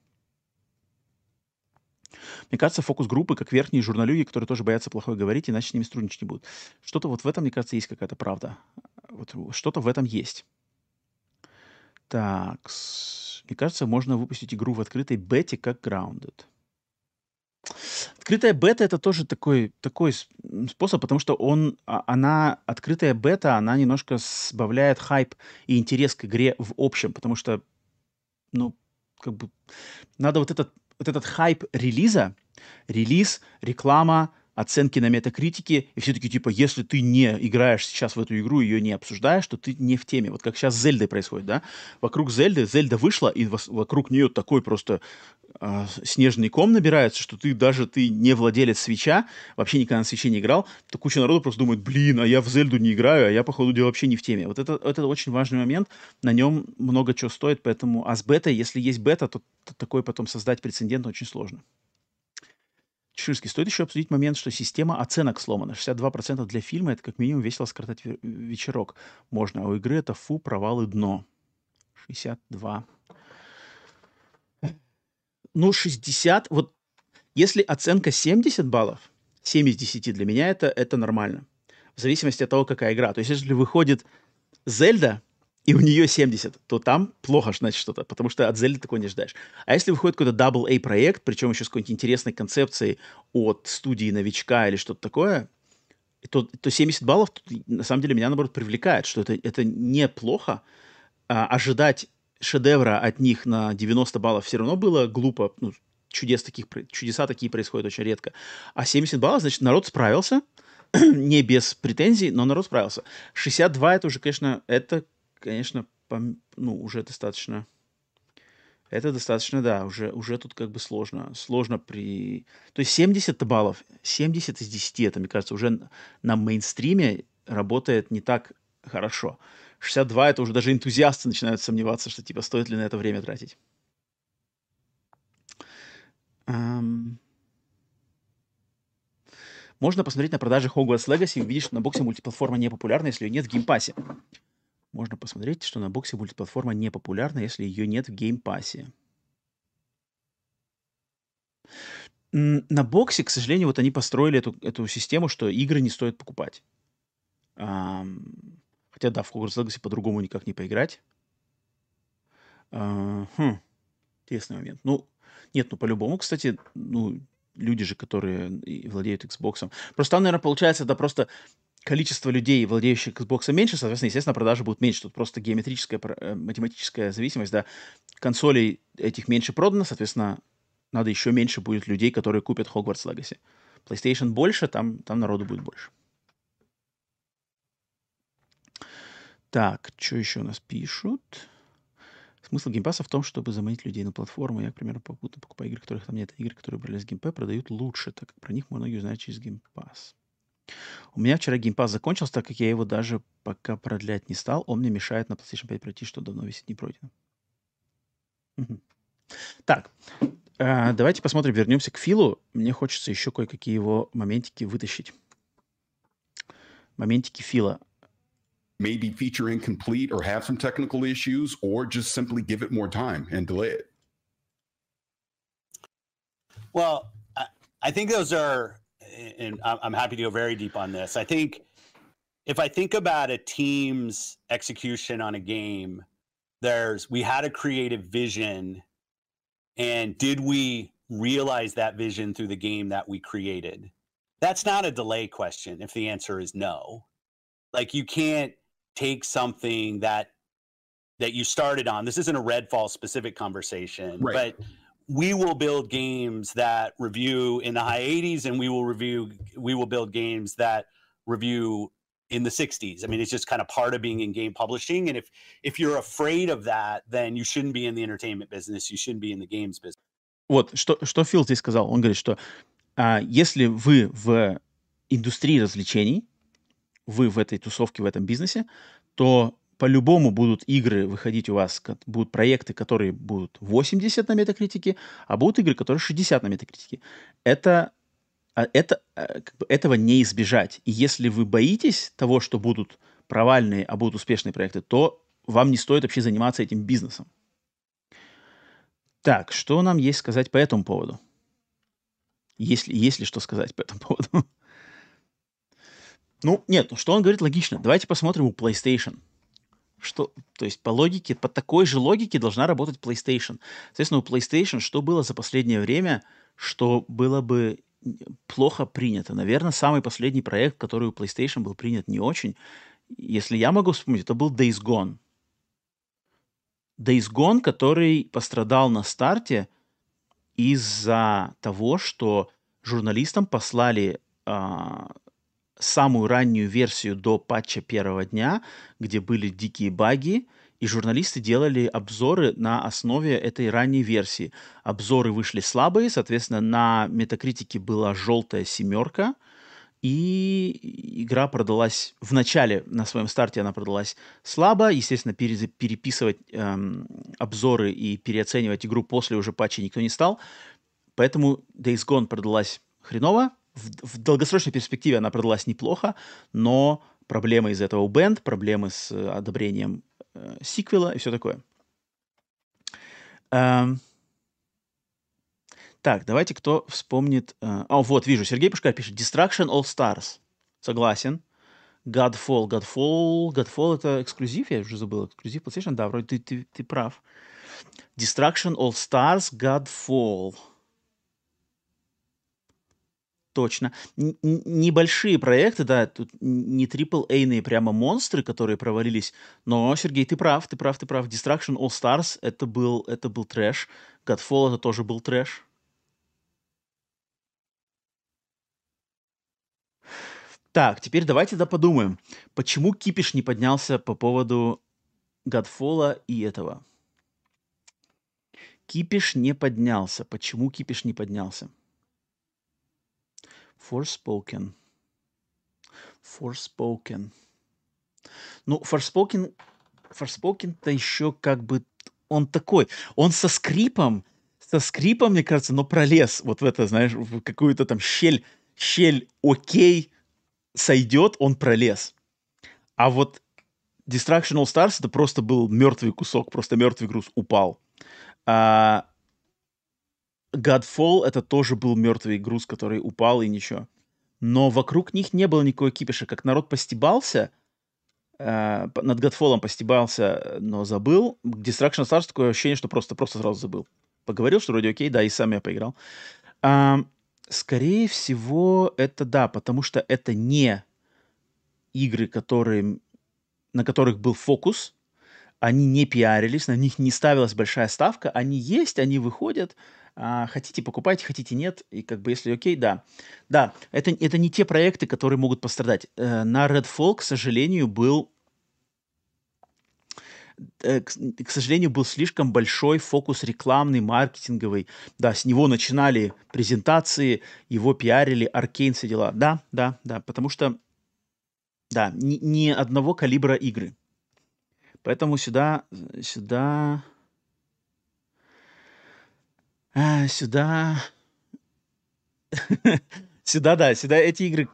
Мне кажется, фокус-группы, как верхние журналюги, которые тоже боятся плохое говорить, иначе с ними сотрудничать не будут. Что-то вот в этом, мне кажется, есть какая-то правда. Вот что-то в этом есть. Так, мне кажется, можно выпустить игру в открытой бете, как Grounded. Открытая бета это тоже такой, такой способ, потому что он, а, она, открытая бета, она немножко сбавляет хайп и интерес к игре в общем, потому что, ну, как бы, надо вот этот вот этот хайп релиза, релиз, реклама, оценки на метакритике, и все таки типа, если ты не играешь сейчас в эту игру, ее не обсуждаешь, то ты не в теме. Вот как сейчас с Зельдой происходит, да? Вокруг Зельды, Зельда вышла, и вокруг нее такой просто э, снежный ком набирается, что ты даже ты не владелец свеча, вообще никогда на свече не играл, то куча народу просто думает, блин, а я в Зельду не играю, а я, походу, дела вообще не в теме. Вот это, это очень важный момент, на нем много чего стоит, поэтому, а с бетой, если есть бета, то, то такой потом создать прецедент очень сложно. Чеширский, стоит еще обсудить момент, что система оценок сломана. 62% для фильма — это как минимум весело скоротать вечерок. Можно, а у игры это фу, провал и дно. 62. Ну, 60... Вот если оценка 70 баллов, 7 из 10 для меня это, это нормально. В зависимости от того, какая игра. То есть, если выходит Зельда, и у нее 70, то там плохо, значит, что-то, потому что от Зельды такой не ждаешь. А если выходит какой-то Double A проект, причем еще с какой-нибудь интересной концепцией от студии новичка или что-то такое, то, то 70 баллов на самом деле меня, наоборот, привлекает, что это, это неплохо. А, ожидать шедевра от них на 90 баллов все равно было глупо. Ну, чудес таких, чудеса такие происходят очень редко. А 70 баллов, значит, народ справился, не без претензий, но народ справился. 62 это уже, конечно, это конечно, пом... ну, уже достаточно... Это достаточно, да, уже, уже тут как бы сложно. Сложно при... То есть 70 баллов, 70 из 10, это, мне кажется, уже на мейнстриме работает не так хорошо. 62 это уже даже энтузиасты начинают сомневаться, что типа стоит ли на это время тратить. Um... Можно посмотреть на продажи Hogwarts Legacy и увидеть, что на боксе мультиплатформа не популярна, если ее нет в геймпассе. Можно посмотреть, что на боксе будет платформа не популярна, если ее нет в геймпассе. На боксе, к сожалению, вот они построили эту, эту систему, что игры не стоит покупать. Хотя, да, в Hogwarts Legacy по-другому никак не поиграть. А, хм, интересный момент. Ну, нет, ну по-любому, кстати, ну, люди же, которые владеют Xbox. Просто там, наверное, получается, да, просто количество людей, владеющих Xbox, меньше, соответственно, естественно, продажи будут меньше. Тут просто геометрическая, э, математическая зависимость, да. Консолей этих меньше продано, соответственно, надо еще меньше будет людей, которые купят Hogwarts Legacy. PlayStation больше, там, там народу будет больше. Так, что еще у нас пишут? Смысл геймпаса в том, чтобы заманить людей на платформу. Я, к примеру, попутно покупаю игры, которых там нет. Игры, которые брали с геймпасе, продают лучше, так как про них многие узнают через геймпас. У меня вчера геймпас закончился, так как я его даже пока продлять не стал. Он мне мешает на PlayStation 5 пройти, что давно висит не пройдено. Так, э, давайте посмотрим, вернемся к Филу. Мне хочется еще кое-какие его моментики вытащить. Моментики Фила. Maybe feature incomplete or have some technical issues, or just simply give it more time and delay it. Well, I, I think those are, and I'm happy to go very deep on this. I think if I think about a team's execution on a game, there's we had a creative vision and did we realize that vision through the game that we created? That's not a delay question if the answer is no. Like you can't take something that that you started on. This isn't a Redfall specific conversation, right. but we will build games that review in the high 80s and we will review we will build games that review in the 60s. I mean, it's just kind of part of being in game publishing. And if if you're afraid of that, then you shouldn't be in the entertainment business. You shouldn't be in the games business. Вот что что Фил здесь сказал. Он говорит, что а, если вы в индустрии развлечений, вы в этой тусовке, в этом бизнесе, то по-любому будут игры выходить у вас, будут проекты, которые будут 80 на метакритике, а будут игры, которые 60 на метакритике. Это а это, э, как бы этого не избежать. И если вы боитесь того, что будут провальные, а будут успешные проекты, то вам не стоит вообще заниматься этим бизнесом. Так, что нам есть сказать по этому поводу? Если, есть ли что сказать по этому поводу? Ну, нет, ну что он говорит логично. Давайте посмотрим у PlayStation. Что, то есть по логике, по такой же логике должна работать PlayStation. Соответственно, у PlayStation что было за последнее время, что было бы плохо принято. Наверное, самый последний проект, который у PlayStation был принят не очень, если я могу вспомнить, это был Days Gone. Days Gone, который пострадал на старте из-за того, что журналистам послали а, самую раннюю версию до патча первого дня, где были дикие баги, и журналисты делали обзоры на основе этой ранней версии. Обзоры вышли слабые, соответственно, на метакритике была желтая семерка, и игра продалась в начале, на своем старте она продалась слабо. Естественно, пере, переписывать эм, обзоры и переоценивать игру после уже патча никто не стал. Поэтому Days Gone продалась хреново. В, в долгосрочной перспективе она продалась неплохо, но проблемы из этого у Band, проблемы с одобрением э, сиквела и все такое. Эм... Так, давайте кто вспомнит... Э... А, вот, вижу, Сергей Пушкарь пишет Destruction All Stars. Согласен. Godfall. Godfall, Godfall это эксклюзив, я уже забыл. Эксклюзив PlayStation, да, вроде ты, ты, ты прав. Destruction All Stars, Godfall. Точно. Н- небольшие проекты, да, тут не AAA-ные прямо монстры, которые провалились, но, Сергей, ты прав, ты прав, ты прав. Destruction All Stars это был, это был трэш. Godfall это тоже был трэш. Так, теперь давайте да подумаем, почему кипиш не поднялся по поводу Godfall и этого? Кипиш не поднялся. Почему кипиш не поднялся? Forspoken. Forspoken. Ну, Forspoken, Forspoken-то еще как бы он такой. Он со скрипом, со скрипом, мне кажется, но пролез вот в это, знаешь, в какую-то там щель, щель окей, сойдет, он пролез. А вот Destruction All Stars это просто был мертвый кусок, просто мертвый груз упал. А Godfall это тоже был мертвый груз, который упал и ничего. Но вокруг них не было никакой кипиша. Как народ постебался, э, над Godfall постебался, но забыл. Destruction Stars такое ощущение, что просто, просто сразу забыл. Поговорил, что вроде окей, да, и сам я поиграл. А, скорее всего, это да, потому что это не игры, которые, на которых был фокус, они не пиарились, на них не ставилась большая ставка, они есть, они выходят, а, хотите покупайте, хотите нет, и как бы если окей, да. Да, это, это не те проекты, которые могут пострадать. Э, на Redfall, к сожалению, был э, к, сожалению, был слишком большой фокус рекламный, маркетинговый. Да, с него начинали презентации, его пиарили, Аркейн, все дела. Да, да, да, потому что да, ни, ни одного калибра игры. Поэтому сюда, сюда, а, сюда, сюда, да, сюда эти игры,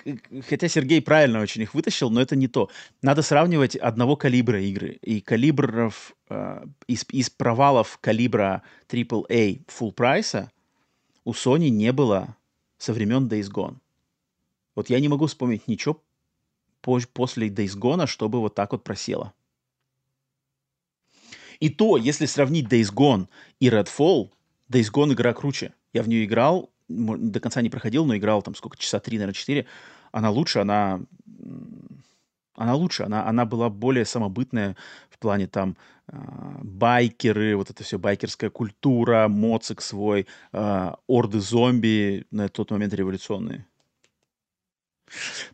хотя Сергей правильно очень их вытащил, но это не то. Надо сравнивать одного калибра игры. И калибров, э, из, из провалов калибра AAA full прайса у Sony не было со времен Days Gone. Вот я не могу вспомнить ничего после Days Gone, чтобы вот так вот просело. И то, если сравнить Days Gone и Redfall, Days Gone игра круче. Я в нее играл, до конца не проходил, но играл там сколько, часа три, наверное, четыре. Она лучше, она... Она лучше, она, она была более самобытная в плане там э, байкеры, вот это все, байкерская культура, моцик свой, э, орды зомби на тот момент революционные.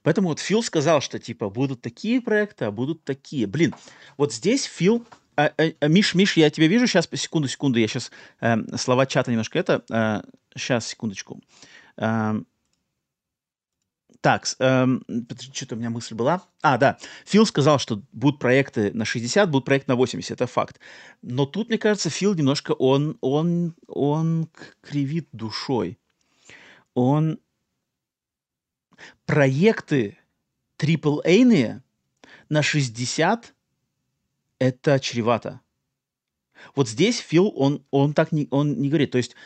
Поэтому вот Фил сказал, что типа будут такие проекты, а будут такие. Блин, вот здесь Фил... А, а, а, Миш, Миш, я тебя вижу сейчас, секунду, секунду, я сейчас э, эм, слова чата немножко это... Э, сейчас, секундочку. Э, так, эм, что-то у меня мысль была. А, да, Фил сказал, что будут проекты на 60, будут проекты на 80, это факт. Но тут, мне кажется, Фил немножко, он, он, он кривит душой. Он проекты AAA на 60 это чревато. Вот здесь Фил, он, он так не, он не говорит. То есть,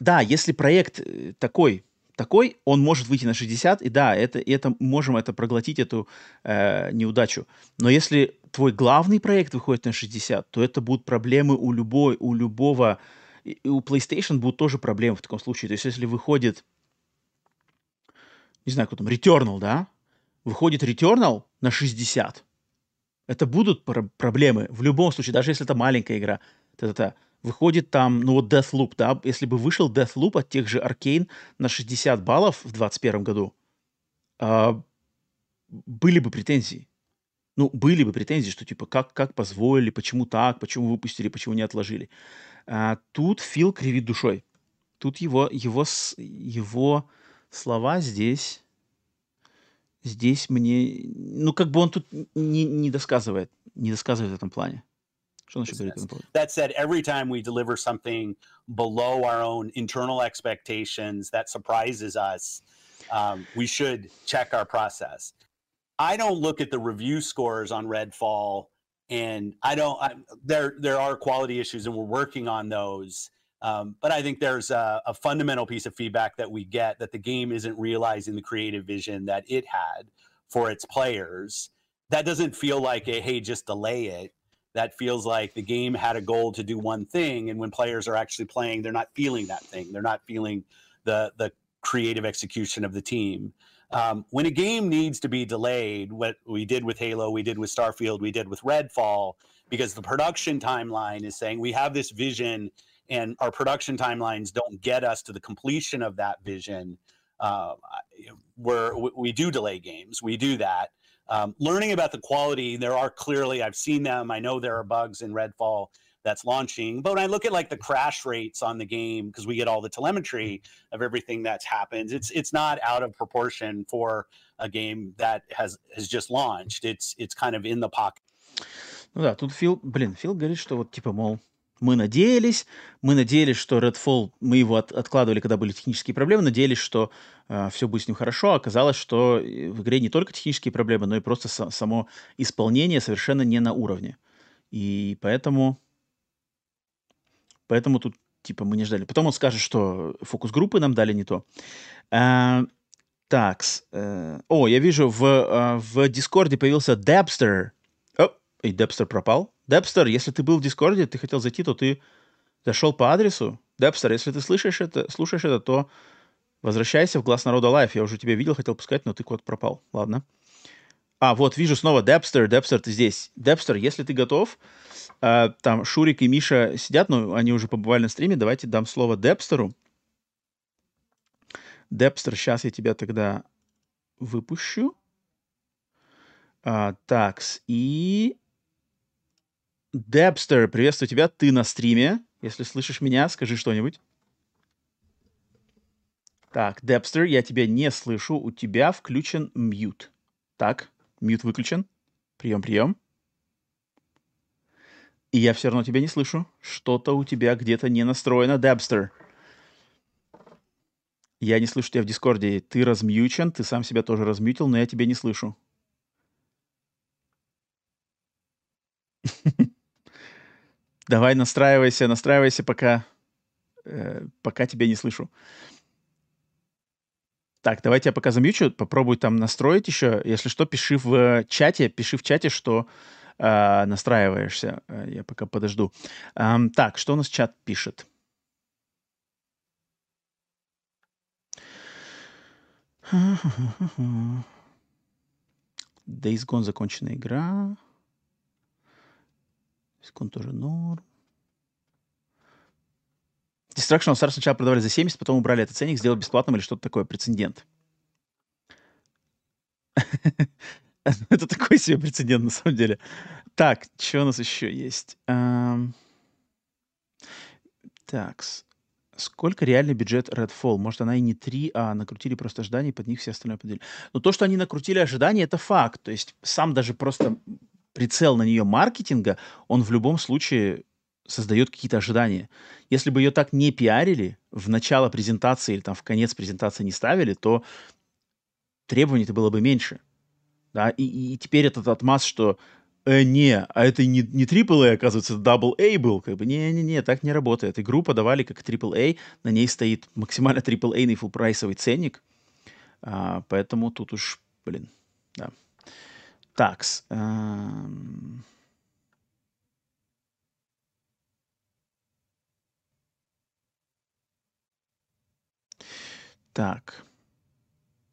да, если проект э, такой, такой, он может выйти на 60, и да, это, это можем это проглотить, эту э, неудачу. Но если твой главный проект выходит на 60, то это будут проблемы у любой, у любого, и у PlayStation будут тоже проблемы в таком случае. То есть если выходит не знаю, кто там, Returnal, да, выходит Returnal на 60, это будут пр- проблемы в любом случае, даже если это маленькая игра. Та-та-та. Выходит там, ну вот Deathloop, да, если бы вышел Deathloop от тех же Arkane на 60 баллов в 2021 году, э, были бы претензии. Ну, были бы претензии, что типа как, как позволили, почему так, почему выпустили, почему не отложили. А, тут Фил кривит душой. Тут его, его, его слова здесь, здесь мне, ну, как бы он тут не, не досказывает, не досказывает в этом плане. Что он еще говорит? That said, every time we deliver something below our own internal expectations that surprises us, um, we should check our process. I don't look at the review scores on Redfall, and I don't. I, there, there are quality issues, and we're working on those. Um, but I think there's a, a, fundamental piece of feedback that we get that the game isn't realizing the creative vision that it had for its players. That doesn't feel like a hey, just delay it. That feels like the game had a goal to do one thing, and when players are actually playing, they're not feeling that thing. They're not feeling the the creative execution of the team. Um, when a game needs to be delayed, what we did with Halo, we did with Starfield, we did with Redfall, because the production timeline is saying we have this vision and our production timelines don't get us to the completion of that vision, uh, where we do delay games. We do that. Um, learning about the quality, there are clearly, I've seen them. I know there are bugs in Redfall that's launching. But when I look at like the crash rates on the game, because we get all the telemetry of everything that's happened, it's it's not out of proportion for a game that has has just launched. It's it's kind of in the pocket. Ну да, тут Фил, блин, Фил говорит, что вот типа, мол, Мы надеялись, мы надеялись, что Redfall, мы его от, откладывали, когда были технические проблемы, надеялись, что э, все будет с ним хорошо. Оказалось, что в игре не только технические проблемы, но и просто со, само исполнение совершенно не на уровне. И поэтому, поэтому тут типа мы не ждали. Потом он скажет, что фокус-группы нам дали не то. А, так, э, о, я вижу, в, э, в Дискорде появился Debster. О, и Debster пропал. Debster, если ты был в Дискорде, ты хотел зайти, то ты зашел по адресу. Debster, если ты слышишь это, слушаешь это, то возвращайся в Глас Народа Live. Я уже тебя видел, хотел пускать, но ты куда-то пропал. Ладно. А, вот, вижу снова Debster. Debster, ты здесь. Debster, если ты готов, э, там Шурик и Миша сидят, но они уже побывали на стриме, давайте дам слово Debster у. Debster, сейчас я тебя тогда выпущу. А, такс, и... Депстер, приветствую тебя, ты на стриме. Если слышишь меня, скажи что-нибудь. Так, Депстер, я тебя не слышу, у тебя включен мьют. Так, мьют выключен. Прием, прием. И я все равно тебя не слышу. Что-то у тебя где-то не настроено, Депстер. Я не слышу тебя в Дискорде. Ты размьючен, ты сам себя тоже размьютил, но я тебя не слышу. Давай настраивайся, настраивайся, пока, э, пока тебя не слышу. Так, давайте я пока замьючу, попробуй там настроить еще. Если что, пиши в чате, пиши в чате, что э, настраиваешься. Э, я пока подожду. Эм, так, что у нас чат пишет? Days Gone законченная игра. Gone тоже норм. Destruction Stars сначала продавали за 70, потом убрали этот ценник, сделали бесплатным или что-то такое, прецедент. Это такой себе прецедент, на самом деле. Так, что у нас еще есть? Так, Сколько реальный бюджет Redfall? Может, она и не 3, а накрутили просто ожидания, и под них все остальное поделили. Но то, что они накрутили ожидания, это факт. То есть сам даже просто прицел на нее маркетинга, он в любом случае создает какие-то ожидания. Если бы ее так не пиарили, в начало презентации или там в конец презентации не ставили, то требований-то было бы меньше. Да? И, и теперь этот отмаз, что э, не, а это не, не оказывается, это Double A был. Как бы, не-не-не, так не работает. Игру подавали как AAA, на ней стоит максимально AAA-ный фулл-прайсовый ценник. А, поэтому тут уж, блин, да. Такс. Эм... Так.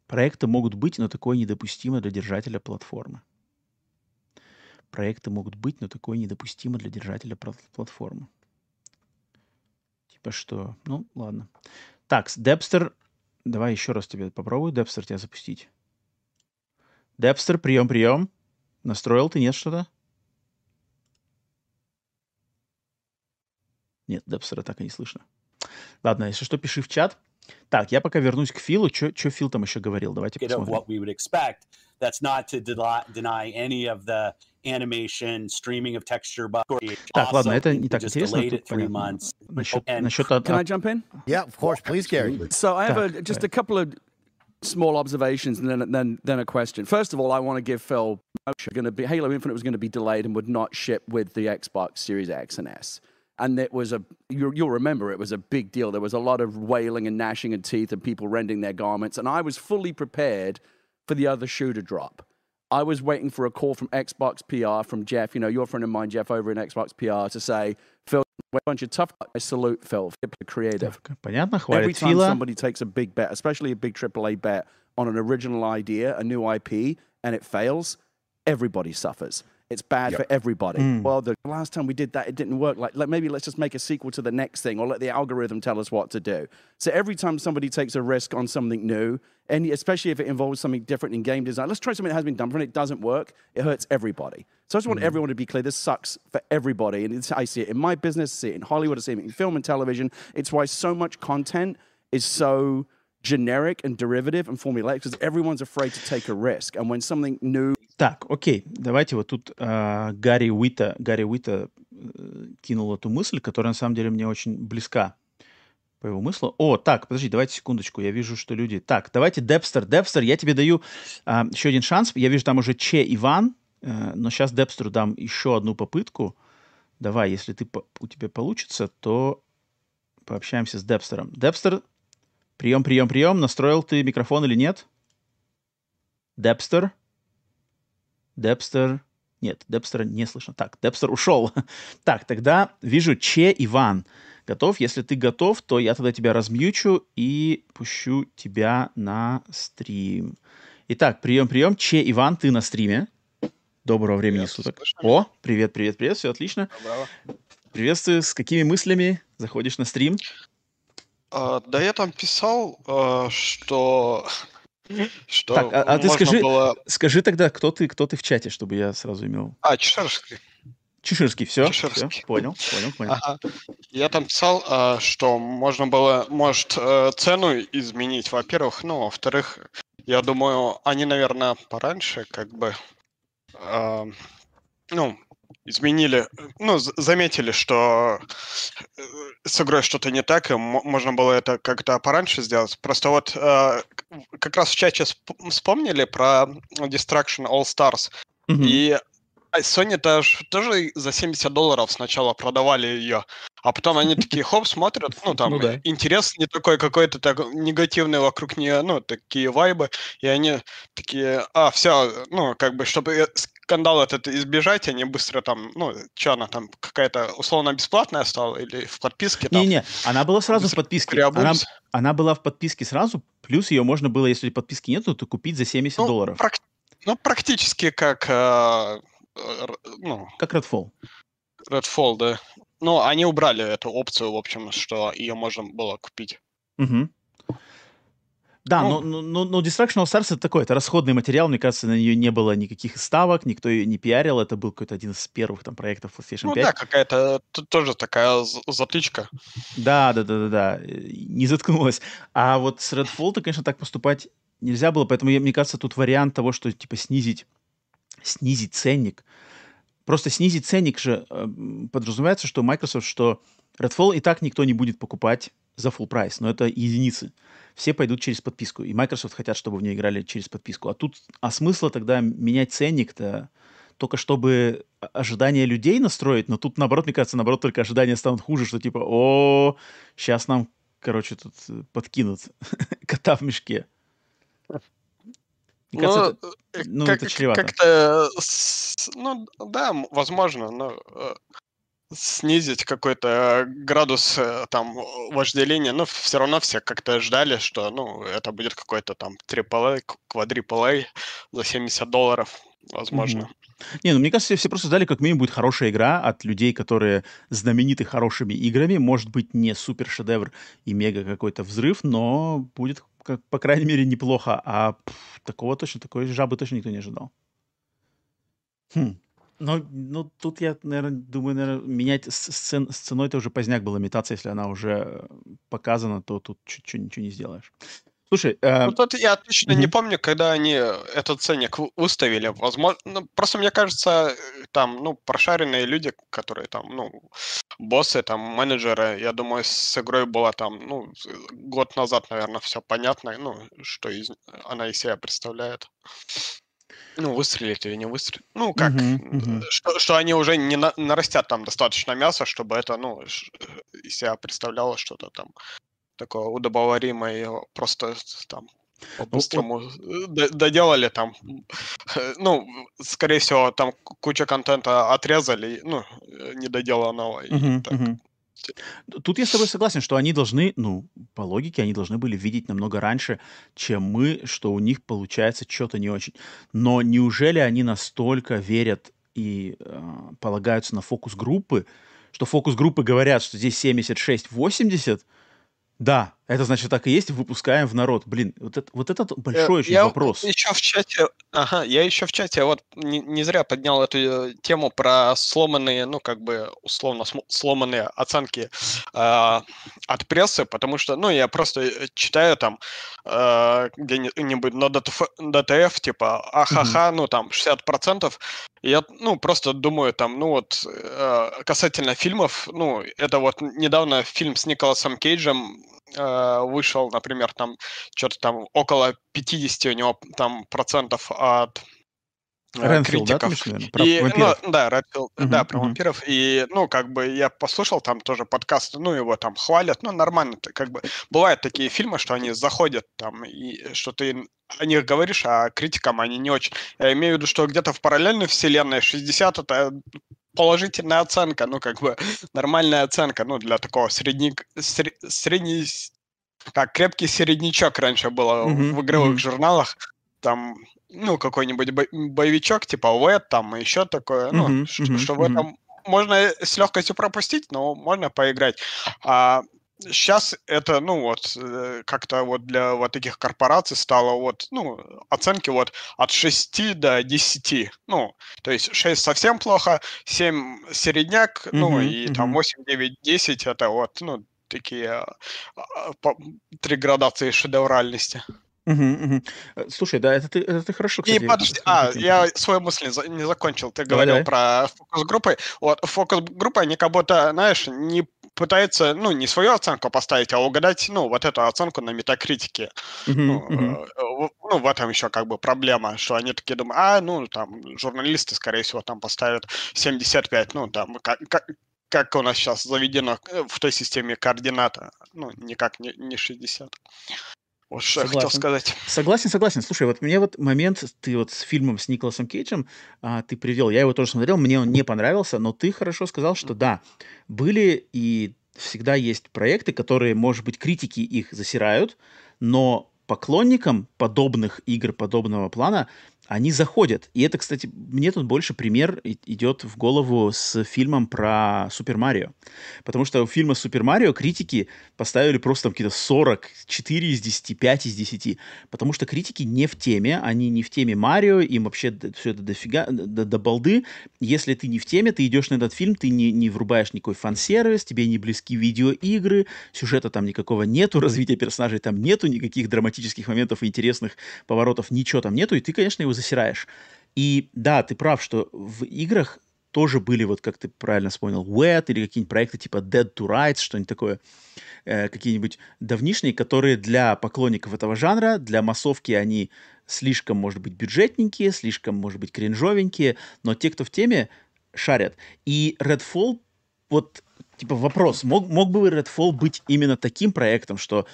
Проекты могут быть, но такое недопустимо для держателя платформы. Проекты могут быть, но такое недопустимо для держателя платформы. Типа что? Ну, ладно. Так, Депстер. Давай еще раз тебе попробую, Депстер, тебя запустить. Депстер, прием, прием. Настроил ты, нет что-то? Нет, Депстера так и не слышно. Ладно, если что, пиши в чат. Так, я пока вернусь к Филу. Что Фил там еще говорил? Давайте посмотрим. What we would expect. That's not to deny any of the animation, streaming of texture. But так, ладно, это не так интересно. Тут понятно. Насчет, насчет Can I jump in? Yeah, of course. Please, Gary. So I have a, just a couple of small observations and then then then a question. First of all, I want to give Phil going to be Halo Infinite was going to be delayed and would not ship with the Xbox Series X and S. And it was a you, will remember it was a big deal. There was a lot of wailing and gnashing of teeth and people rending their garments. And i was fully prepared for the other shoe to drop. I was waiting for a call from xbox pr from jeff. You know your friend of mine jeff over in xbox pr to say bunch of tough i salute phil creative Понятно, every time Фила. somebody takes a big bet especially a big aaa bet on an original idea a new ip and it fails everybody suffers it's bad yep. for everybody. Mm. Well, the last time we did that, it didn't work. Like, like, maybe let's just make a sequel to the next thing, or let the algorithm tell us what to do. So every time somebody takes a risk on something new, and especially if it involves something different in game design, let's try something that has been done. When it doesn't work, it hurts everybody. So I just want mm. everyone to be clear. This sucks for everybody, and I see it in my business, I see it in Hollywood, I see it in film and television. It's why so much content is so generic and derivative and formulaic because everyone's afraid to take a risk. And when something new Так, окей, давайте вот тут э, Гарри Уита, Гарри Уита э, кинул эту мысль, которая на самом деле мне очень близка по его мыслю. О, так, подожди, давайте секундочку. Я вижу, что люди... Так, давайте Депстер. Депстер, я тебе даю а, еще один шанс. Я вижу там уже Че Иван, э, но сейчас Депстеру дам еще одну попытку. Давай, если ты, у тебя получится, то пообщаемся с Депстером. Депстер, прием, прием, прием. Настроил ты микрофон или нет? Депстер? Депстер? Нет, Депстера не слышно. Так, Депстер ушел. так, тогда вижу Че Иван готов. Если ты готов, то я тогда тебя размьючу и пущу тебя на стрим. Итак, прием, прием. Че, Иван, ты на стриме. Доброго времени привет, суток. О, привет, привет, привет, все отлично. Доброго. Приветствую. С какими мыслями заходишь на стрим? А, да я там писал, а, что что так, а, а ты скажи, было... скажи тогда, кто ты, кто ты в чате, чтобы я сразу имел. А, Чешерский. Чеширский, все, Чеширский. все, понял, понял, понял. Ага. Я там писал, а, что можно было, может, э, цену изменить, во-первых, ну, во-вторых, я думаю, они, наверное, пораньше, как бы, а, ну, изменили, ну, заметили, что э, с игрой что-то не так, и можно было это как-то пораньше сделать. Просто вот э, как раз в чате вспомнили про Destruction All Stars, mm-hmm. и а Sony тоже, тоже за 70 долларов сначала продавали ее, а потом они такие, хоп, смотрят, ну там, ну, да. интерес не такой какой-то так негативный вокруг нее, ну, такие вайбы, и они такие, а, все, ну, как бы, чтобы скандал этот избежать, они быстро там, ну, что она там, какая-то условно бесплатная стала или в подписке там? Не-не, она была сразу в подписке. Она, она была в подписке сразу, плюс ее можно было, если подписки нету, то купить за 70 ну, долларов. Прак- ну, практически как э, ну... Как Redfall. Redfall, да. Ну, они убрали эту опцию, в общем, что ее можно было купить. Угу. Да, ну, но, но, но Distraction All Stars это такой, это расходный материал, мне кажется, на нее не было никаких ставок, никто ее не пиарил, это был какой-то один из первых там проектов PlayStation 5. Ну да, какая-то тоже такая затычка. Да, да, да, да, да, не заткнулась. А вот с Redfall-то, конечно, так поступать нельзя было, поэтому, мне кажется, тут вариант того, что, типа, снизить снизить ценник. Просто снизить ценник же э, подразумевается, что Microsoft, что Redfall и так никто не будет покупать за full прайс, но это единицы. Все пойдут через подписку. И Microsoft хотят, чтобы в нее играли через подписку. А тут, а смысла тогда менять ценник-то только чтобы ожидания людей настроить, но тут, наоборот, мне кажется, наоборот, только ожидания станут хуже, что типа, о, сейчас нам, короче, тут подкинут кота в мешке. Мне кажется, ну, это, ну, как, это чревато. Как-то, ну, да, возможно, но э, снизить какой-то градус э, там вожделения, но все равно все как-то ждали, что, ну, это будет какой-то там AAA, квадрипл за 70 долларов, возможно. Mm-hmm. Не, ну мне кажется, все просто ждали, как минимум будет хорошая игра от людей, которые знамениты хорошими играми. Может быть, не супер шедевр и мега какой-то взрыв, но будет как, по крайней мере, неплохо. А пф, такого точно, такой жабы точно никто не ожидал. Хм. Ну, ну, тут я, наверное, думаю, наверное, менять сцен, с это уже поздняк была имитация, если она уже показана, то тут чуть-чуть ничего не сделаешь. Слушай, э... ну, тут я точно mm-hmm. не помню, когда они этот ценник выставили. Возможно, ну, просто мне кажется, там, ну, прошаренные люди, которые там, ну, боссы, там, менеджеры, я думаю, с игрой было там, ну, год назад, наверное, все понятно, ну, что из, она из себя представляет. Ну, выстрелить или не выстрелить. Ну, как, uh-huh, uh-huh. Что, что они уже не на, нарастят там достаточно мяса, чтобы это, ну, из себя представляло что-то там такое удобоваримое, просто там ну, по-быстрому ну, доделали там. Ну, скорее всего, там куча контента отрезали, ну, э, недоделанного. Uh-huh, так. uh-huh. Тут я с тобой согласен, что они должны, ну, по логике, они должны были видеть намного раньше, чем мы, что у них получается что-то не очень. Но неужели они настолько верят и э, полагаются на фокус группы, что фокус группы говорят, что здесь 76-80, да, Это значит, так и есть, выпускаем в народ. Блин, вот это, вот это большой очень я вопрос. еще в чате, ага, я еще в чате вот не, не зря поднял эту э, тему про сломанные, ну, как бы, условно, сломанные оценки э, от прессы, потому что, ну, я просто э, читаю там э, где-нибудь на ДТФ, ДТФ, типа, ахаха, mm-hmm. ну, там, 60%, и я, ну, просто думаю, там, ну, вот, э, касательно фильмов, ну, это вот недавно фильм с Николасом Кейджем, э, вышел, например, там что-то там около 50 у него там процентов от Ренфилд, критиков. Да, думаешь, про и, вампиров? Ну, да, Редфилд, uh-huh, да, про uh-huh. вампиров. И, ну, как бы я послушал там тоже подкаст, ну, его там хвалят, ну, нормально. Как бы бывают такие фильмы, что они заходят там, и что ты о них говоришь, а критикам они не очень. Я имею в виду, что где-то в параллельной вселенной 60 это положительная оценка, ну, как бы нормальная оценка, ну, для такого средник, сред, средний, как крепкий середнячок раньше было mm-hmm. в игровых mm-hmm. журналах, там, ну, какой-нибудь боевичок, типа Вэт, там, еще такое, ну, mm-hmm. что, mm-hmm. что в этом можно с легкостью пропустить, но можно поиграть. А сейчас это, ну вот, э, как-то вот для вот таких корпораций стало вот, ну, оценки вот от 6 до 10. Ну, то есть 6 совсем плохо, 7 середняк, mm-hmm, ну, и mm-hmm. там 8, 9, 10 это вот, ну, такие а, а, три градации шедевральности. Угу, угу. Слушай, да, это ты, это ты хорошо, кстати. И подожди, а, я свою мысль не закончил. Ты говорил давай. про фокус-группы. Вот, фокус-группа, они как будто, знаешь, не пытается, ну, не свою оценку поставить, а угадать, ну, вот эту оценку на метакритике. Uh-huh, ну, uh-huh. Э, ну, в этом еще как бы проблема, что они такие думают, а, ну, там, журналисты, скорее всего, там поставят 75, ну, там, как, как, как у нас сейчас заведено э, в той системе координата, ну, никак не, не 60. Вот что я хотел сказать. Согласен, согласен. Слушай, вот мне вот момент, ты вот с фильмом с Николасом Кейджем а, ты привел, я его тоже смотрел, мне он не понравился, но ты хорошо сказал, что да, были и всегда есть проекты, которые, может быть, критики их засирают, но поклонникам подобных игр, подобного плана, они заходят. И это, кстати, мне тут больше пример идет в голову с фильмом про Супер Марио. Потому что у фильма Супер Марио критики поставили просто там какие-то 40, 4 из 10, 5 из 10. Потому что критики не в теме, они не в теме Марио, им вообще все это дофига, до, до балды. Если ты не в теме, ты идешь на этот фильм, ты не, не врубаешь никакой фан-сервис, тебе не близки видеоигры, сюжета там никакого нету, развития персонажей там нету, никаких драматических моментов и интересных поворотов, ничего там нету, и ты, конечно, его засираешь. И да, ты прав, что в играх тоже были, вот как ты правильно вспомнил, WET или какие-нибудь проекты типа Dead to Rights, что-нибудь такое, э, какие-нибудь давнишние, которые для поклонников этого жанра, для массовки они слишком, может быть, бюджетненькие, слишком, может быть, кринжовенькие, но те, кто в теме, шарят. И Redfall, вот типа вопрос, мог, мог бы Redfall быть именно таким проектом, что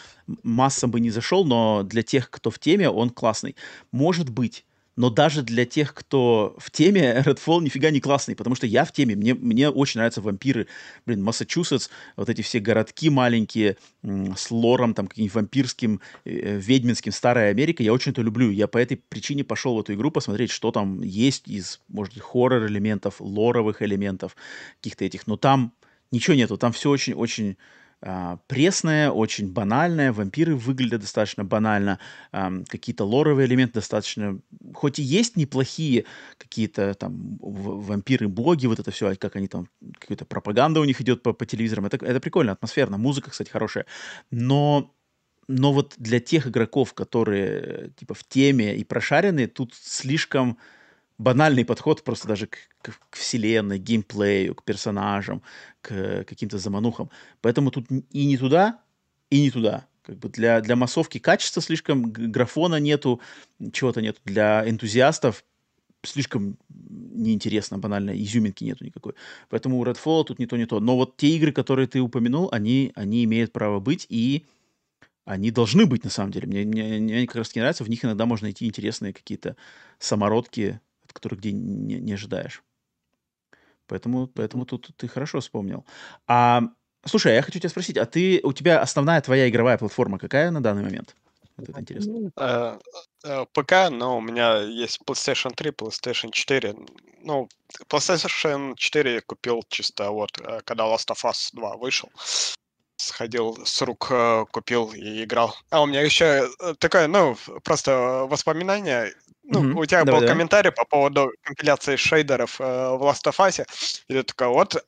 масса бы не зашел, но для тех, кто в теме, он классный? Может быть но даже для тех, кто в теме, Redfall нифига не классный, потому что я в теме, мне, мне очень нравятся вампиры. Блин, Массачусетс, вот эти все городки маленькие, с лором, там, каким-нибудь вампирским, э, ведьминским, старая Америка, я очень это люблю. Я по этой причине пошел в эту игру посмотреть, что там есть из, может быть, хоррор-элементов, лоровых элементов, каких-то этих, но там ничего нету, там все очень-очень а, пресная, очень банальная, вампиры выглядят достаточно банально, а, какие-то лоровые элементы достаточно, хоть и есть неплохие какие-то там вампиры-боги, вот это все, как они там, какая-то пропаганда у них идет по, по телевизорам, это, это прикольно, атмосферно, музыка, кстати, хорошая, но но вот для тех игроков, которые типа в теме и прошаренные, тут слишком банальный подход просто даже к, к, к вселенной, к геймплею, к персонажам, к каким-то заманухам. Поэтому тут и не туда, и не туда. Как бы для, для массовки качества слишком, графона нету, чего-то нету. Для энтузиастов слишком неинтересно, банально, изюминки нету никакой. Поэтому у Redfall тут не то, не то. Но вот те игры, которые ты упомянул, они, они имеют право быть, и они должны быть, на самом деле. Мне, мне, мне как раз не нравится, в них иногда можно найти интересные какие-то самородки, которых где не, не ожидаешь. Поэтому, поэтому тут ты хорошо вспомнил. А, слушай, а я хочу тебя спросить, а ты, у тебя основная твоя игровая платформа какая на данный момент? Вот это интересно. Uh, uh, ПК, но у меня есть PlayStation 3, PlayStation 4. Ну, PlayStation 4 я купил чисто вот, э, когда Last of Us 2 вышел. сходил с рук, э, купил и играл. А у меня еще э, такое, ну, просто воспоминание ну, mm-hmm. у тебя давай, был давай. комментарий по поводу компиляции шейдеров э, в Last of Us, и ты такой, вот, э,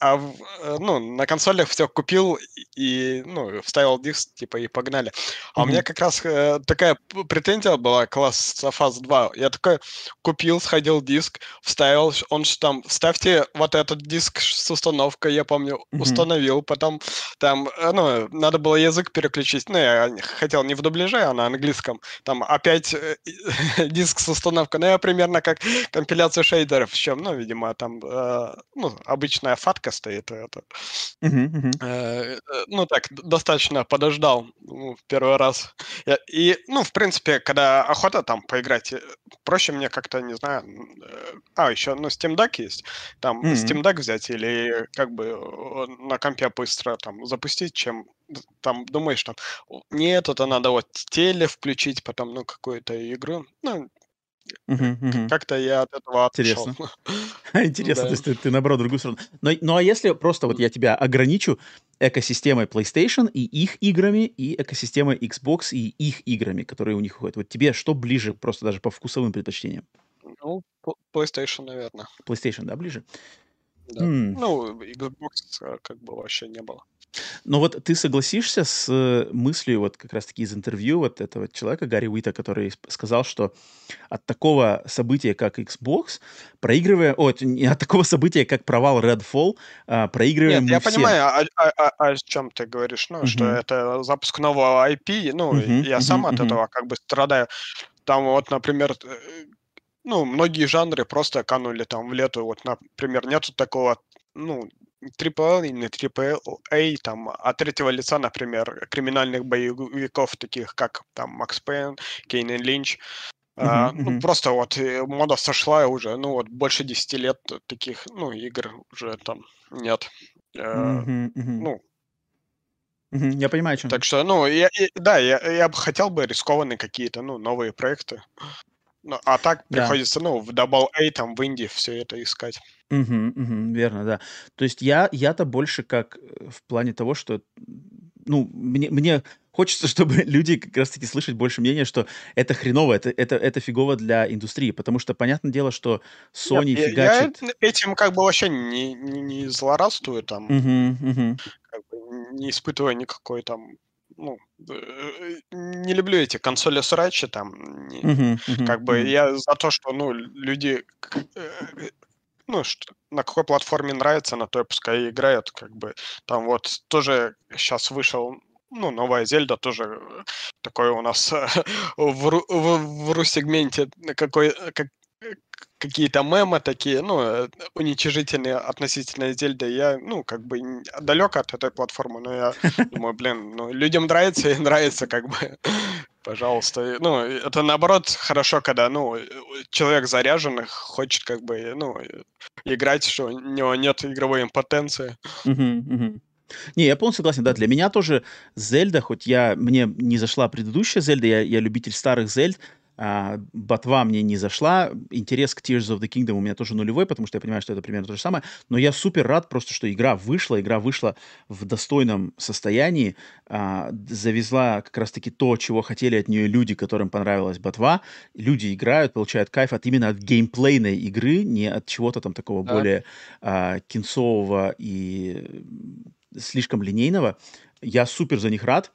а в, э, ну, на консолях все купил и, ну, вставил диск, типа, и погнали. А mm-hmm. у меня как раз э, такая претензия была к Last of Us 2. Я такой купил, сходил диск, вставил, он же там, вставьте вот этот диск с установкой, я помню, mm-hmm. установил, потом там, э, ну, надо было язык переключить, ну, я хотел не в дубляже, а на английском, там опять диск с установкой. Ну, я примерно как компиляцию шейдеров, в чем, ну, видимо, там, э, ну, обычная фатка стоит. Это. Uh-huh, uh-huh. Э, ну, так, достаточно подождал ну, первый раз. И, ну, в принципе, когда охота там поиграть, э, проще мне как-то, не знаю, э, а, еще, ну, Steam Deck есть, там, uh-huh. Steam Deck взять или как бы на компе быстро там запустить, чем там думаешь, там, нет, это надо вот теле включить, потом, ну, какую-то игру. Ну, как-то я от этого отошел. Интересно. Интересно, то есть ты, ты наоборот другую сторону. Но, ну а если просто вот я тебя ограничу экосистемой PlayStation и их играми, и экосистемой Xbox и их играми, которые у них выходят, вот тебе что ближе просто даже по вкусовым предпочтениям? Ну, PlayStation, наверное. PlayStation, да, ближе? Да. Ну, Xbox э, как бы вообще не было. Но вот ты согласишься с э, мыслью вот как раз-таки из интервью вот этого человека, Гарри Уита, который сказал, что от такого события, как Xbox, проигрывая... О, не от такого события, как провал Redfall, а, проигрываем Нет, я все. понимаю, о, о, о, о чем ты говоришь, ну, что это запуск нового IP, ну, Мгм, я сам от мгм. этого как бы страдаю. Там вот, например, э, ну, многие жанры просто канули там в лету. Вот, например, нету такого, ну, AAA не AAA, там, от третьего лица, например, криминальных боевиков, таких как там Макс Пейн, Кейн и Линч. Uh-huh, uh-huh. Ну, просто вот э, мода сошла уже, ну, вот больше 10 лет таких, ну, игр уже там нет. Uh-huh, uh-huh. Ну, uh-huh. Я понимаю, о чем. Так что, ну, я, я, да, я, я бы хотел бы рискованные какие-то, ну, новые проекты. Ну, а так да. приходится, ну, в Double A, там, в Инди все это искать. Угу, угу, верно, да. То есть я, я-то больше как э, в плане того, что, ну, мне, мне хочется, чтобы люди как раз-таки слышать больше мнения, что это хреново, это, это, это фигово для индустрии, потому что, понятное дело, что Sony Нет, фигачит... Я этим как бы вообще не, не, не злорадствую, там, угу, угу. Как бы не испытывая никакой там ну, э, не люблю эти консоли срачи там, не, uh-huh, uh-huh, как бы uh-huh. я за то, что, ну, люди, э, ну, что, на какой платформе нравится, на той пускай играют, как бы, там вот тоже сейчас вышел ну, новая Зельда тоже такой у нас в, в, в ру-сегменте какой, как, какие-то мемы такие, ну, э, уничижительные относительно Зельды. Я, ну, как бы далек от этой платформы, но я думаю, блин, ну, людям нравится и нравится, как бы, пожалуйста. Ну, это наоборот хорошо, когда, ну, человек заряженный хочет, как бы, ну, играть, что у него нет игровой импотенции. Не, я полностью согласен, да, для меня тоже Зельда, хоть я, мне не зашла предыдущая Зельда, я, я любитель старых Зельд, а, ботва мне не зашла. Интерес к Tears of the Kingdom у меня тоже нулевой, потому что я понимаю, что это примерно то же самое. Но я супер рад просто, что игра вышла. Игра вышла в достойном состоянии. А, завезла как раз-таки то, чего хотели от нее люди, которым понравилась ботва. Люди играют, получают кайф от именно от геймплейной игры, не от чего-то там такого да. более а, кинцового и слишком линейного. Я супер за них рад.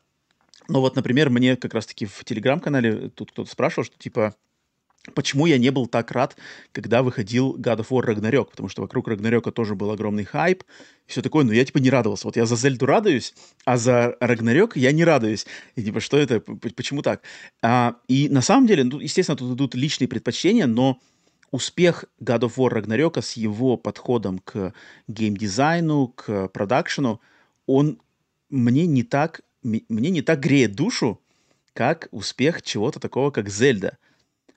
Но вот, например, мне как раз-таки в телеграм-канале тут кто-то спрашивал, что типа, почему я не был так рад, когда выходил God of War Ragnarok, потому что вокруг Рагнарёка тоже был огромный хайп, и все такое, но я типа не радовался. Вот я за Зельду радуюсь, а за Рагнарёк я не радуюсь. И типа, что это, почему так? А, и на самом деле, ну, естественно, тут идут личные предпочтения, но успех God of War Ragnarёка с его подходом к геймдизайну, к продакшену, он мне не так мне не так греет душу, как успех чего-то такого, как Зельда.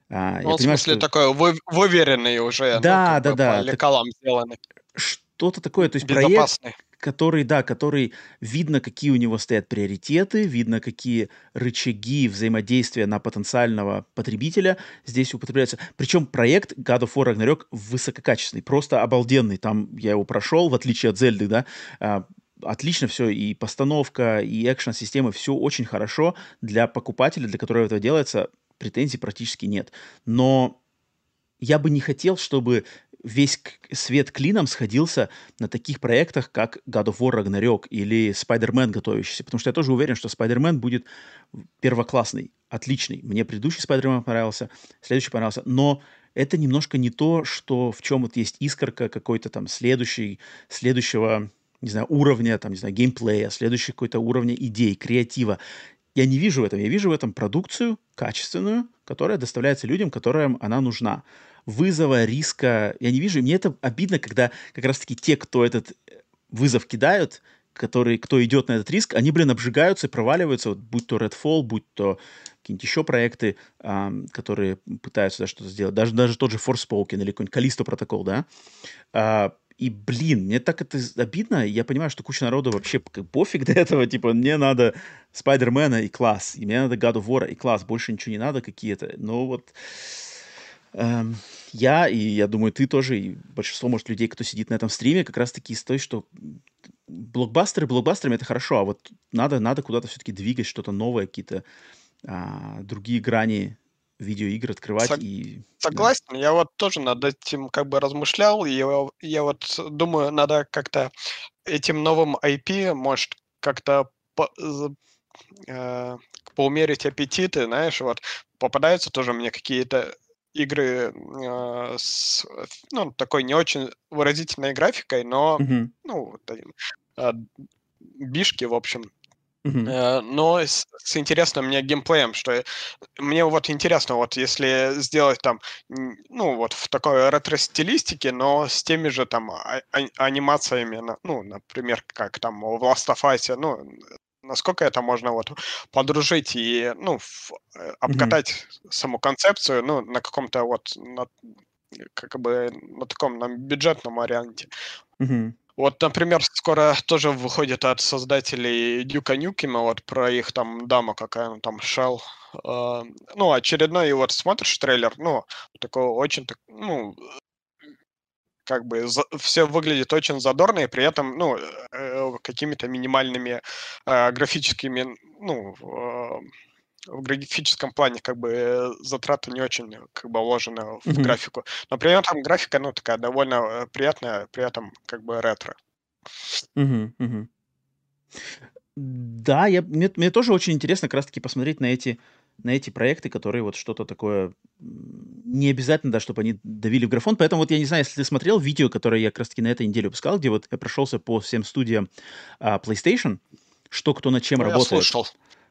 А, ну, я в понимаю, смысле, что... такой вы, выверенный уже. Да, ну, да, да. По лекалам так... сделанный. Что-то такое, то есть проект, который, да, который видно, какие у него стоят приоритеты, видно, какие рычаги взаимодействия на потенциального потребителя здесь употребляются. Причем проект God of War Ragnarok высококачественный, просто обалденный. Там я его прошел, в отличие от Зельды, да, а, отлично все, и постановка, и экшн-системы, все очень хорошо для покупателя, для которого это делается, претензий практически нет. Но я бы не хотел, чтобы весь свет клином сходился на таких проектах, как God of War Ragnarok или Spider-Man готовящийся, потому что я тоже уверен, что Spider-Man будет первоклассный, отличный. Мне предыдущий Spider-Man понравился, следующий понравился, но это немножко не то, что в чем вот есть искорка какой-то там следующий, следующего, не знаю, уровня, там, не знаю, геймплея, следующего какой-то уровня идей, креатива. Я не вижу в этом. Я вижу в этом продукцию качественную, которая доставляется людям, которым она нужна вызова, риска я не вижу. И мне это обидно, когда как раз-таки те, кто этот э, вызов кидают, который, кто идет на этот риск, они, блин, обжигаются и проваливаются, вот, будь то Redfall, будь то какие-нибудь еще проекты, э, которые пытаются да, что-то сделать, даже, даже тот же Forspoken или какой-нибудь Callisto протокол, да, э, и, блин, мне так это обидно. Я понимаю, что куча народу вообще пофиг до этого. Типа, мне надо Спайдермена и класс. И мне надо God of War и класс. Больше ничего не надо какие-то. Но вот Эм, я, и я думаю, ты тоже, и большинство, может, людей, кто сидит на этом стриме, как раз-таки из той, что блокбастеры блокбастерами это хорошо, а вот надо, надо куда-то все-таки двигать что-то новое, какие-то а, другие грани видеоигр открывать Сог... и... Согласен, да. я вот тоже над этим как бы размышлял, и я, я вот думаю, надо как-то этим новым IP, может, как-то по, э, поумерить аппетиты, знаешь, вот попадаются тоже мне какие-то игры э, с ну, такой не очень выразительной графикой, но mm-hmm. ну, э, бишки, в общем. Э, но с, с интересным мне геймплеем, что мне вот интересно, вот если сделать там, ну, вот в такой ретро-стилистике, но с теми же там а- а- анимациями, ну, например, как там в Last of Us, ну, насколько это можно вот подружить и, ну, в, э, обкатать mm-hmm. саму концепцию, ну, на каком-то вот, на, как бы на таком на бюджетном варианте. Mm-hmm. Вот, например, скоро тоже выходит от создателей Дюка Нюкима, вот про их там дама какая, ну, там Shell. Э, ну, очередной, и вот смотришь трейлер, ну, такой очень, ну, как бы за, все выглядит очень задорно и при этом, ну, э, какими-то минимальными э, графическими, ну, э, в графическом плане как бы затраты не очень как бы вложены в mm-hmm. графику. Но при этом графика, ну, такая довольно э, приятная, при этом как бы ретро. Mm-hmm. Mm-hmm. Да, я, мне, мне тоже очень интересно как раз-таки посмотреть на эти на эти проекты, которые вот что-то такое не обязательно, да, чтобы они давили в графон. Поэтому вот я не знаю, если ты смотрел видео, которое я как раз таки на этой неделе выпускал, где вот я прошелся по всем студиям а, PlayStation, что кто над чем ну, работает. Я слушал.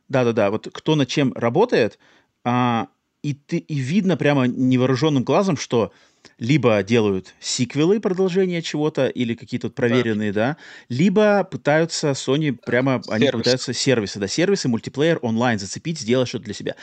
Да-да-да, вот кто над чем работает, а, и, ты, и видно прямо невооруженным глазом, что либо делают сиквелы, продолжения чего-то, или какие-то проверенные, да. да, либо пытаются Sony прямо, Сервис. они пытаются сервисы, да, сервисы, мультиплеер, онлайн зацепить, сделать что-то для себя.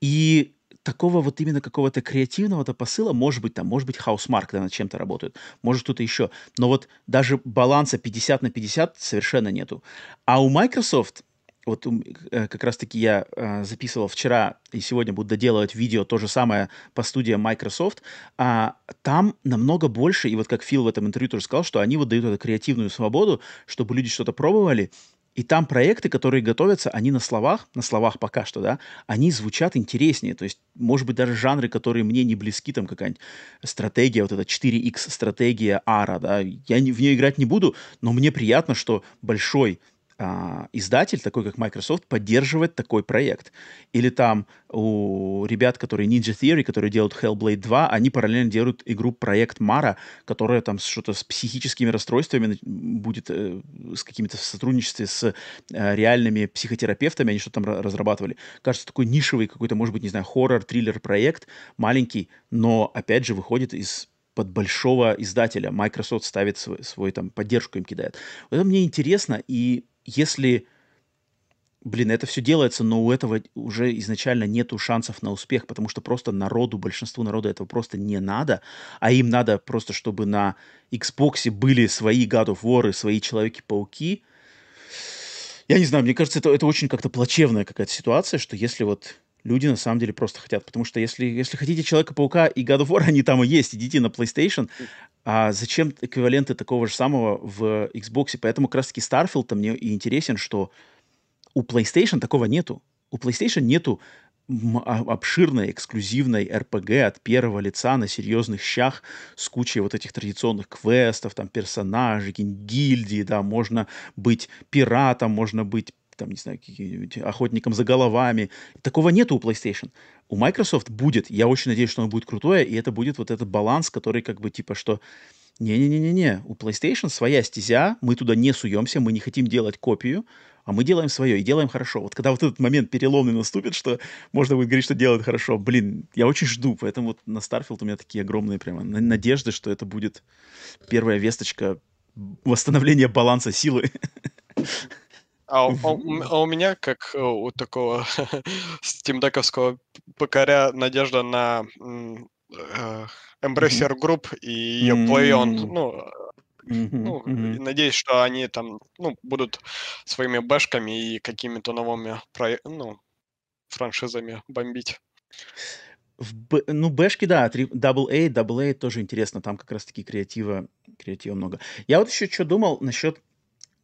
И такого вот именно какого-то креативного-то посыла, может быть, там, может быть, Housemark да, над чем-то работает, может, кто-то еще. Но вот даже баланса 50 на 50 совершенно нету. А у Microsoft вот э, как раз-таки я э, записывал вчера и сегодня буду доделывать видео, то же самое по студиям Microsoft, а там намного больше, и вот как Фил в этом интервью тоже сказал, что они вот дают эту креативную свободу, чтобы люди что-то пробовали, и там проекты, которые готовятся, они на словах, на словах пока что, да, они звучат интереснее. То есть, может быть, даже жанры, которые мне не близки, там какая-нибудь стратегия, вот эта 4X стратегия Ара, да, я не, в нее играть не буду, но мне приятно, что большой а, издатель, такой как Microsoft, поддерживает такой проект. Или там у ребят, которые Ninja Theory, которые делают Hellblade 2, они параллельно делают игру проект Мара, которая там что-то с психическими расстройствами будет э, с какими-то в сотрудничестве с э, реальными психотерапевтами, они что-то там разрабатывали. Кажется, такой нишевый какой-то, может быть, не знаю, хоррор, триллер проект, маленький, но опять же выходит из под большого издателя. Microsoft ставит свой, свой там поддержку им кидает. Вот это мне интересно, и если, блин, это все делается, но у этого уже изначально нету шансов на успех, потому что просто народу, большинству народа этого просто не надо, а им надо просто, чтобы на Xbox были свои God of War, свои Человеки-пауки. Я не знаю, мне кажется, это, это очень как-то плачевная какая-то ситуация, что если вот люди на самом деле просто хотят. Потому что если, если хотите Человека-паука и God of War, они там и есть. Идите на PlayStation. А зачем эквиваленты такого же самого в Xbox? Поэтому как раз-таки Starfield мне и интересен, что у PlayStation такого нету. У PlayStation нету а, обширной, эксклюзивной RPG от первого лица на серьезных щах с кучей вот этих традиционных квестов, там, персонажей, гильдии, да, можно быть пиратом, можно быть там, не знаю, охотником за головами. Такого нету у PlayStation. У Microsoft будет. Я очень надеюсь, что оно будет крутое, и это будет вот этот баланс, который как бы типа, что не-не-не-не-не, у PlayStation своя стезя, мы туда не суемся, мы не хотим делать копию, а мы делаем свое и делаем хорошо. Вот когда вот этот момент переломный наступит, что можно будет говорить, что делают хорошо, блин, я очень жду, поэтому вот на Starfield у меня такие огромные прямо надежды, что это будет первая весточка восстановления баланса силы. А, а, а у меня, как э, у такого стимдековского покоря, надежда на э, Embracer Group и ее Play On. Ну, ну, надеюсь, что они там ну, будут своими бэшками и какими-то новыми ну, франшизами бомбить. В Б, ну, бэшки, да, Double A, Double A тоже интересно, там как раз-таки креатива, креатива много. Я вот еще что думал насчет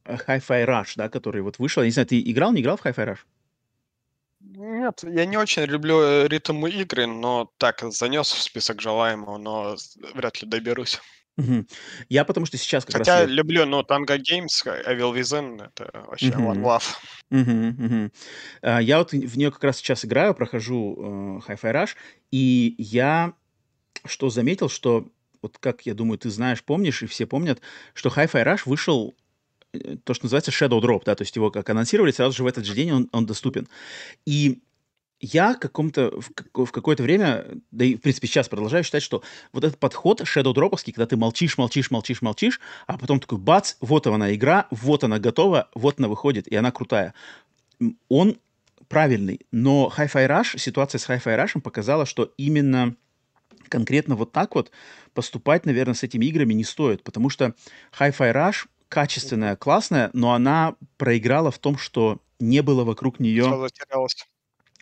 Hi-Fi Rush, да, который вот вышел. Я не знаю, ты играл, не играл в Hi-Fi Rush? Нет, я не очень люблю э, ритм игры, но так, занес в список желаемого, но вряд ли доберусь. Мгм. Я потому что сейчас как раз Хотя люблю, ну, Tango Games, Evil Within, это вообще one love. Мгм. А, Я вот в нее как раз сейчас играю, прохожу э, Hi-Fi Rush, и я что заметил, что вот как я думаю, ты знаешь, помнишь, и все помнят, что Hi-Fi Rush вышел э, то, что называется Shadow Drop, да, то есть его как анонсировали, сразу же в этот же день он, он доступен. И я каком-то, в, в какое-то время, да и, в принципе, сейчас продолжаю считать, что вот этот подход shadow дроповский, когда ты молчишь, молчишь, молчишь, молчишь, а потом такой бац, вот она игра, вот она готова, вот она выходит, и она крутая. Он правильный, но Hi-Fi Rush, ситуация с Hi-Fi Rush показала, что именно конкретно вот так вот поступать, наверное, с этими играми не стоит, потому что Hi-Fi Rush качественная, классная, но она проиграла в том, что не было вокруг нее...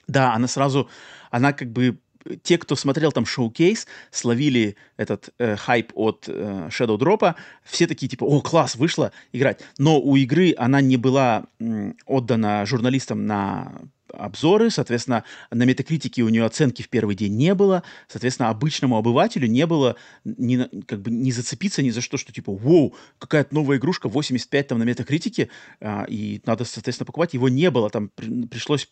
Да, она сразу, она как бы те, кто смотрел там шоу-кейс, словили этот э, хайп от э, Shadow Drop, все такие типа, о, класс, вышла играть. Но у игры она не была м, отдана журналистам на обзоры, соответственно, на метакритике у нее оценки в первый день не было, соответственно, обычному обывателю не было ни, как бы не зацепиться ни за что, что типа, вау, какая-то новая игрушка, 85 там на метакритике, а, и надо, соответственно, покупать, его не было, там при, пришлось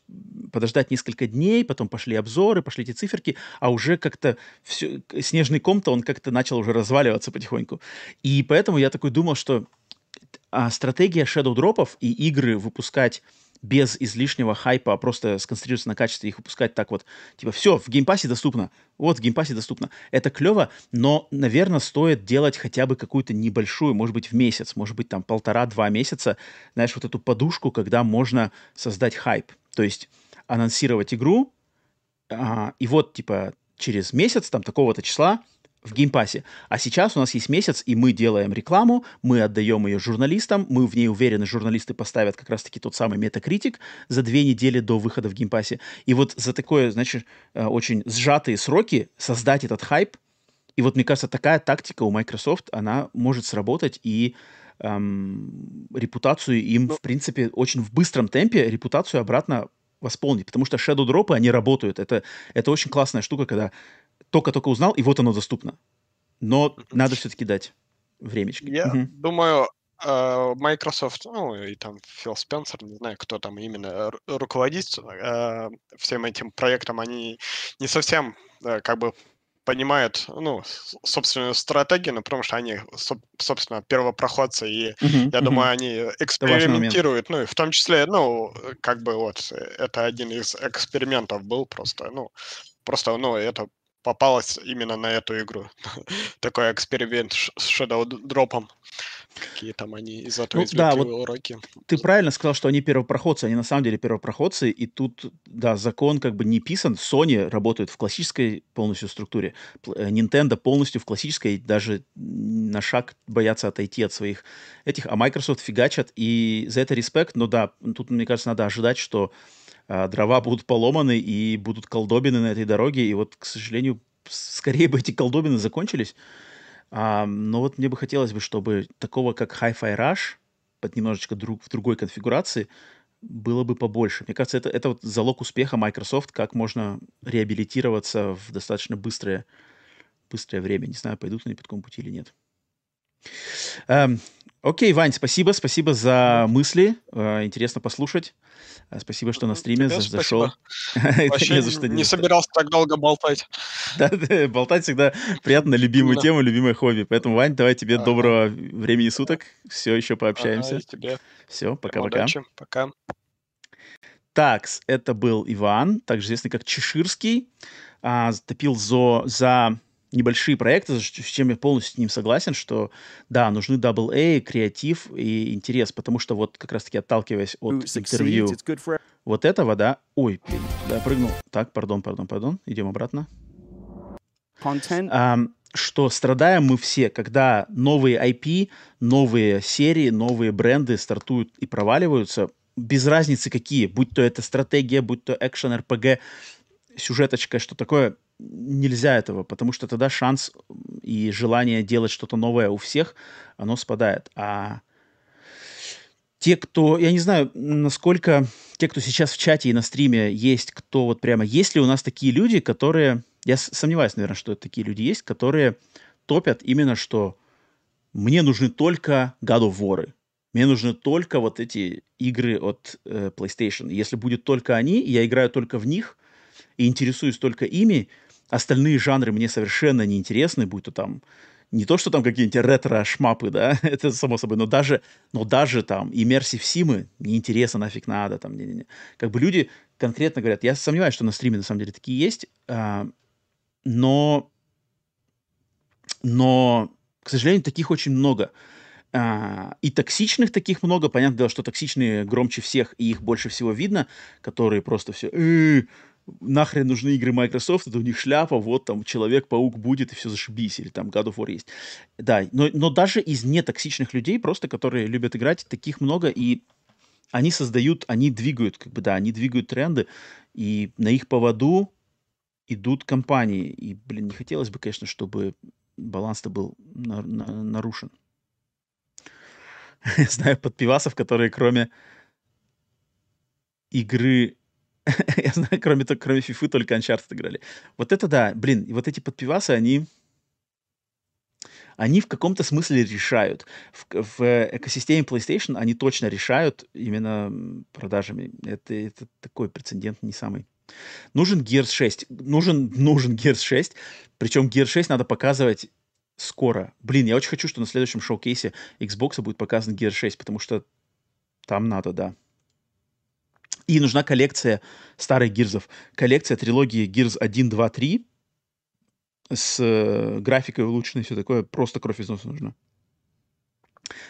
подождать несколько дней, потом пошли обзоры, пошли эти циферки, а уже как-то все, снежный ком-то он как-то начал уже разваливаться потихоньку. И поэтому я такой думал, что а, стратегия shadow drop ов и игры выпускать без излишнего хайпа, а просто сконцентрироваться на качестве их выпускать так вот, типа, все, в геймпассе доступно, вот, в геймпассе доступно. Это клево, но, наверное, стоит делать хотя бы какую-то небольшую, может быть, в месяц, может быть, там полтора-два месяца, знаешь, вот эту подушку, когда можно создать хайп. То есть анонсировать игру, а, и вот, типа, через месяц, там, такого-то числа, в геймпассе. А сейчас у нас есть месяц, и мы делаем рекламу, мы отдаем ее журналистам, мы в ней уверены, журналисты поставят как раз-таки тот самый метакритик за две недели до выхода в геймпассе. И вот за такое, значит, э, очень сжатые сроки создать этот хайп, и вот мне кажется, такая тактика у Microsoft, она может сработать, и эм, репутацию им, ну, в принципе, очень в быстром темпе репутацию обратно восполнить, потому что shadow drop ы, они работают. Это, это очень классная штука, когда только-только узнал, и вот оно доступно. Но надо все-таки дать времечко. Я угу. думаю, э, Microsoft, ну и там Фил Спенсер, не знаю, кто там именно руководит э, всем этим проектом, они не совсем э, как бы понимают, ну, собственную стратегию, ну, потому что они, собственно, первопроходцы, и uh-huh, я uh-huh. думаю, они экспериментируют, ну, и в том числе, ну, как бы вот, это один из экспериментов был просто, ну, просто, ну, это попалась именно на эту игру. Такой эксперимент с Shadow дропом. Какие там они из этого ну, да, вот уроки. Ты правильно сказал, что они первопроходцы. Они на самом деле первопроходцы. И тут, да, закон как бы не писан. Sony работает в классической полностью структуре. Э, Nintendo полностью в классической. Даже на шаг боятся отойти от своих этих. А Microsoft фигачат. И за это респект. Но да, тут, мне кажется, надо ожидать, что а, дрова будут поломаны и будут колдобины на этой дороге. И вот, к сожалению, скорее бы эти колдобины закончились. А, но вот мне бы хотелось бы, чтобы такого, как Hi-Fi Rush, под немножечко друг, в другой конфигурации, было бы побольше. Мне кажется, это, это вот залог успеха Microsoft, как можно реабилитироваться в достаточно быстрое, быстрое время. Не знаю, пойдут они по такому пути или нет. Эм, окей, Вань, спасибо, спасибо за мысли. Э, интересно послушать. Э, спасибо, что на стриме за, зашел. Вообще не, за что, не, не собирался так долго болтать. Да, да, болтать всегда приятно, любимую да. тему, любимое хобби. Поэтому, Вань, давай тебе доброго времени суток. Все, еще пообщаемся. Тебе. Все, пока-пока. Пока. Так, это был Иван, также известный как Чеширский. А, топил за, за небольшие проекты, с чем я полностью с ним согласен, что да, нужны AA, креатив и интерес, потому что вот как раз-таки отталкиваясь от интервью вот этого, да, ой, да, прыгнул. Так, пардон, пардон, пардон, идем обратно. Content. А, что страдаем мы все, когда новые IP, новые серии, новые бренды стартуют и проваливаются, без разницы какие, будь то это стратегия, будь то экшен, РПГ, сюжеточка, что такое, нельзя этого, потому что тогда шанс и желание делать что-то новое у всех, оно спадает. А те, кто, я не знаю, насколько те, кто сейчас в чате и на стриме есть, кто вот прямо, есть ли у нас такие люди, которые, я сомневаюсь, наверное, что такие люди есть, которые топят именно, что мне нужны только God of War, мне нужны только вот эти игры от э, PlayStation. Если будет только они, я играю только в них и интересуюсь только ими, остальные жанры мне совершенно неинтересны, будь то там не то, что там какие-нибудь ретро-шмапы, да, это само собой, но даже, но даже там иммерсив симы неинтересно, нафиг надо, там, не, не, не. Как бы люди конкретно говорят, я сомневаюсь, что на стриме на самом деле такие есть, а, но, но, к сожалению, таких очень много. А, и токсичных таких много, понятно дело, что токсичные громче всех, и их больше всего видно, которые просто все, нахрен нужны игры Microsoft, это у них шляпа, вот там Человек-паук будет, и все зашибись, или там God of War есть. Да, но, но даже из нетоксичных людей, просто которые любят играть, таких много, и они создают, они двигают, как бы, да, они двигают тренды, и на их поводу идут компании. И, блин, не хотелось бы, конечно, чтобы баланс-то был на, на, нарушен. Знаю подпивасов, которые кроме игры Я знаю, кроме, кроме FIFA только Uncharted играли. Вот это да, блин, вот эти подпивасы, они они в каком-то смысле решают. В, в экосистеме PlayStation они точно решают именно продажами. Это, это такой прецедент не самый. Нужен Gears 6. Нужен, нужен Gears 6. Причем Gears 6 надо показывать скоро. Блин, я очень хочу, что на следующем шоу-кейсе Xbox будет показан Gears 6, потому что там надо, да. И нужна коллекция старых гирзов. Коллекция трилогии Gears 1, 2, 3 с э, графикой улучшенной, все такое. Просто кровь из носа нужна.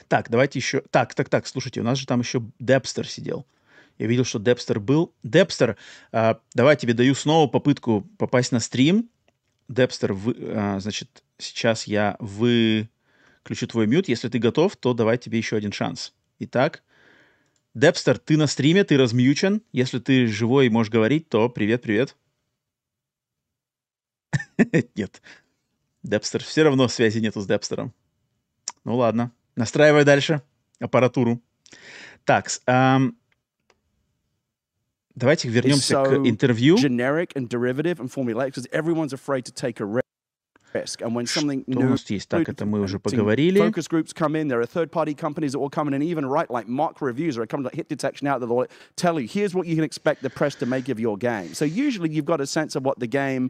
Так, давайте еще... Так, так, так, слушайте, у нас же там еще Депстер сидел. Я видел, что Депстер был. Депстер, э, давай тебе даю снова попытку попасть на стрим. Депстер, вы, э, значит, сейчас я выключу твой мют. Если ты готов, то давай тебе еще один шанс. Итак, Депстер, ты на стриме, ты размьючен. Если ты живой и можешь говорить, то привет-привет. Нет. Депстер. Все равно связи нету с Депстером. Ну ладно. Настраивай дальше аппаратуру. Так, эм, давайте вернемся so к интервью. Generic and derivative and formulaic because everyone's afraid to take a risk. And when something Что new, у нас есть? Так, это мы уже поговорили. Focus groups come in. There are third-party companies that will come in and even write like mock reviews or come like hit detection out that will tell you, here's what you can expect the press to make of your game. So usually you've got a sense of what the game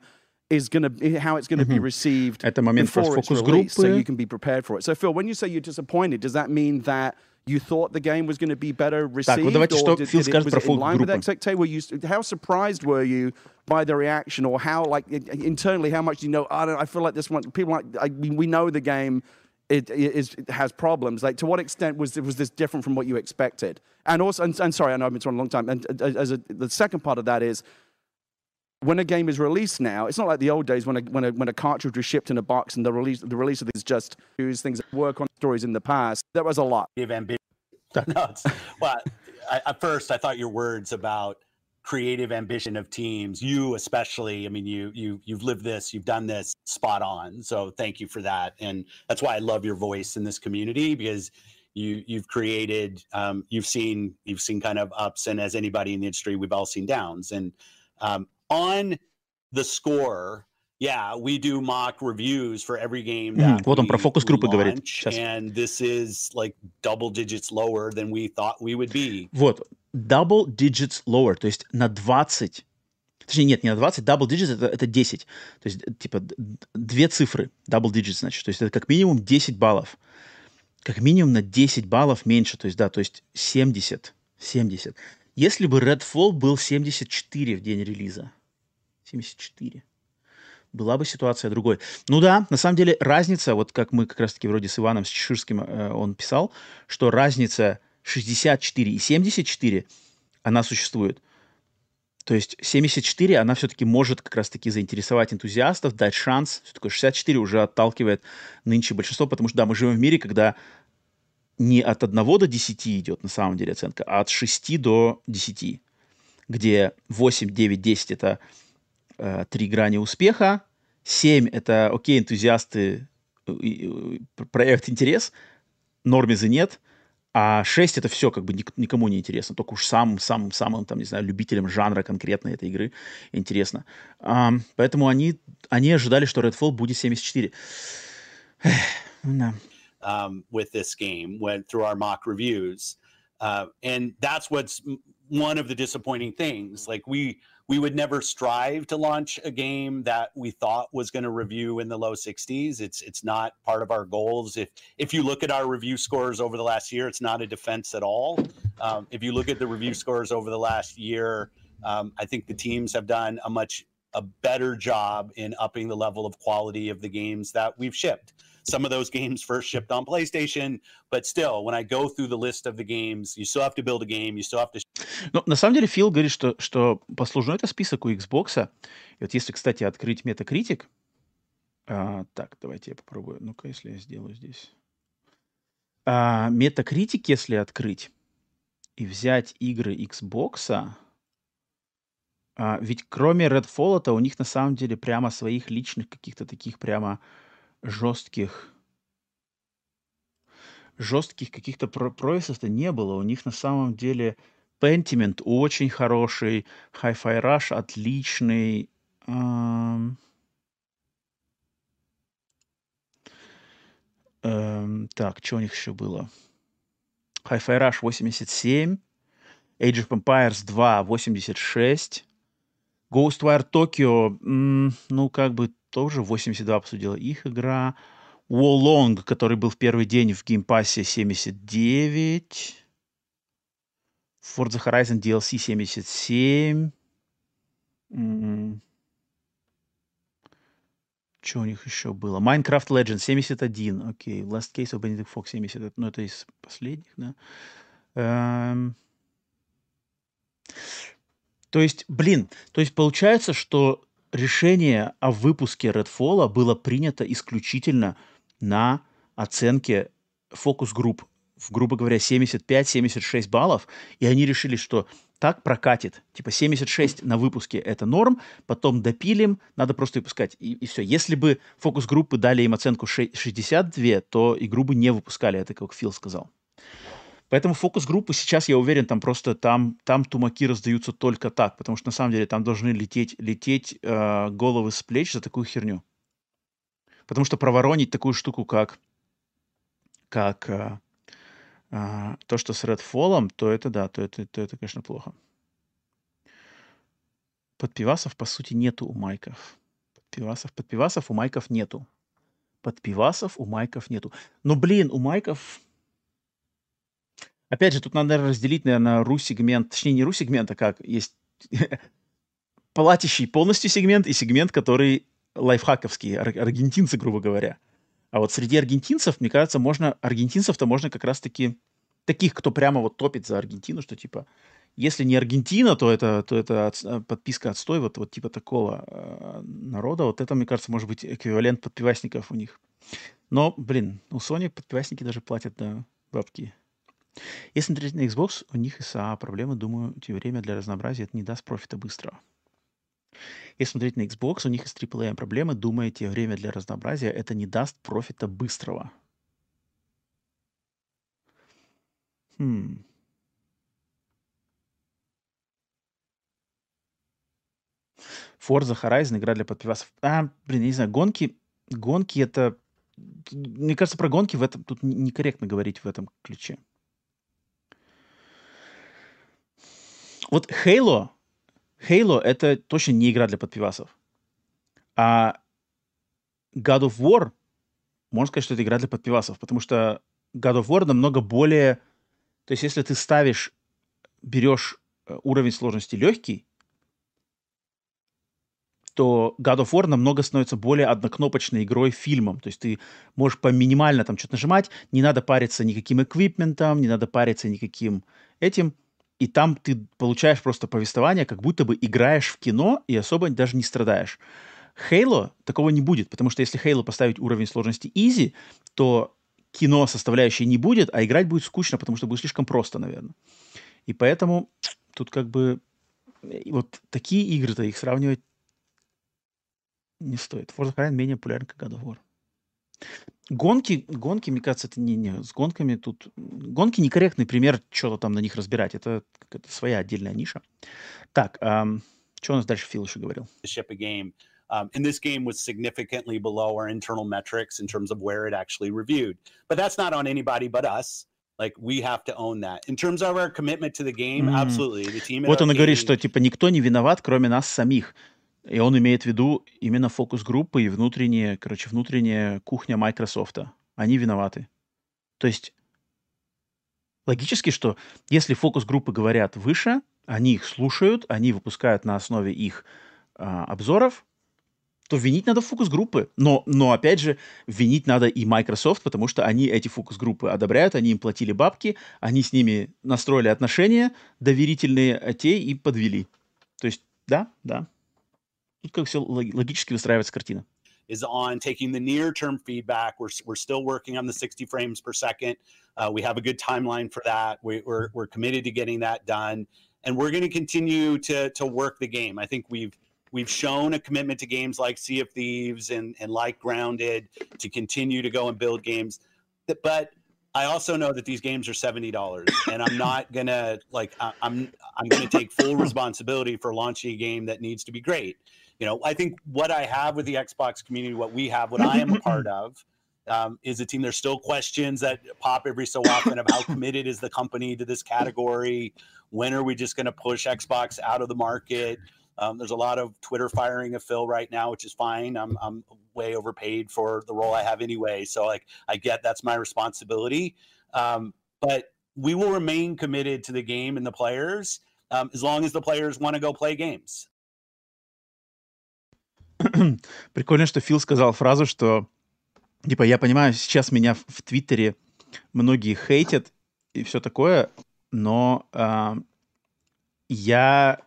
is going to, how it's going to be received Это момент before it's released, so you can be prepared for it. So Phil, when you say you're disappointed, does that mean that you thought the game was going to be better received? Так, вот давайте, что Фил скажет про фокус-группы. How surprised were you by the reaction or how, like, internally, how much do you know, I, don't, I feel like this one, people like, I mean, we know the game it, it, it, has problems. Like, to what extent was was this different from what you expected? And also, and, and sorry, I know I've been talking a long time. And as a, the second part of that is, when a game is released now, it's not like the old days when a, when a, when a cartridge was shipped in a box and the release the release of these just use things that work on stories in the past. That was a lot. Of ambition. No, well, I, at first I thought your words about creative ambition of teams you especially i mean you you you've lived this you've done this spot on so thank you for that and that's why i love your voice in this community because you you've created um, you've seen you've seen kind of ups and as anybody in the industry we've all seen downs and um, on the score yeah, we do mock reviews for every game that mm, вот он про фокус-группы говорит. Сейчас. And this is like double digits lower than we thought we would be. Вот, double digits lower, то есть на 20 Точнее, нет, не на 20, double digits это, это 10. То есть, типа, две цифры, double digits, значит. То есть, это как минимум 10 баллов. Как минимум на 10 баллов меньше. То есть, да, то есть 70. 70. Если бы Redfall был 74 в день релиза. 74 была бы ситуация другой. Ну да, на самом деле разница, вот как мы как раз-таки вроде с Иваном с Чеширским э, он писал, что разница 64 и 74, она существует. То есть 74, она все-таки может как раз-таки заинтересовать энтузиастов, дать шанс. Все такое 64 уже отталкивает нынче большинство, потому что, да, мы живем в мире, когда не от 1 до 10 идет на самом деле оценка, а от 6 до 10, где 8, 9, 10 это э, три грани успеха, семь — это, окей, энтузиасты, э, проект интерес, нормизы нет, а шесть это все как бы никому не интересно, только уж самым-самым-самым, там, не знаю, любителям жанра конкретно этой игры интересно. Um, поэтому они, они ожидали, что Redfall будет 74. Um, with this game, went through our mock reviews. Uh, and that's what's one of the disappointing things. Like we we would never strive to launch a game that we thought was going to review in the low 60s. It's it's not part of our goals. If if you look at our review scores over the last year, it's not a defense at all. Um, if you look at the review scores over the last year, um, I think the teams have done a much a better job in upping the level of quality of the games that we've shipped. Some of those games first shipped on PlayStation, but still, when I go through the list of the games, you still have to build a game, you still have to... Ну, на самом деле, Фил говорит, что, что послужно это список у Xbox. И вот если, кстати, открыть Metacritic... А, так, давайте я попробую. Ну-ка, если я сделаю здесь... А, Metacritic, если открыть и взять игры Xbox, а, ведь кроме Redfall, у них на самом деле прямо своих личных каких-то таких прямо жестких жестких каких-то прогрессов-то не было. У них на самом деле Pentiment очень хороший, Hi-Fi Rush отличный. Эм... Эм, так, что у них еще было? Hi-Fi Rush 87, Age of Empires 2 86, Ghostwire Tokyo, ну, как бы тоже 82 обсудила их игра. Wolong, который был в первый день в геймпассе 79. Forza Horizon DLC 77. Mm-hmm. Что у них еще было? Minecraft Legends 71. Окей. Okay. Last Case of Benedict Fox 70. Ну, это из последних, да. Эм... То есть, блин, то есть получается, что решение о выпуске Redfall было принято исключительно на оценке фокус-групп грубо говоря, 75-76 баллов, и они решили, что так прокатит. Типа 76 на выпуске это норм, потом допилим, надо просто выпускать. И, и все. Если бы фокус-группы дали им оценку 62, то игру бы не выпускали, это как Фил сказал. Поэтому фокус-группы сейчас, я уверен, там просто там, там тумаки раздаются только так, потому что на самом деле там должны лететь, лететь э, головы с плеч за такую херню. Потому что проворонить такую штуку, как, как э, э, то, что с Redfall, то это да, то это, то это, конечно, плохо. Подпивасов, по сути, нету у майков. Подпивасов, подпивасов у майков нету. Подпивасов у майков нету. Но, блин, у майков Опять же, тут надо разделить, наверное, ру-сегмент, точнее, не ру-сегмент, а как есть платящий полностью сегмент и сегмент, который лайфхаковский, ар- аргентинцы, грубо говоря. А вот среди аргентинцев, мне кажется, можно, аргентинцев-то можно как раз-таки, таких, кто прямо вот топит за Аргентину, что типа, если не Аргентина, то это, то это от, э, подписка отстой, вот, вот типа такого э, народа. Вот это, мне кажется, может быть эквивалент подпивасников у них. Но, блин, у Sony подпивасники даже платят да, бабки Если смотреть на Xbox, у них SA проблемы, думаю, те время для разнообразия это не даст профита быстрого. Если смотреть на Xbox, у них из AAA проблемы, думаете, время для разнообразия это не даст профита быстрого. Хм. Forza Horizon, игра для подпивасов. А, блин, я не знаю, гонки, гонки это... Мне кажется, про гонки в этом тут некорректно говорить в этом ключе. Вот Halo, Halo это точно не игра для подпивасов. А God of War, можно сказать, что это игра для подпивасов, потому что God of War намного более... То есть если ты ставишь, берешь э, уровень сложности легкий, то God of War намного становится более однокнопочной игрой фильмом. То есть ты можешь по минимально там что-то нажимать, не надо париться никаким эквипментом, не надо париться никаким этим. И там ты получаешь просто повествование, как будто бы играешь в кино и особо даже не страдаешь. Halo такого не будет, потому что если Halo поставить уровень сложности easy, то кино составляющей не будет, а играть будет скучно, потому что будет слишком просто, наверное. И поэтому тут как бы вот такие игры-то их сравнивать не стоит. Forza Horizon менее популярен, как God of War. Гонки, гонки, мне кажется, это не, не с гонками тут... Гонки некорректный пример, что-то там на них разбирать. Это какая-то своя отдельная ниша. Так, эм, что у нас дальше Фил еще говорил? Um, and this game was significantly below our internal metrics in terms of where it actually reviewed. But that's not on anybody but us. Like we have to own that. In terms of our commitment to the game, mm. absolutely. The team вот он и говорит, что типа никто не виноват, кроме нас самих. И он имеет в виду именно фокус-группы и внутренняя, короче, внутренняя кухня Microsoft. Они виноваты. То есть логически, что если фокус-группы говорят выше, они их слушают, они выпускают на основе их а, обзоров, то винить надо фокус-группы. Но, но, опять же, винить надо и Microsoft, потому что они эти фокус-группы одобряют, они им платили бабки, они с ними настроили отношения доверительные, а те и подвели. То есть, да, да, как все логически выстраивается картина. Is on taking the near term feedback. We're, we're still working on the 60 frames per second. Uh, we have a good timeline for that. We, we're, we're committed to getting that done. And we're going to continue to, to work the game. I think we've we've shown a commitment to games like Sea of Thieves and, and like Grounded to continue to go and build games. But I also know that these games are seventy dollars, and I'm not gonna like I, I'm I'm gonna take full responsibility for launching a game that needs to be great you know, I think what I have with the Xbox community, what we have, what I am a part of, um, is a team. There's still questions that pop every so often of how committed is the company to this category. When are we just going to push Xbox out of the market? Um, there's a lot of Twitter firing of Phil right now, which is fine. I'm I'm way overpaid for the role I have anyway, so like I get that's my responsibility. Um, but we will remain committed to the game and the players um, as long as the players want to go play games. Прикольно, что Фил сказал фразу, что типа я понимаю, сейчас меня в Твиттере многие хейтят и все такое, но э, я,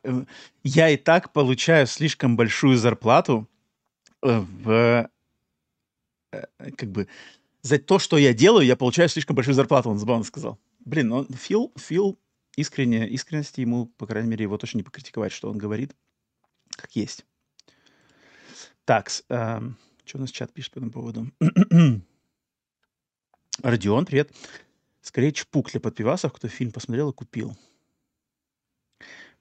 я и так получаю слишком большую зарплату э, в э, как бы за то, что я делаю, я получаю слишком большую зарплату, он забавно сказал. Блин, ну Фил, Фил искренне, искренности ему, по крайней мере, его точно не покритиковать, что он говорит, как есть. Так, э, что у нас чат пишет по этому поводу? Родион, привет. Скорее чпук для подпивасов, кто фильм посмотрел и купил.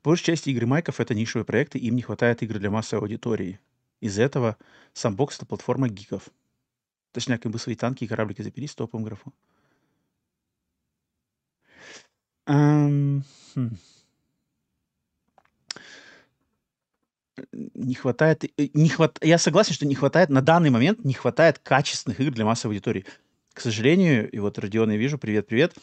Большая часть игры Майков — это нишевые проекты, им не хватает игр для массовой аудитории. Из-за этого Sandbox — это платформа гиков. Точнее, как бы свои танки и кораблики запилить с топовым графу. Um, хм. Не хватает, э, не хват, я согласен, что не хватает, на данный момент не хватает качественных игр для массовой аудитории. К сожалению, и вот Родион я вижу, привет-привет,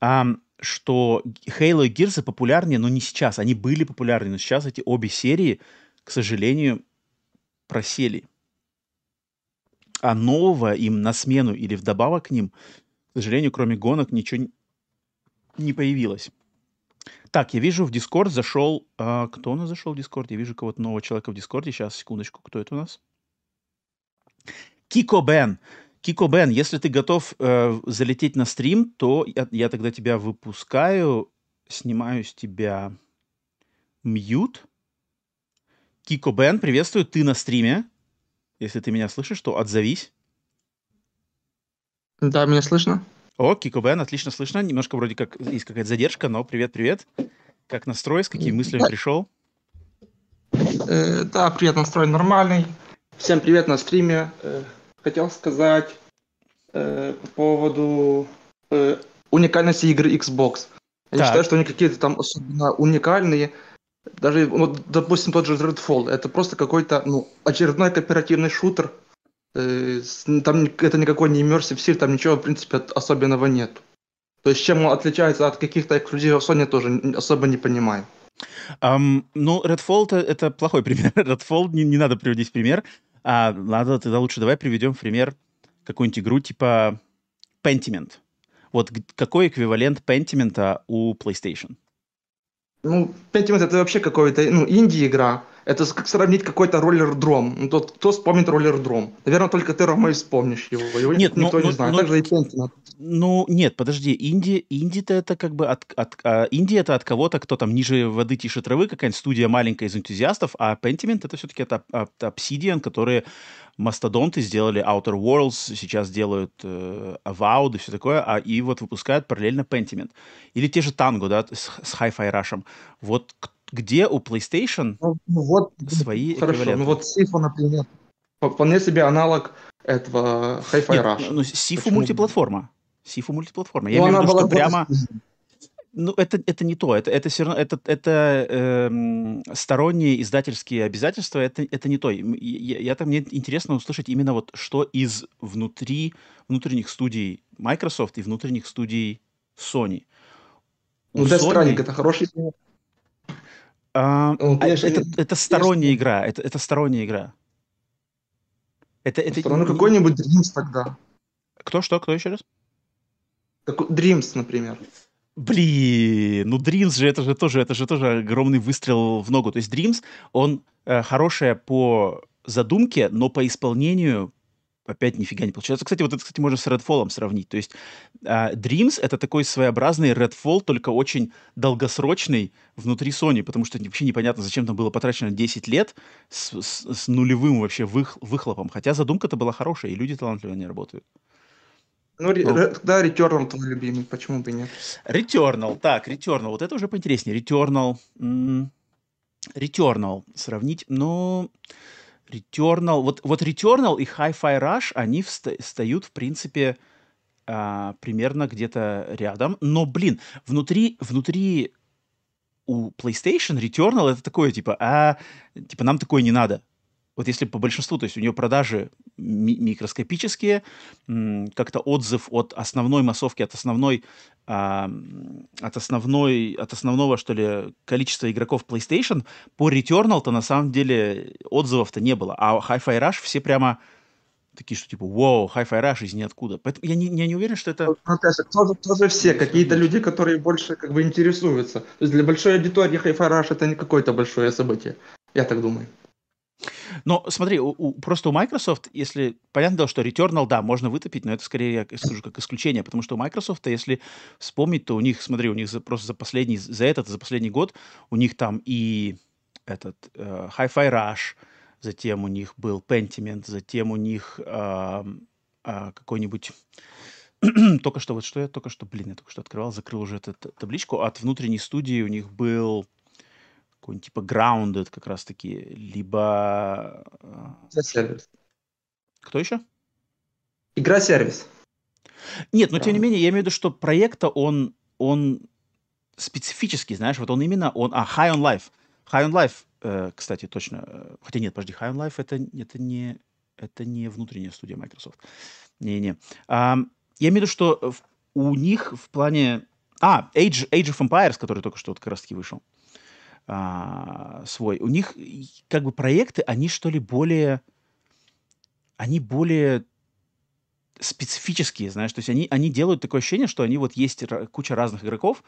а, что Halo и Gears популярнее, но не сейчас. Они были популярны, но сейчас эти обе серии, к сожалению, просели. А нового им на смену или вдобавок к ним, к сожалению, кроме гонок, ничего не появилось. Так, я вижу в Discord зашел... А, кто у нас зашел в Discord? Я вижу кого-то нового человека в Дискорде. Сейчас, секундочку. Кто это у нас? Кико Бен. Кико Бен, если ты готов э, залететь на стрим, то я, я тогда тебя выпускаю, снимаю с тебя мьют. Кико Бен, приветствую, ты на стриме. Если ты меня слышишь, то отзовись. Да, меня слышно. О, Кико Бен, отлично слышно. Немножко вроде как есть какая-то задержка, но привет-привет. Как настрой, с какими мыслями пришел? Э, да, привет, настрой нормальный. Всем привет на стриме. Э, хотел сказать э, по поводу э, уникальности игры Xbox. Я не считаю, что они какие-то там особенно уникальные. Даже, вот, допустим, тот же Redfall, это просто какой-то ну, очередной кооперативный шутер. Э, там это никакой не immersive стиль, там ничего, в принципе, особенного нет. То есть чем он отличается от каких-то эксклюзивов Sony, тоже особо не понимаю. Um, ну, Redfall это, это плохой пример. Redfall не, не надо приводить пример. А надо тогда лучше давай приведем в пример какую-нибудь игру типа Pentiment. Вот какой эквивалент Pentiment у PlayStation? Ну, Pentiment это вообще какой-то, ну, инди-игра. Это как сравнить какой-то роллер-дром. Ну, тот, кто вспомнит роллер-дром? Наверное, только ты, Рома, и вспомнишь его. Его нет, никто ну, не ну, знает. Ну, Также и Pentiment. Ну, нет, подожди. Инди, инди-то это как бы от, от, а, инди это от кого-то, кто там ниже воды, тише травы, какая-нибудь студия маленькая из энтузиастов, а Pentiment это все-таки от, от Obsidian, которые мастодонты сделали Outer Worlds, сейчас делают э, Avowed и все такое, а и вот выпускают параллельно Pentiment. Или те же Tango, да, с, с Hi-Fi Rush. Вот где у PlayStation ну, ну вот, свои Хорошо, эквиваленты? ну вот Сифу, например, вполне себе аналог этого Hi-Fi Rush. Ну, Сифу мультиплатформа. Сифу мультиплатформа. Я ну, имею в виду, что прямо... Ну, это, это не то. Это, это все равно... Это, это э, сторонние издательские обязательства. Это, это не то. Я, я там мне интересно услышать именно вот что из внутри внутренних студий Microsoft и внутренних студий Sony. Ну, Death Sony... Stranding — это хороший пример. А, ну, а это, это, это сторонняя игра. Это, это сторонняя игра. Это, это... Ну, какой-нибудь Dreams тогда. Кто, что, кто еще раз? Dreams, например. Блин, ну Dreams же это же тоже, это же тоже огромный выстрел в ногу. То есть Dreams, он э, хорошая по задумке, но по исполнению опять нифига не получается. Кстати, вот это, кстати, можно с Redfall сравнить. То есть э, Dreams — это такой своеобразный Redfall, только очень долгосрочный внутри Sony, потому что вообще непонятно, зачем там было потрачено 10 лет с, с, с нулевым вообще вых, выхлопом. Хотя задумка-то была хорошая, и люди талантливо не работают. Ну, ну, да, Returnal твой любимый, почему бы нет? Returnal, так, Returnal, вот это уже поинтереснее. Returnal, м- Returnal сравнить, ну, Returnal, вот, вот Returnal и Hi-Fi Rush, они вста- встают, в принципе, а, примерно где-то рядом, но, блин, внутри, внутри у PlayStation Returnal это такое, типа, а, типа, нам такое не надо вот если по большинству, то есть у нее продажи ми- микроскопические, как-то отзыв от основной массовки, от основной, а, от основной, от основного, что ли, количества игроков PlayStation, по Returnal-то на самом деле отзывов-то не было. А Hi-Fi Rush все прямо такие, что типа, вау, Hi-Fi Rush из ниоткуда. Поэтому я не, я не уверен, что это... Ну, Наташа, тоже, тоже все, какие-то люди, которые больше как бы интересуются. То есть для большой аудитории Hi-Fi Rush это не какое-то большое событие. Я так думаю. Но смотри, у, у, просто у Microsoft, если понятно, дело, что Returnal, да, можно вытопить, но это скорее, я скажу, как исключение, потому что у Microsoft, если вспомнить, то у них, смотри, у них за, просто за последний, за этот, за последний год, у них там и этот э, Hi-Fi Rush, затем у них был Pentiment, затем у них э, э, какой-нибудь только что, вот что я только что, блин, я только что открывал, закрыл уже эту табличку. От внутренней студии у них был какой-нибудь типа Grounded как раз-таки, либо... Игра-сервис. Кто еще? Игра-сервис. Нет, но тем не менее, я имею в виду, что проекта он, он специфический, знаешь, вот он именно, он, а, High on Life. High on Life, э, кстати, точно, э, хотя нет, подожди, High on Life это, это не, это не внутренняя студия Microsoft. Не-не. А, я имею в виду, что у них в плане... А, Age, Age of Empires, который только что вот как раз-таки вышел а, свой. У них как бы проекты, они что ли более, они более специфические, знаешь, то есть они, они делают такое ощущение, что они вот есть куча разных игроков,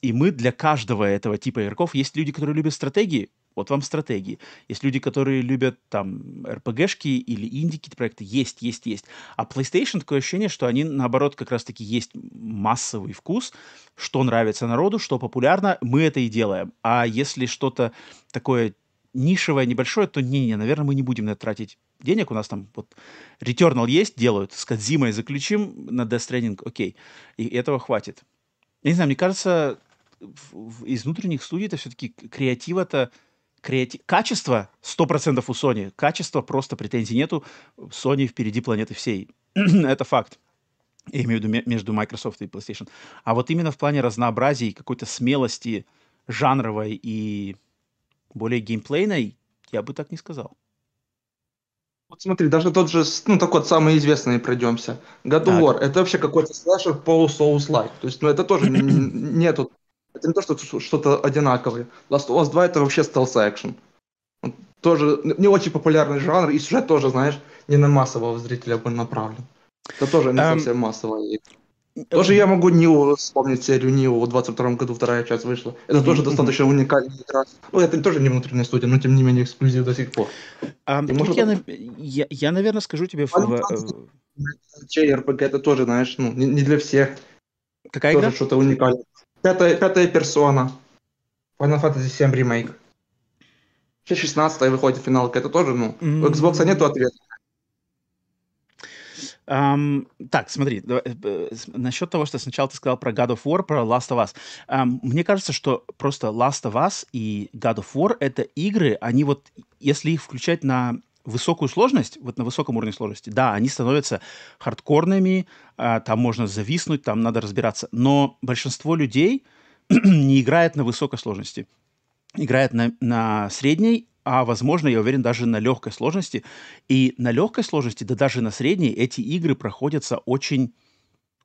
и мы для каждого этого типа игроков есть люди, которые любят стратегии, вот вам стратегии. Есть люди, которые любят там РПГшки или инди какие-то проекты. Есть, есть, есть. А PlayStation такое ощущение, что они, наоборот, как раз-таки есть массовый вкус, что нравится народу, что популярно, мы это и делаем. А если что-то такое нишевое, небольшое, то не-не, наверное, мы не будем на это тратить денег. У нас там вот Returnal есть, делают, с Кадзимой заключим на Death Stranding, окей. И этого хватит. Я не знаю, мне кажется, из внутренних студий это все-таки креатива-то креатив... Качество 100% у Sony. Качество просто претензий нету. Sony впереди планеты всей. это факт. Я имею в виду между Microsoft и PlayStation. А вот именно в плане разнообразия и какой-то смелости жанровой и более геймплейной, я бы так не сказал. Вот смотри, даже тот же, ну, такой вот самый известный пройдемся. God of War, это вообще какой-то слэшер полу Souls like. То есть, ну, это тоже нету это не то, что что-то одинаковое. Last of Us 2 это вообще стелс-экшен. Тоже не очень популярный жанр, и сюжет тоже, знаешь, не на массового зрителя был направлен. Это тоже не um, совсем массовая Тоже я могу Ниву вспомнить серию Ниву, в 22 году вторая часть вышла. Это тоже достаточно уникальная игра. Ну, это тоже не внутренняя студия, но тем не менее эксклюзив до сих пор. Um, может... я, я, я, наверное, скажу тебе... РПГ это тоже, знаешь, ну, не, не для всех. Какая тоже игра? что-то уникальное. Пятая, пятая персона. Final Fantasy 7 ремейк. Сейчас 16 выходит финалка. Это тоже, ну, у Xbox нету ответа. Um, так, смотри, давай, э, насчет того, что сначала ты сказал про God of War, про Last of Us. Um, мне кажется, что просто Last of Us и God of War — это игры, они вот, если их включать на высокую сложность, вот на высоком уровне сложности, да, они становятся хардкорными, а, там можно зависнуть, там надо разбираться. Но большинство людей не играет на высокой сложности. Играет на, на средней, а, возможно, я уверен, даже на легкой сложности. И на легкой сложности, да даже на средней, эти игры проходятся очень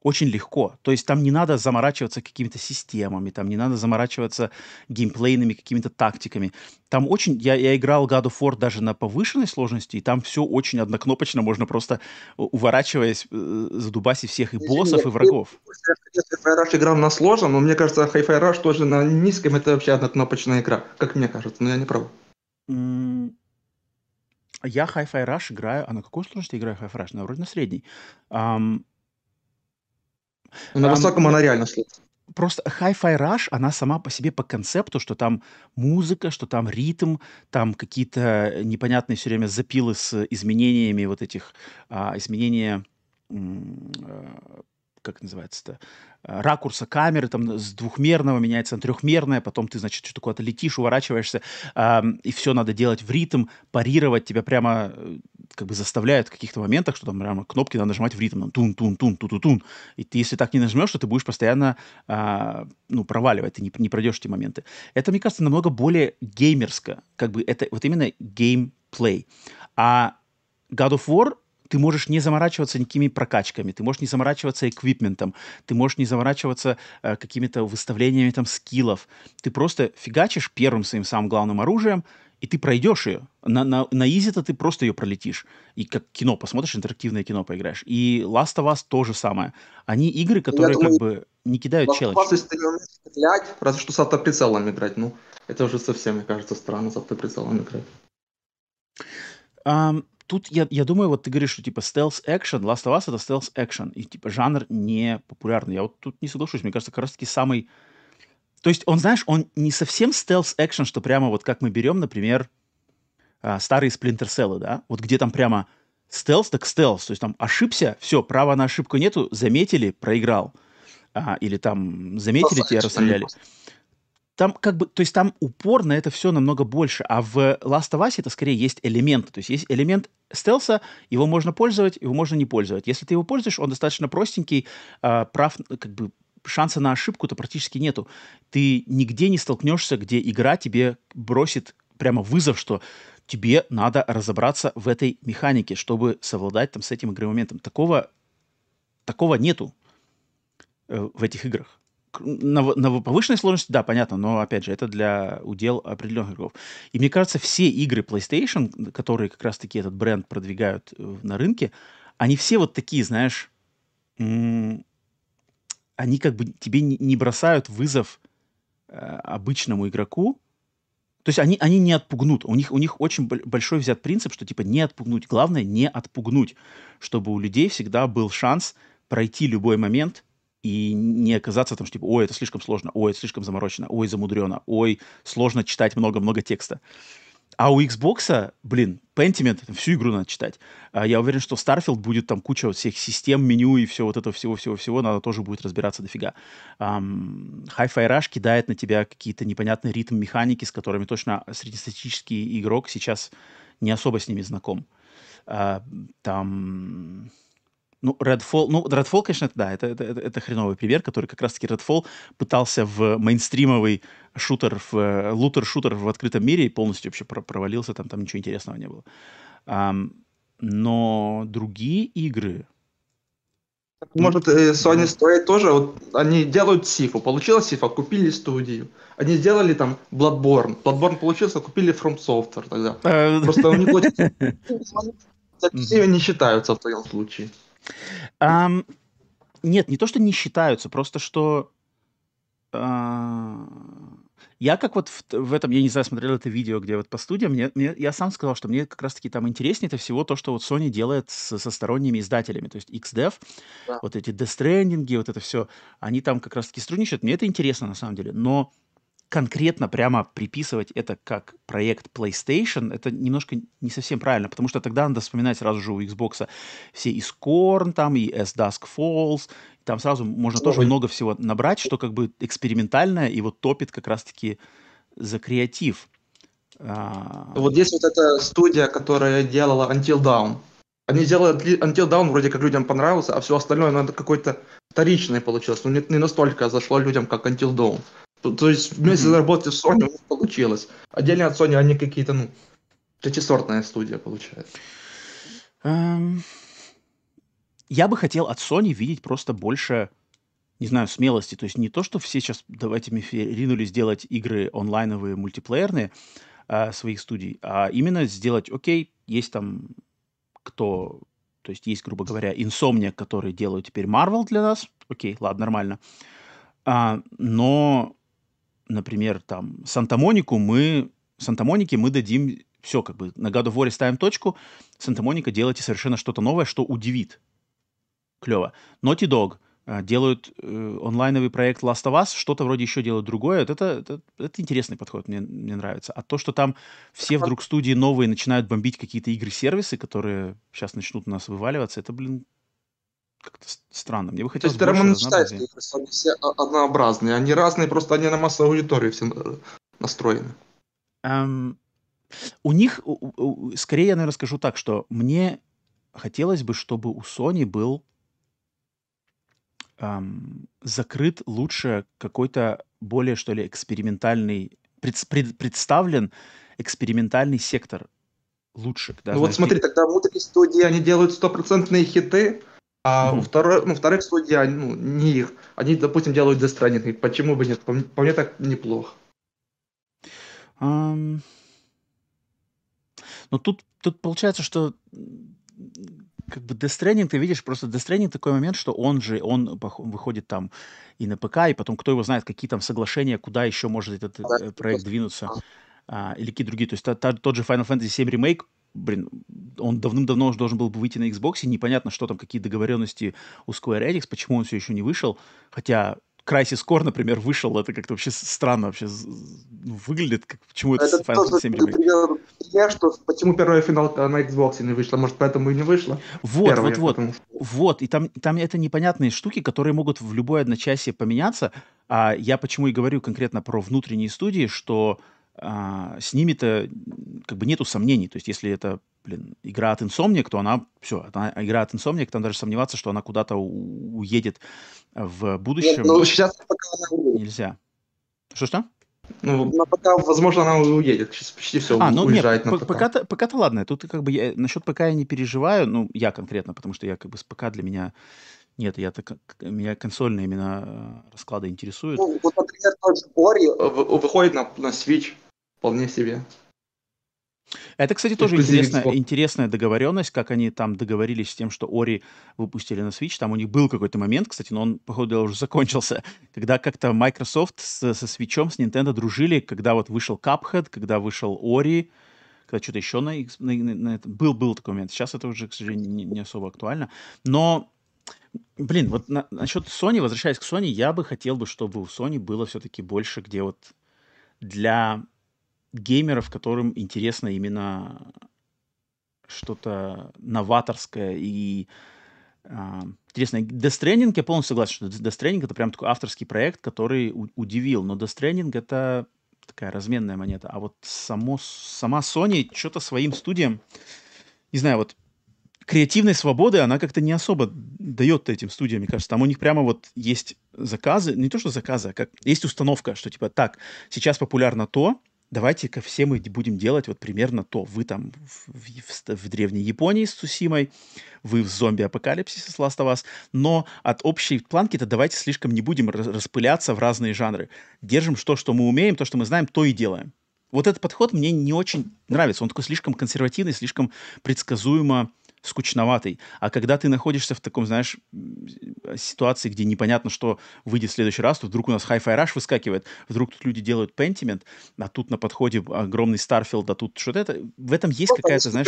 очень легко. То есть там не надо заморачиваться какими-то системами, там не надо заморачиваться геймплейными какими-то тактиками. Там очень... Я, я играл God of War даже на повышенной сложности, и там все очень однокнопочно, можно просто, уворачиваясь, э, задубасить всех и боссов, и врагов. Hi-Fi Rush играл на сложном, но мне кажется, Hi-Fi Rush тоже на низком, это вообще однокнопочная игра, как мне кажется, но я не прав. Я Hi-Fi Rush играю... А на какой сложности играю Hi-Fi Rush? На вроде на средней. Um, на um, высоком она реально сложная. Просто Hi-Fi Rush, она сама по себе по концепту, что там музыка, что там ритм, там какие-то непонятные все время запилы с изменениями вот этих, а, изменения а, как называется-то, а, ракурса камеры, там с двухмерного меняется на трехмерное, потом ты, значит, что куда-то летишь, уворачиваешься, э, и все надо делать в ритм, парировать, тебя прямо э, как бы заставляют в каких-то моментах, что там прямо кнопки надо нажимать в ритм, тун тун тун тун тун тун и ты, если так не нажмешь, то ты будешь постоянно, э, ну, проваливать, ты не, не пройдешь эти моменты. Это, мне кажется, намного более геймерско, как бы это вот именно геймплей. А God of War ты можешь не заморачиваться никакими прокачками, ты можешь не заморачиваться эквипментом, ты можешь не заморачиваться э, какими-то выставлениями там скиллов. Ты просто фигачишь первым своим самым главным оружием, и ты пройдешь ее. На, на, на изи-то ты просто ее пролетишь. И как кино посмотришь, интерактивное кино поиграешь. И Last of Us то же самое. Они игры, которые думаю, как бы не кидают челлендж. Last of Us, если ты не умеешь стрелять, разве что с автоприцелом играть. Ну, это уже совсем, мне кажется, странно с автоприцелом играть. Um, тут я, я думаю, вот ты говоришь, что типа стелс экшен, Last of Us это стелс экшен, и типа жанр не популярный. Я вот тут не соглашусь, мне кажется, как раз таки самый... То есть он, знаешь, он не совсем стелс экшен, что прямо вот как мы берем, например, а, старые Cell, да, вот где там прямо стелс так стелс, то есть там ошибся, все, права на ошибку нету, заметили, проиграл. А, или там заметили, тебя расстреляли там как бы, то есть там упор на это все намного больше, а в Last of Us это скорее есть элементы, то есть есть элемент стелса, его можно пользовать, его можно не пользовать. Если ты его пользуешь, он достаточно простенький, э, прав, как бы шанса на ошибку-то практически нету. Ты нигде не столкнешься, где игра тебе бросит прямо вызов, что тебе надо разобраться в этой механике, чтобы совладать там с этим игровым моментом. Такого, такого нету э, в этих играх на, на повышенной сложности, да, понятно, но, опять же, это для удел определенных игроков. И мне кажется, все игры PlayStation, которые как раз-таки этот бренд продвигают э, на рынке, они все вот такие, знаешь, они как бы тебе не бросают вызов э, обычному игроку. То есть они, они не отпугнут. У них, у них очень большой взят принцип, что типа не отпугнуть. Главное не отпугнуть, чтобы у людей всегда был шанс пройти любой момент и не оказаться там, что типа, ой, это слишком сложно, ой, это слишком заморочено, ой, замудрено, ой, сложно читать много-много текста. А у Xbox, блин, Pentiment, всю игру надо читать. А я уверен, что Starfield будет там куча вот всех систем, меню и все вот этого всего-всего-всего, надо тоже будет разбираться дофига. Um, Hi-Fi Rush кидает на тебя какие-то непонятные ритм механики, с которыми точно среднестатистический игрок сейчас не особо с ними знаком. Uh, там ну, Redfall, ну, Redfall, конечно, это, да, это, это, это, это хреновый пример, который как раз-таки Redfall пытался в мейнстримовый шутер, в э, лутер-шутер в открытом мире и полностью вообще провалился, там, там ничего интересного не было. Um, но другие игры... Может, э, Sony стоит тоже, вот они делают Сифу, получилось Сифа, купили студию. Они сделали там Bloodborne, Bloodborne получился, купили From Software тогда. Э, Просто у них не считаются в твоем случае. Um, нет, не то, что не считаются, просто что uh, я как вот в, в этом, я не знаю, смотрел это видео, где вот по студиям, мне, мне, я сам сказал, что мне как раз-таки там интереснее это всего то, что вот Sony делает с, со сторонними издателями, то есть XDev, да. вот эти Stranding, вот это все, они там как раз-таки сотрудничают, мне это интересно на самом деле, но конкретно прямо приписывать это как проект PlayStation, это немножко не совсем правильно, потому что тогда надо вспоминать сразу же у Xbox все и Scorn там, и S Dusk Falls, там сразу можно Ой. тоже много всего набрать, что как бы экспериментальное и вот топит как раз-таки за креатив. А... Вот здесь вот эта студия, которая делала Until Dawn. Они сделали Until Dawn, вроде как людям понравился, а все остальное, ну, это какой-то вторичный получилось. Ну, не, не настолько зашло людям, как Until Dawn. То, то есть вместе mm-hmm. работы с Sony получилось. Отдельно от Sony они какие-то, ну, третисортная студия получается. Um, я бы хотел от Sony видеть просто больше, не знаю, смелости. То есть не то, что все сейчас, давайте ринулись делать игры онлайновые, мультиплеерные uh, своих студий, а именно сделать, окей, есть там кто, то есть есть, грубо говоря, Insomnia, которые делают теперь Marvel для нас, окей, ладно, нормально. Uh, но например, там, Санта-Монику мы, Санта-Монике мы дадим все, как бы, на God of War ставим точку, Санта-Моника делайте совершенно что-то новое, что удивит. Клево. Naughty Dog э, делают э, онлайновый проект Last of Us, что-то вроде еще делают другое. Это, это, это интересный подход, мне, мне нравится. А то, что там все вдруг студии новые начинают бомбить какие-то игры-сервисы, которые сейчас начнут у нас вываливаться, это, блин, как-то странно. Мне бы хотелось То есть ты, Роман, считаешь, что они все однообразные, они разные, просто они на массовую аудиторию все э, настроены. Um, у них, скорее я, наверное, скажу так, что мне хотелось бы, чтобы у Sony был um, закрыт лучше какой-то более, что ли, экспериментальный, пред, пред, представлен экспериментальный сектор лучше. Да, ну вот смотри, тогда внутри студии они делают стопроцентные хиты, а mm-hmm. второй, ну, вторых студий, ну, не их. Они, допустим, делают Death Stranding. Почему бы нет? По, по мне так неплохо. Um... Ну, тут, тут получается, что как бы Death Stranding, ты видишь, просто Death Stranding такой момент, что он же, он выходит там и на ПК, и потом кто его знает, какие там соглашения, куда еще может этот да, э, проект двинуться, а, или какие другие. То есть та, та, тот же Final Fantasy VII Remake блин, он давным-давно уже должен был бы выйти на Xbox, и непонятно, что там, какие договоренности у Square Enix, почему он все еще не вышел, хотя Crysis Core, например, вышел, это как-то вообще странно вообще выглядит, как, почему это, это Final Fantasy 7 Remake. Я что, почему первая финал на Xbox не вышла, может, поэтому и не вышла? Вот, Первая, вот, вот, что... вот, и там, там это непонятные штуки, которые могут в любое одночасье поменяться, а я почему и говорю конкретно про внутренние студии, что а, с ними-то как бы нету сомнений. То есть, если это, блин, игра от Insomniac, то она, все, она, игра от Insomniac, там даже сомневаться, что она куда-то уедет в будущем. Нет, ну, сейчас пока она уедет. Нельзя. Что-что? Ну, но пока, возможно, она уже уедет. Сейчас почти все а, ну, уезжает нет, на ПК. Пока-то, пока-то ладно. Тут как бы я, насчет ПК я не переживаю. Ну, я конкретно, потому что я как бы с ПК для меня нет, я так, меня консольные именно э, расклады интересуют. Ну, вот, например, тот же Ори выходит на, на Switch. Вполне себе. Это, кстати, тоже интересная, интересная договоренность, как они там договорились с тем, что Ори выпустили на Switch. Там у них был какой-то момент, кстати, но он, походу, уже закончился, когда как-то Microsoft с, со Switch, с Nintendo дружили, когда вот вышел Cuphead, когда вышел Ори, когда что-то еще на, на, на, на. Был, был такой момент. Сейчас это уже, к сожалению, не, не особо актуально. Но, блин, вот на, насчет Sony, возвращаясь к Sony, я бы хотел бы, чтобы у Sony было все-таки больше, где вот для геймеров, которым интересно именно что-то новаторское и а, интересное. Death Stranding, я полностью согласен, что Death Stranding это прям такой авторский проект, который у- удивил. Но Death Stranding это такая разменная монета. А вот само, сама Sony что-то своим студиям, не знаю, вот креативной свободы она как-то не особо дает этим студиям, мне кажется. Там у них прямо вот есть заказы, не то что заказы, а как есть установка, что типа так, сейчас популярно то, давайте-ка все мы будем делать вот примерно то. Вы там в, в, в древней Японии с Цусимой, вы в зомби-апокалипсисе с Last of Us, но от общей планки-то давайте слишком не будем распыляться в разные жанры. Держим то, что мы умеем, то, что мы знаем, то и делаем. Вот этот подход мне не очень нравится. Он такой слишком консервативный, слишком предсказуемо скучноватый. А когда ты находишься в таком, знаешь, ситуации, где непонятно, что выйдет в следующий раз, то вдруг у нас Hi-Fi Rush выскакивает, вдруг тут люди делают Pentiment, а тут на подходе огромный Starfield, а тут что-то это... В этом есть какая-то, знаешь...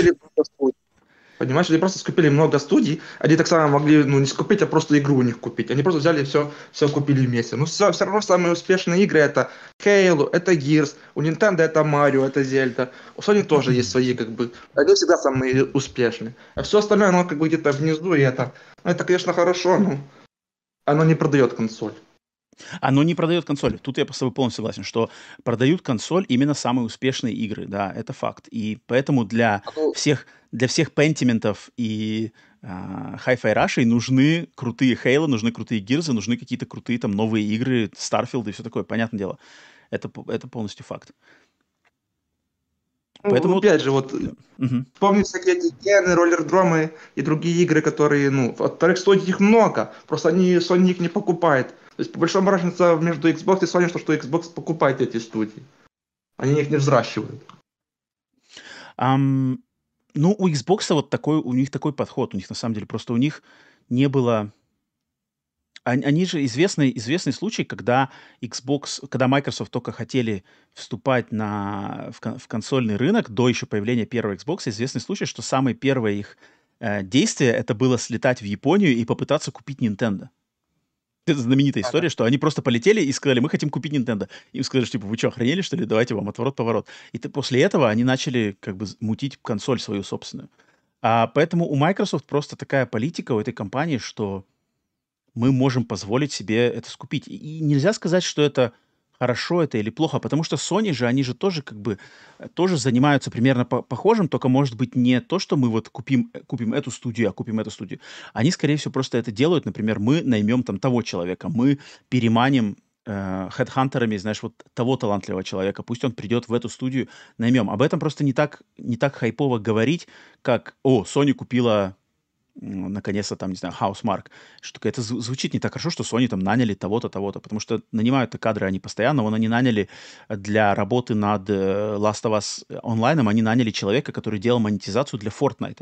Понимаешь, они просто скупили много студий, они так само могли, ну, не скупить, а просто игру у них купить. Они просто взяли все, все купили вместе. Но все, все равно самые успешные игры это Halo, это Gears, у Nintendo это Mario, это Zelda. У Sony тоже есть свои, как бы, они всегда самые успешные. А все остальное, оно как бы где-то внизу, и это, ну, это, конечно, хорошо, но оно не продает консоль. Оно не продает консоль. Тут я с тобой полностью согласен, что продают консоль именно самые успешные игры. Да, это факт. И поэтому для всех, для всех пентиментов и uh, Hi-Fi Rush нужны крутые Halo, нужны крутые Гирзы, нужны какие-то крутые там новые игры, Starfield и все такое. Понятное дело. Это, это полностью факт. Ну, Поэтому... опять же, вот угу. помню всякие гены, роллер-дромы и другие игры, которые, ну, от вторых стоит их много, просто они, Sony их не покупает. Есть, по большому разница между Xbox и Sony, что, что Xbox покупает эти студии. Они их не взращивают. Um, ну, у Xbox вот такой, у них такой подход. У них, на самом деле, просто у них не было... Они, они же известный, известный случай, когда Xbox, когда Microsoft только хотели вступать на, в, в консольный рынок до еще появления первого Xbox, известный случай, что самое первое их э, действие это было слетать в Японию и попытаться купить Nintendo. Это знаменитая история, что они просто полетели и сказали, мы хотим купить Nintendo. Им сказали, что, типа, вы что, охренели, что ли? Давайте вам отворот-поворот. И ты, после этого они начали как бы мутить консоль свою собственную. А поэтому у Microsoft просто такая политика у этой компании, что мы можем позволить себе это скупить. И нельзя сказать, что это хорошо это или плохо, потому что Sony же, они же тоже как бы, э, тоже занимаются примерно по похожим, только может быть не то, что мы вот купим, э, купим эту студию, а купим эту студию. Они, скорее всего, просто это делают, например, мы наймем там того человека, мы переманим э, хедхантерами, знаешь, вот того талантливого человека, пусть он придет в эту студию, наймем. Об этом просто не так, не так хайпово говорить, как, о, Sony купила наконец-то там, не знаю, Housemark, что это звучит не так хорошо, что Sony там наняли того-то, того-то, потому что нанимают кадры они постоянно, вон они наняли для работы над э, Last of Us онлайном, они наняли человека, который делал монетизацию для Fortnite.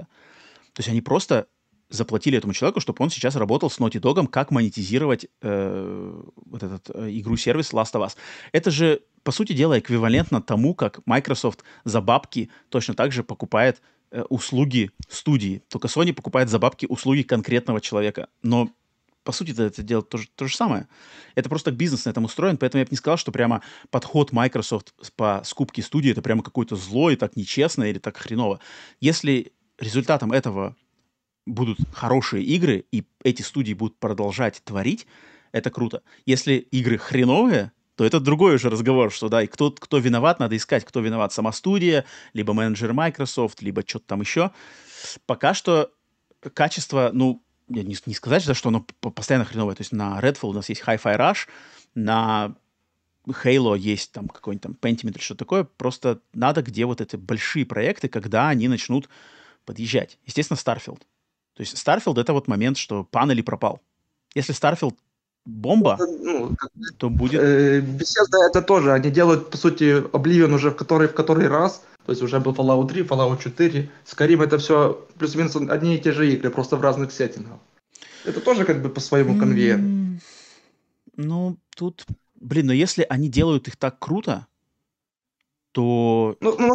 То есть они просто заплатили этому человеку, чтобы он сейчас работал с Naughty Dog, как монетизировать э, вот этот э, игру-сервис Last of Us. Это же, по сути дела, эквивалентно тому, как Microsoft за бабки точно так же покупает услуги студии. Только Sony покупает за бабки услуги конкретного человека. Но по сути это делает то то же самое. Это просто бизнес на этом устроен, поэтому я бы не сказал, что прямо подход Microsoft по скупке студии это прямо какой-то злой, так нечестно или так хреново. Если результатом этого будут хорошие игры, и эти студии будут продолжать творить, это круто. Если игры хреновые, то это другой уже разговор, что да, и кто, кто виноват, надо искать, кто виноват, сама студия, либо менеджер Microsoft, либо что-то там еще. Пока что качество, ну, не, не сказать, да, что оно постоянно хреновое. То есть на Redfall у нас есть Hi-Fi Rush, на Halo есть там какой-нибудь там Pentiment что-то такое. Просто надо, где вот эти большие проекты, когда они начнут подъезжать. Естественно, Starfield. То есть Starfield — это вот момент, что пан пропал. Если Starfield бомба, ну, то будет... Э, Bethesda это тоже, они делают, по сути, Oblivion уже в который, в который раз, То есть уже был Fallout 3, Fallout 4, Skyrim это все плюс-минус одни и те же игры, просто в разных сеттингах. Это тоже как бы по своему конвейеру. Ну, тут, блин, но если они делают их так круто, то... Ну, ну,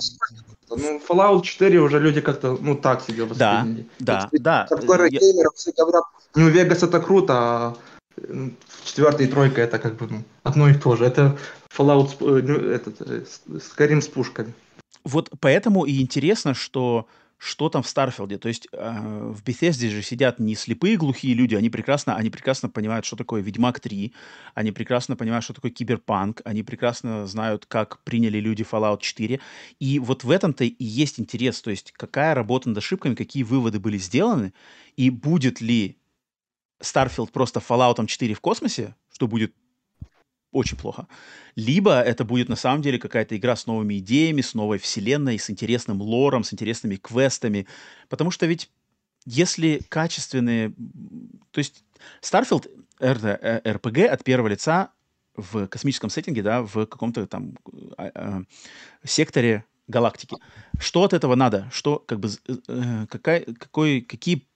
ну Fallout 4 уже люди как-то, ну, так себе восприняли. Да, да, да. Хардкоры я... геймеров все говорят, New Vegas это круто, а четвертая и тройка это как бы ну, одно и то же. Это Fallout, э, этот, э, Skyrim с пушками. Вот поэтому и интересно, что что там в Старфилде. То есть э, в Bethesda же сидят не слепые глухие люди, они прекрасно, они прекрасно понимают, что такое Ведьмак 3, они прекрасно понимают, что такое Киберпанк, они прекрасно знают, как приняли люди Fallout 4. И вот в этом-то и есть интерес, то есть какая работа над ошибками, какие выводы были сделаны, и будет ли Starfield просто Fallout 4 в космосе, что будет очень плохо. Либо это будет на самом деле какая-то игра с новыми идеями, с новой вселенной, с интересным лором, с интересными квестами. Потому что ведь если качественные... То есть Starfield RPG э, от первого лица в космическом сеттинге, да, в каком-то там э, э, секторе галактики. Что от этого надо? Что, как бы, э, какая, какой, какие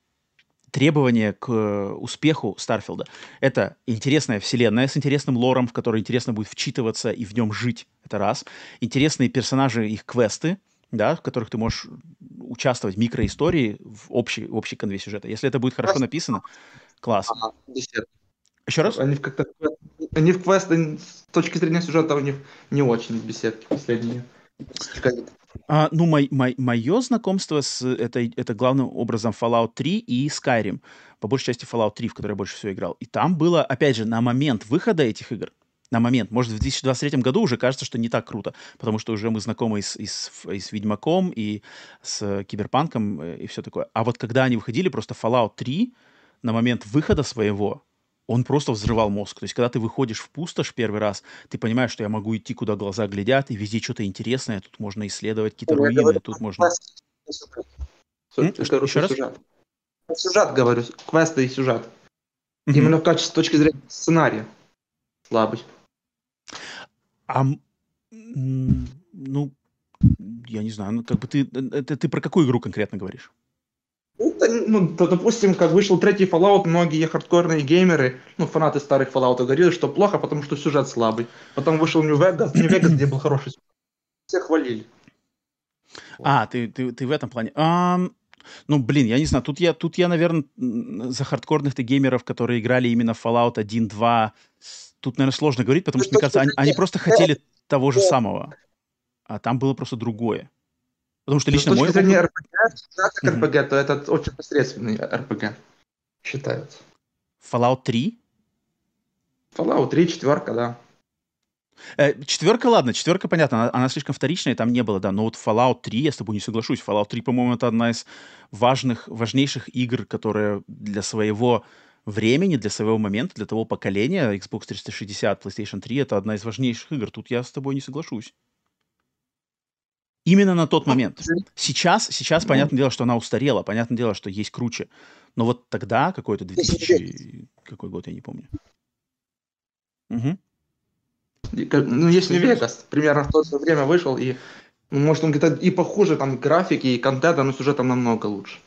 требования к э, успеху Старфилда. Это интересная вселенная с интересным лором, в который интересно будет вчитываться и в нем жить. Это раз. Интересные персонажи, их квесты, да, в которых ты можешь участвовать в микроистории, в общей, в общей конве сюжета. Если это будет хорошо написано, класс. Ага, Еще раз? Они, как-то, они в квесты с точки зрения сюжета у них не очень беседки последние. А, ну, мой, мой, мое знакомство с этой, это главным образом Fallout 3 и Skyrim. По большей части Fallout 3, в который я больше всего играл. И там было, опять же, на момент выхода этих игр, на момент, может, в 2023 году уже кажется, что не так круто, потому что уже мы знакомы и с, и с, и с Ведьмаком, и с Киберпанком, э, и все такое. А вот когда они выходили, просто Fallout 3 на момент выхода своего, он просто взрывал мозг. То есть, когда ты выходишь в пустошь первый раз, ты понимаешь, что я могу идти, куда глаза глядят, и везде что-то интересное, тут можно исследовать какие-то ну, руины, говорю, тут можно... Еще раз? Сюжет. сюжет, говорю, квесты и сюжет. Mm-hmm. Именно в качестве, с точки зрения сценария слабый. А, ну, я не знаю, ну, как бы ты, это ты про какую игру конкретно говоришь? Ну, то, допустим, как вышел третий Fallout, многие хардкорные геймеры, ну, фанаты старых Fallout говорили, что плохо, потому что сюжет слабый. Потом вышел New Vegas, New Vegas, где был хороший сюжет. Все хвалили. А, ты, ты, ты в этом плане. А, ну, блин, я не знаю, тут я, тут я, наверное, за хардкорных-то геймеров, которые играли именно Fallout 1, 2, тут, наверное, сложно говорить, потому что, мне кажется, они, они просто хотели того же самого, а там было просто другое. Потому что лично Но мой... С точки зрения RPG, как RPG, то это очень посредственный RPG считается. Fallout 3? Fallout 3, четверка, да. Э, четверка, ладно, четверка, понятно, она, она слишком вторичная, там не было, да, но вот Fallout 3, я с тобой не соглашусь, Fallout 3, по-моему, это одна из важных, важнейших игр, которая для своего времени, для своего момента, для того поколения, Xbox 360, PlayStation 3, это одна из важнейших игр, тут я с тобой не соглашусь. Именно на тот момент. Сейчас, сейчас, понятное дело, что она устарела, понятное дело, что есть круче. Но вот тогда, какой-то 2000... Какой год, я не помню. Угу. Ну, есть не Вегас, примерно в то же время вышел, и может он где-то и похуже, там, графики, и контента, но сюжетом намного лучше.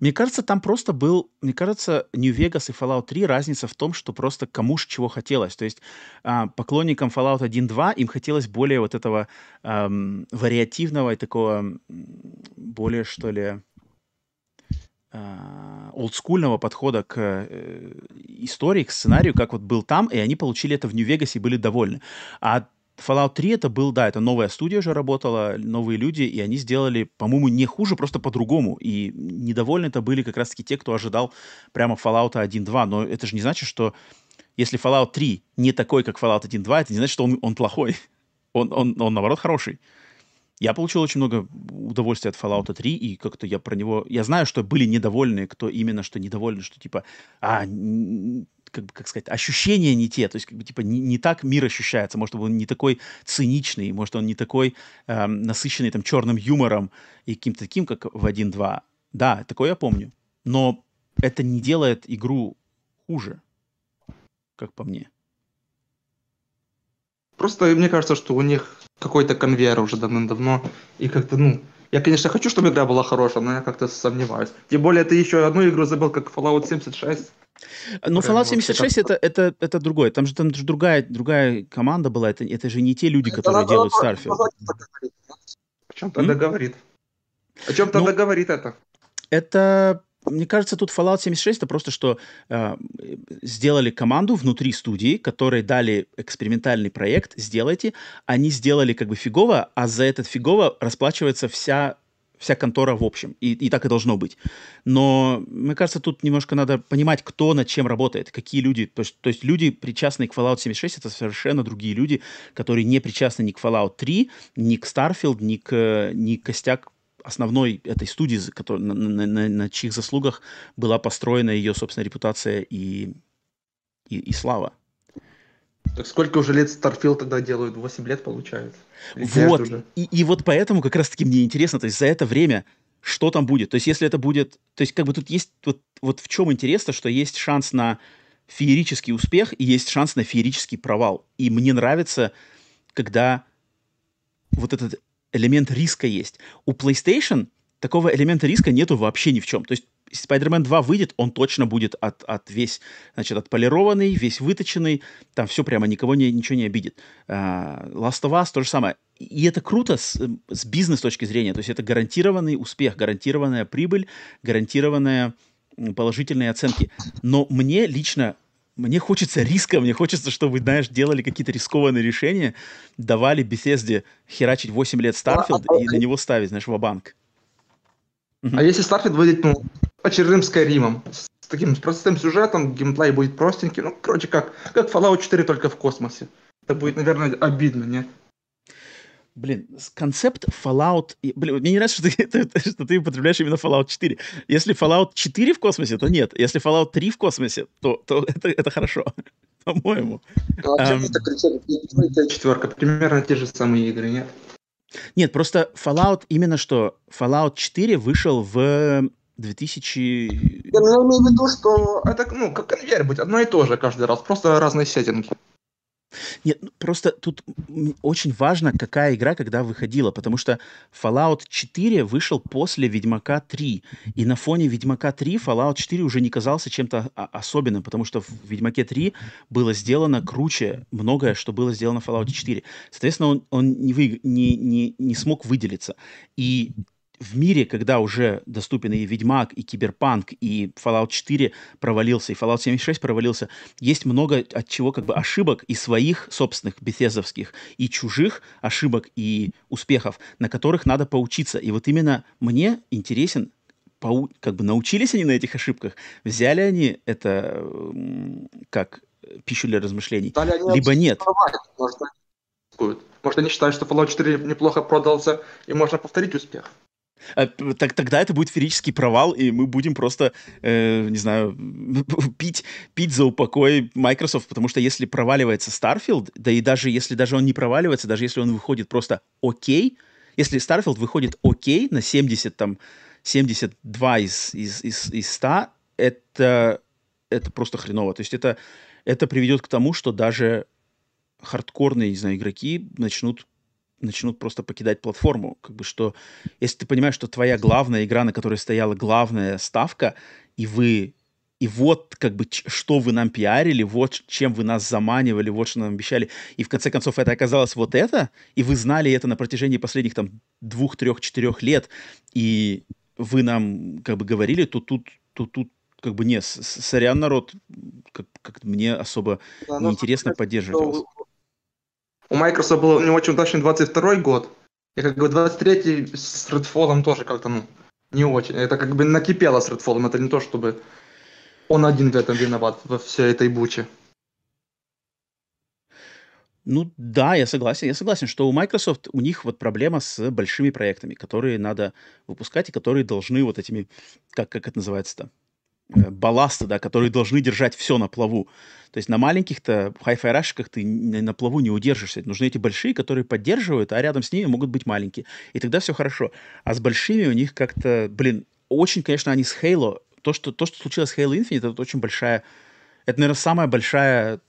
Мне кажется, там просто был, мне кажется, New Vegas и Fallout 3 разница в том, что просто кому ж чего хотелось. То есть а, поклонникам Fallout 1.2 им хотелось более вот этого эм, вариативного и такого более, что ли, а, олдскульного подхода к э, истории, к сценарию, как вот был там, и они получили это в Нью-Вегасе и были довольны. А Fallout 3 это был, да, это новая студия уже работала, новые люди, и они сделали, по-моему, не хуже, просто по-другому. И недовольны это были как раз-таки те, кто ожидал прямо Fallout 1.2. Но это же не значит, что если Fallout 3 не такой, как Fallout 1.2, это не значит, что он, он плохой. Он, он, он, наоборот, хороший. Я получил очень много удовольствия от Fallout 3, и как-то я про него... Я знаю, что были недовольны, кто именно что недовольны, что типа, а, как, бы, как сказать, ощущения не те, то есть, как бы, типа, не, не так мир ощущается, может, он не такой циничный, может, он не такой э, насыщенный там черным юмором и каким-то таким, как в 1.2. Да, такое я помню. Но это не делает игру хуже, как по мне. Просто мне кажется, что у них какой-то конвейер уже давным-давно. И как-то, ну, я, конечно, хочу, чтобы игра была хорошая, но я как-то сомневаюсь. Тем более, ты еще одну игру забыл, как Fallout 76. Ну, Fallout 76 это, это, это другое. Там же там же другая, другая команда была. Это, это же не те люди, которые делают Starfield. О чем тогда говорит? О чем тогда ну, говорит это? Это мне кажется, тут Fallout 76 это просто, что э, сделали команду внутри студии, которой дали экспериментальный проект, сделайте. Они сделали как бы фигово, а за этот фигово расплачивается вся вся контора в общем. И, и так и должно быть. Но, мне кажется, тут немножко надо понимать, кто над чем работает, какие люди. То есть, то есть люди, причастные к Fallout 76, это совершенно другие люди, которые не причастны ни к Fallout 3, ни к Starfield, ни к, ни к костяк основной этой студии, который, на, на, на, на чьих заслугах была построена ее, собственно, репутация и, и, и слава. Так сколько уже лет Starfield тогда делают? 8 лет получается? вот, и, и вот поэтому как раз-таки мне интересно, то есть за это время что там будет? То есть если это будет... То есть как бы тут есть... Вот, вот в чем интересно, что есть шанс на феерический успех и есть шанс на феерический провал. И мне нравится, когда вот этот элемент риска есть. У PlayStation такого элемента риска нету вообще ни в чем. То есть Spider-Man 2 выйдет, он точно будет от, от весь, значит, отполированный, весь выточенный, там все прямо, никого не, ничего не обидит. Uh, Last of Us то же самое. И это круто с, с бизнес точки зрения, то есть это гарантированный успех, гарантированная прибыль, гарантированная положительные оценки. Но мне лично мне хочется риска, мне хочется, чтобы, знаешь, делали какие-то рискованные решения, давали Bethesda херачить 8 лет Starfield а, и на него ставить, знаешь, в банк А если Starfield выйдет, ну, очередным Skyrim, с таким простым сюжетом, геймплей будет простенький, ну, короче, как, как Fallout 4, только в космосе. Это будет, наверное, обидно, нет? Блин, концепт Fallout... Блин, мне не нравится, что ты, что ты употребляешь именно Fallout 4. Если Fallout 4 в космосе, то нет. Если Fallout 3 в космосе, то, то это, это хорошо, по-моему. Ну, а um, это четверка, примерно те же самые игры, нет? Нет, просто Fallout именно что Fallout 4 вышел в 2000... Я, ну, я имею в виду, что это, ну, как конвейер будет, одно и то же каждый раз, просто разные сеттинги. Нет, ну, просто тут очень важно, какая игра когда выходила, потому что Fallout 4 вышел после Ведьмака 3, и на фоне Ведьмака 3 Fallout 4 уже не казался чем-то особенным, потому что в Ведьмаке 3 было сделано круче многое, что было сделано в Fallout 4. Соответственно, он, он не, вы, не, не, не смог выделиться. И в мире, когда уже доступен и Ведьмак, и Киберпанк, и Fallout 4 провалился, и Fallout 76 провалился, есть много от чего как бы ошибок и своих собственных бефезовских, и чужих ошибок и успехов, на которых надо поучиться. И вот именно мне интересен пау... как бы научились они на этих ошибках, взяли они это как пищу для размышлений, либо нет. Может, они считают, что Fallout 4 неплохо продался, и можно повторить успех. А, так, тогда это будет ферический провал, и мы будем просто, э, не знаю, пить, пить за упокой Microsoft, потому что если проваливается Starfield, да и даже если даже он не проваливается, даже если он выходит просто окей, если Starfield выходит окей на 70, там, 72 из, из, из, из 100, это, это просто хреново. То есть это, это приведет к тому, что даже хардкорные, не знаю, игроки начнут начнут просто покидать платформу. Как бы что, если ты понимаешь, что твоя главная игра, на которой стояла главная ставка, и вы и вот как бы что вы нам пиарили, вот чем вы нас заманивали, вот что нам обещали. И в конце концов это оказалось вот это, и вы знали это на протяжении последних там двух, трех, четырех лет, и вы нам как бы говорили, то тут, тут, тут как бы не, сорян, народ, как, как мне особо да, неинтересно поддерживать вас у Microsoft был не очень удачный 22 год, и как бы 23 с Redfall тоже как-то, ну, не очень. Это как бы накипело с Redfall, это не то, чтобы он один в этом виноват, во всей этой буче. Ну да, я согласен. Я согласен, что у Microsoft, у них вот проблема с большими проектами, которые надо выпускать и которые должны вот этими, как, как это называется-то, балласта, да, которые должны держать все на плаву. То есть на маленьких-то хай-фай рашиках ты на плаву не удержишься. Нужны эти большие, которые поддерживают, а рядом с ними могут быть маленькие. И тогда все хорошо. А с большими у них как-то, блин, очень, конечно, они с Halo, то, что, то, что случилось с Halo Infinite, это очень большая, это, наверное, самая большая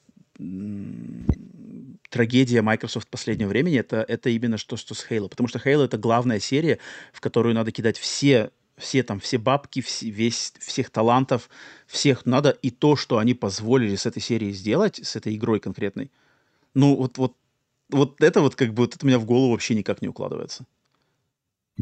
трагедия Microsoft последнего времени это, это именно что, что с Halo. Потому что Halo это главная серия, в которую надо кидать все, все там, все бабки, все, весь, всех талантов, всех надо. И то, что они позволили с этой серией сделать, с этой игрой конкретной, ну вот, вот, вот это вот как бы вот это у меня в голову вообще никак не укладывается.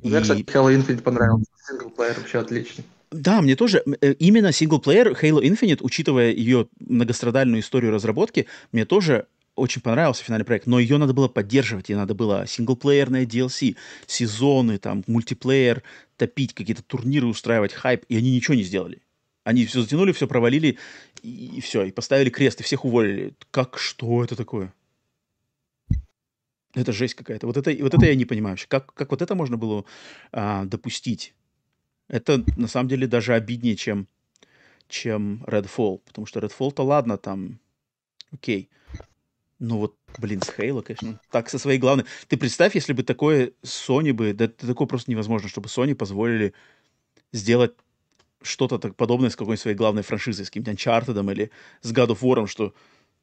Мне, и... кстати, Halo Infinite понравился. Синглплеер вообще отличный. Да, мне тоже. Э, именно синглплеер Halo Infinite, учитывая ее многострадальную историю разработки, мне тоже очень понравился финальный проект, но ее надо было поддерживать, ей надо было синглплеерное DLC, сезоны, там, мультиплеер, топить, какие-то турниры устраивать, хайп, и они ничего не сделали. Они все затянули, все провалили, и, и все, и поставили крест, и всех уволили. Как, что это такое? Это жесть какая-то. Вот это, вот это я не понимаю вообще. Как, как вот это можно было а, допустить? Это на самом деле даже обиднее, чем, чем Redfall. Потому что Redfall-то ладно, там, окей. Ну вот, блин, с Хейла, конечно. Так, со своей главной. Ты представь, если бы такое Sony бы... Да такое просто невозможно, чтобы Sony позволили сделать что-то так подобное с какой-нибудь своей главной франшизой, с каким-нибудь Uncharted или с God of War, что,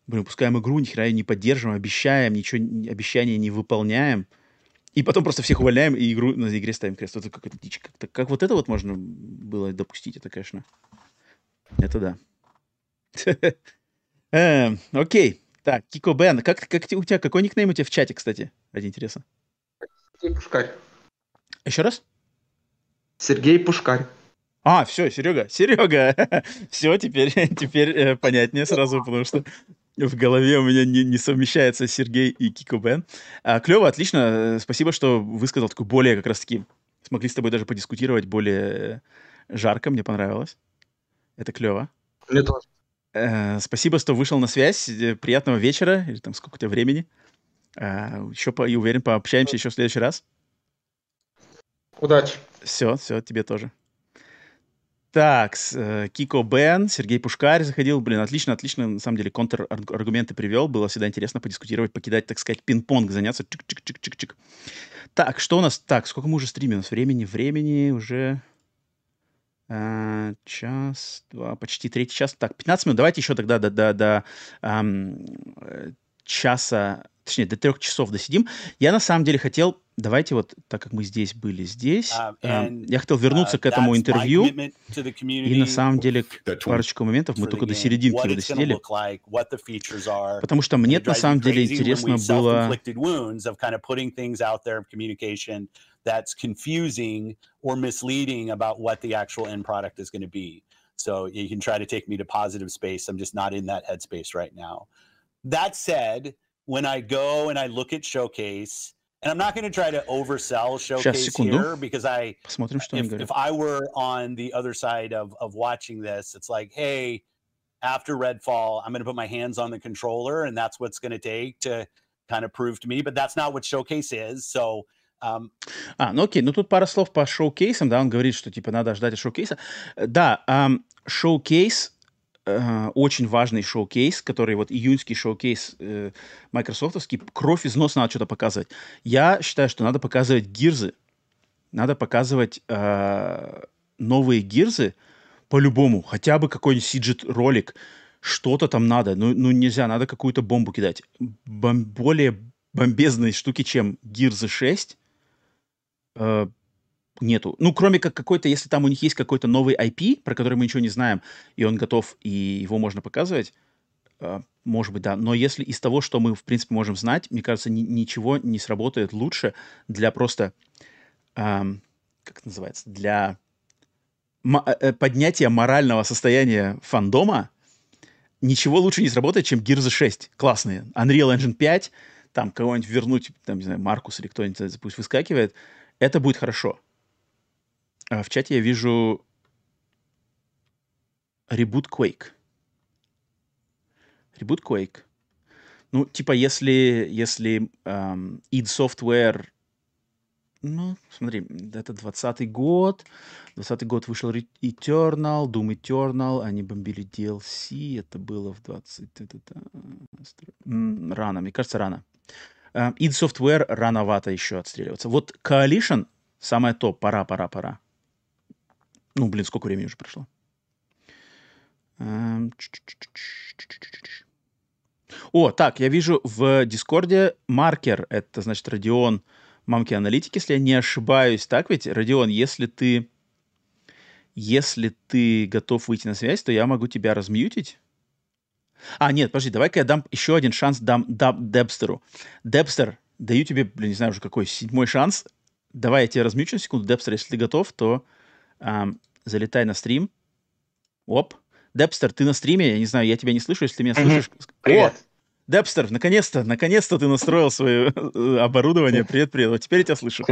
блин, пускаем игру, ни хера не поддерживаем, обещаем, ничего, обещания не выполняем. И потом просто всех увольняем и игру на игре ставим крест. Это какая-то дичь. Как, как вот это вот можно было допустить, это, конечно. Это да. Эм, окей. Так, Кико Бен. Как, как у тебя, какой никнейм у тебя в чате, кстати? Ради интереса. Сергей Пушкарь. Еще раз? Сергей Пушкарь. А, все, Серега, Серега. все, теперь, теперь э, понятнее сразу, потому что в голове у меня не, не совмещается Сергей и Кико Бен. А, клево, отлично. Спасибо, что высказал такую более как раз-таки... Смогли с тобой даже подискутировать более жарко, мне понравилось. Это клево. Мне тоже. Э, спасибо, что вышел на связь. Э, приятного вечера, или там сколько у тебя времени. Э, еще, по, и уверен, пообщаемся еще в следующий раз. Удачи. Все, все, тебе тоже. Так, Кико Бен, Сергей Пушкарь заходил. Блин, отлично, отлично, на самом деле, контраргументы привел. Было всегда интересно подискутировать, покидать, так сказать, пинг-понг, заняться. Чик-чик-чик-чик-чик. Так, что у нас? Так, сколько мы уже стримим? У нас времени? Времени уже... А, час, два, почти третий час. Так, 15 минут. Давайте еще тогда до, до, до эм, часа точнее, до трех часов досидим. Я на самом деле хотел, давайте вот, так как мы здесь были здесь, uh, and, я хотел вернуться uh, к этому интервью, и на самом деле парочку моментов мы только до серединки его досидели, like, потому что мне на самом деле интересно было... that's confusing or misleading about what the actual end product is going to be. So you can try to take me to positive space. I'm just not in that headspace right now. That said, when I go and I look at Showcase, and I'm not going to try to oversell Showcase here because I, if, if I were on the other side of, of watching this, it's like, hey, after Redfall, I'm going to put my hands on the controller, and that's what's going to take to kind of prove to me. But that's not what Showcase is. So Um... А, ну окей, ну тут пара слов по шоу-кейсам, да, он говорит, что типа надо ждать шоу-кейса. Да, um, шоу-кейс Э, очень важный шоу-кейс, который вот июньский шоу-кейс э, майкрософтовский, кровь из носа надо что-то показывать. Я считаю, что надо показывать гирзы, надо показывать э, новые гирзы по-любому, хотя бы какой-нибудь сиджет-ролик, что-то там надо, ну, ну нельзя, надо какую-то бомбу кидать. Бом- более бомбезные штуки, чем Гирзы 6, э, нету. Ну, кроме как какой-то, если там у них есть какой-то новый IP, про который мы ничего не знаем, и он готов, и его можно показывать, э, может быть, да. Но если из того, что мы, в принципе, можем знать, мне кажется, ни, ничего не сработает лучше для просто, эм, как это называется, для э, поднятия морального состояния фандома, ничего лучше не сработает, чем Gears 6. Классные. Unreal Engine 5, там кого-нибудь вернуть, там, не знаю, Маркус или кто-нибудь пусть выскакивает, это будет хорошо. А в чате я вижу ребут Quake. Ребут Quake. Ну, типа, если, если эм, id Software... Ну, смотри, это 20 год. 20 год вышел Eternal, Doom Eternal. Они бомбили DLC. Это было в 20... Это, это, рано, мне кажется, рано. Эм, id Software рановато еще отстреливаться. Вот Coalition самое то. Пора, пора, пора. Ну, блин, сколько времени уже прошло? О, так, я вижу в Дискорде маркер. Это, значит, Родион мамки аналитики, если я не ошибаюсь. Так ведь, Родион, если ты... Если ты готов выйти на связь, то я могу тебя размьютить. А, нет, подожди, давай-ка я дам еще один шанс дам, дам Депстеру. Депстер, даю тебе, блин, не знаю уже какой, седьмой шанс. Давай я тебя размьючу на секунду. Депстер, если ты готов, то эм, залетай на стрим. Оп. Депстер, ты на стриме? Я не знаю, я тебя не слышу, если ты меня слышишь. Привет. О, Депстер, наконец-то, наконец-то ты настроил свое э, оборудование. Привет, привет. Вот теперь я тебя слышу.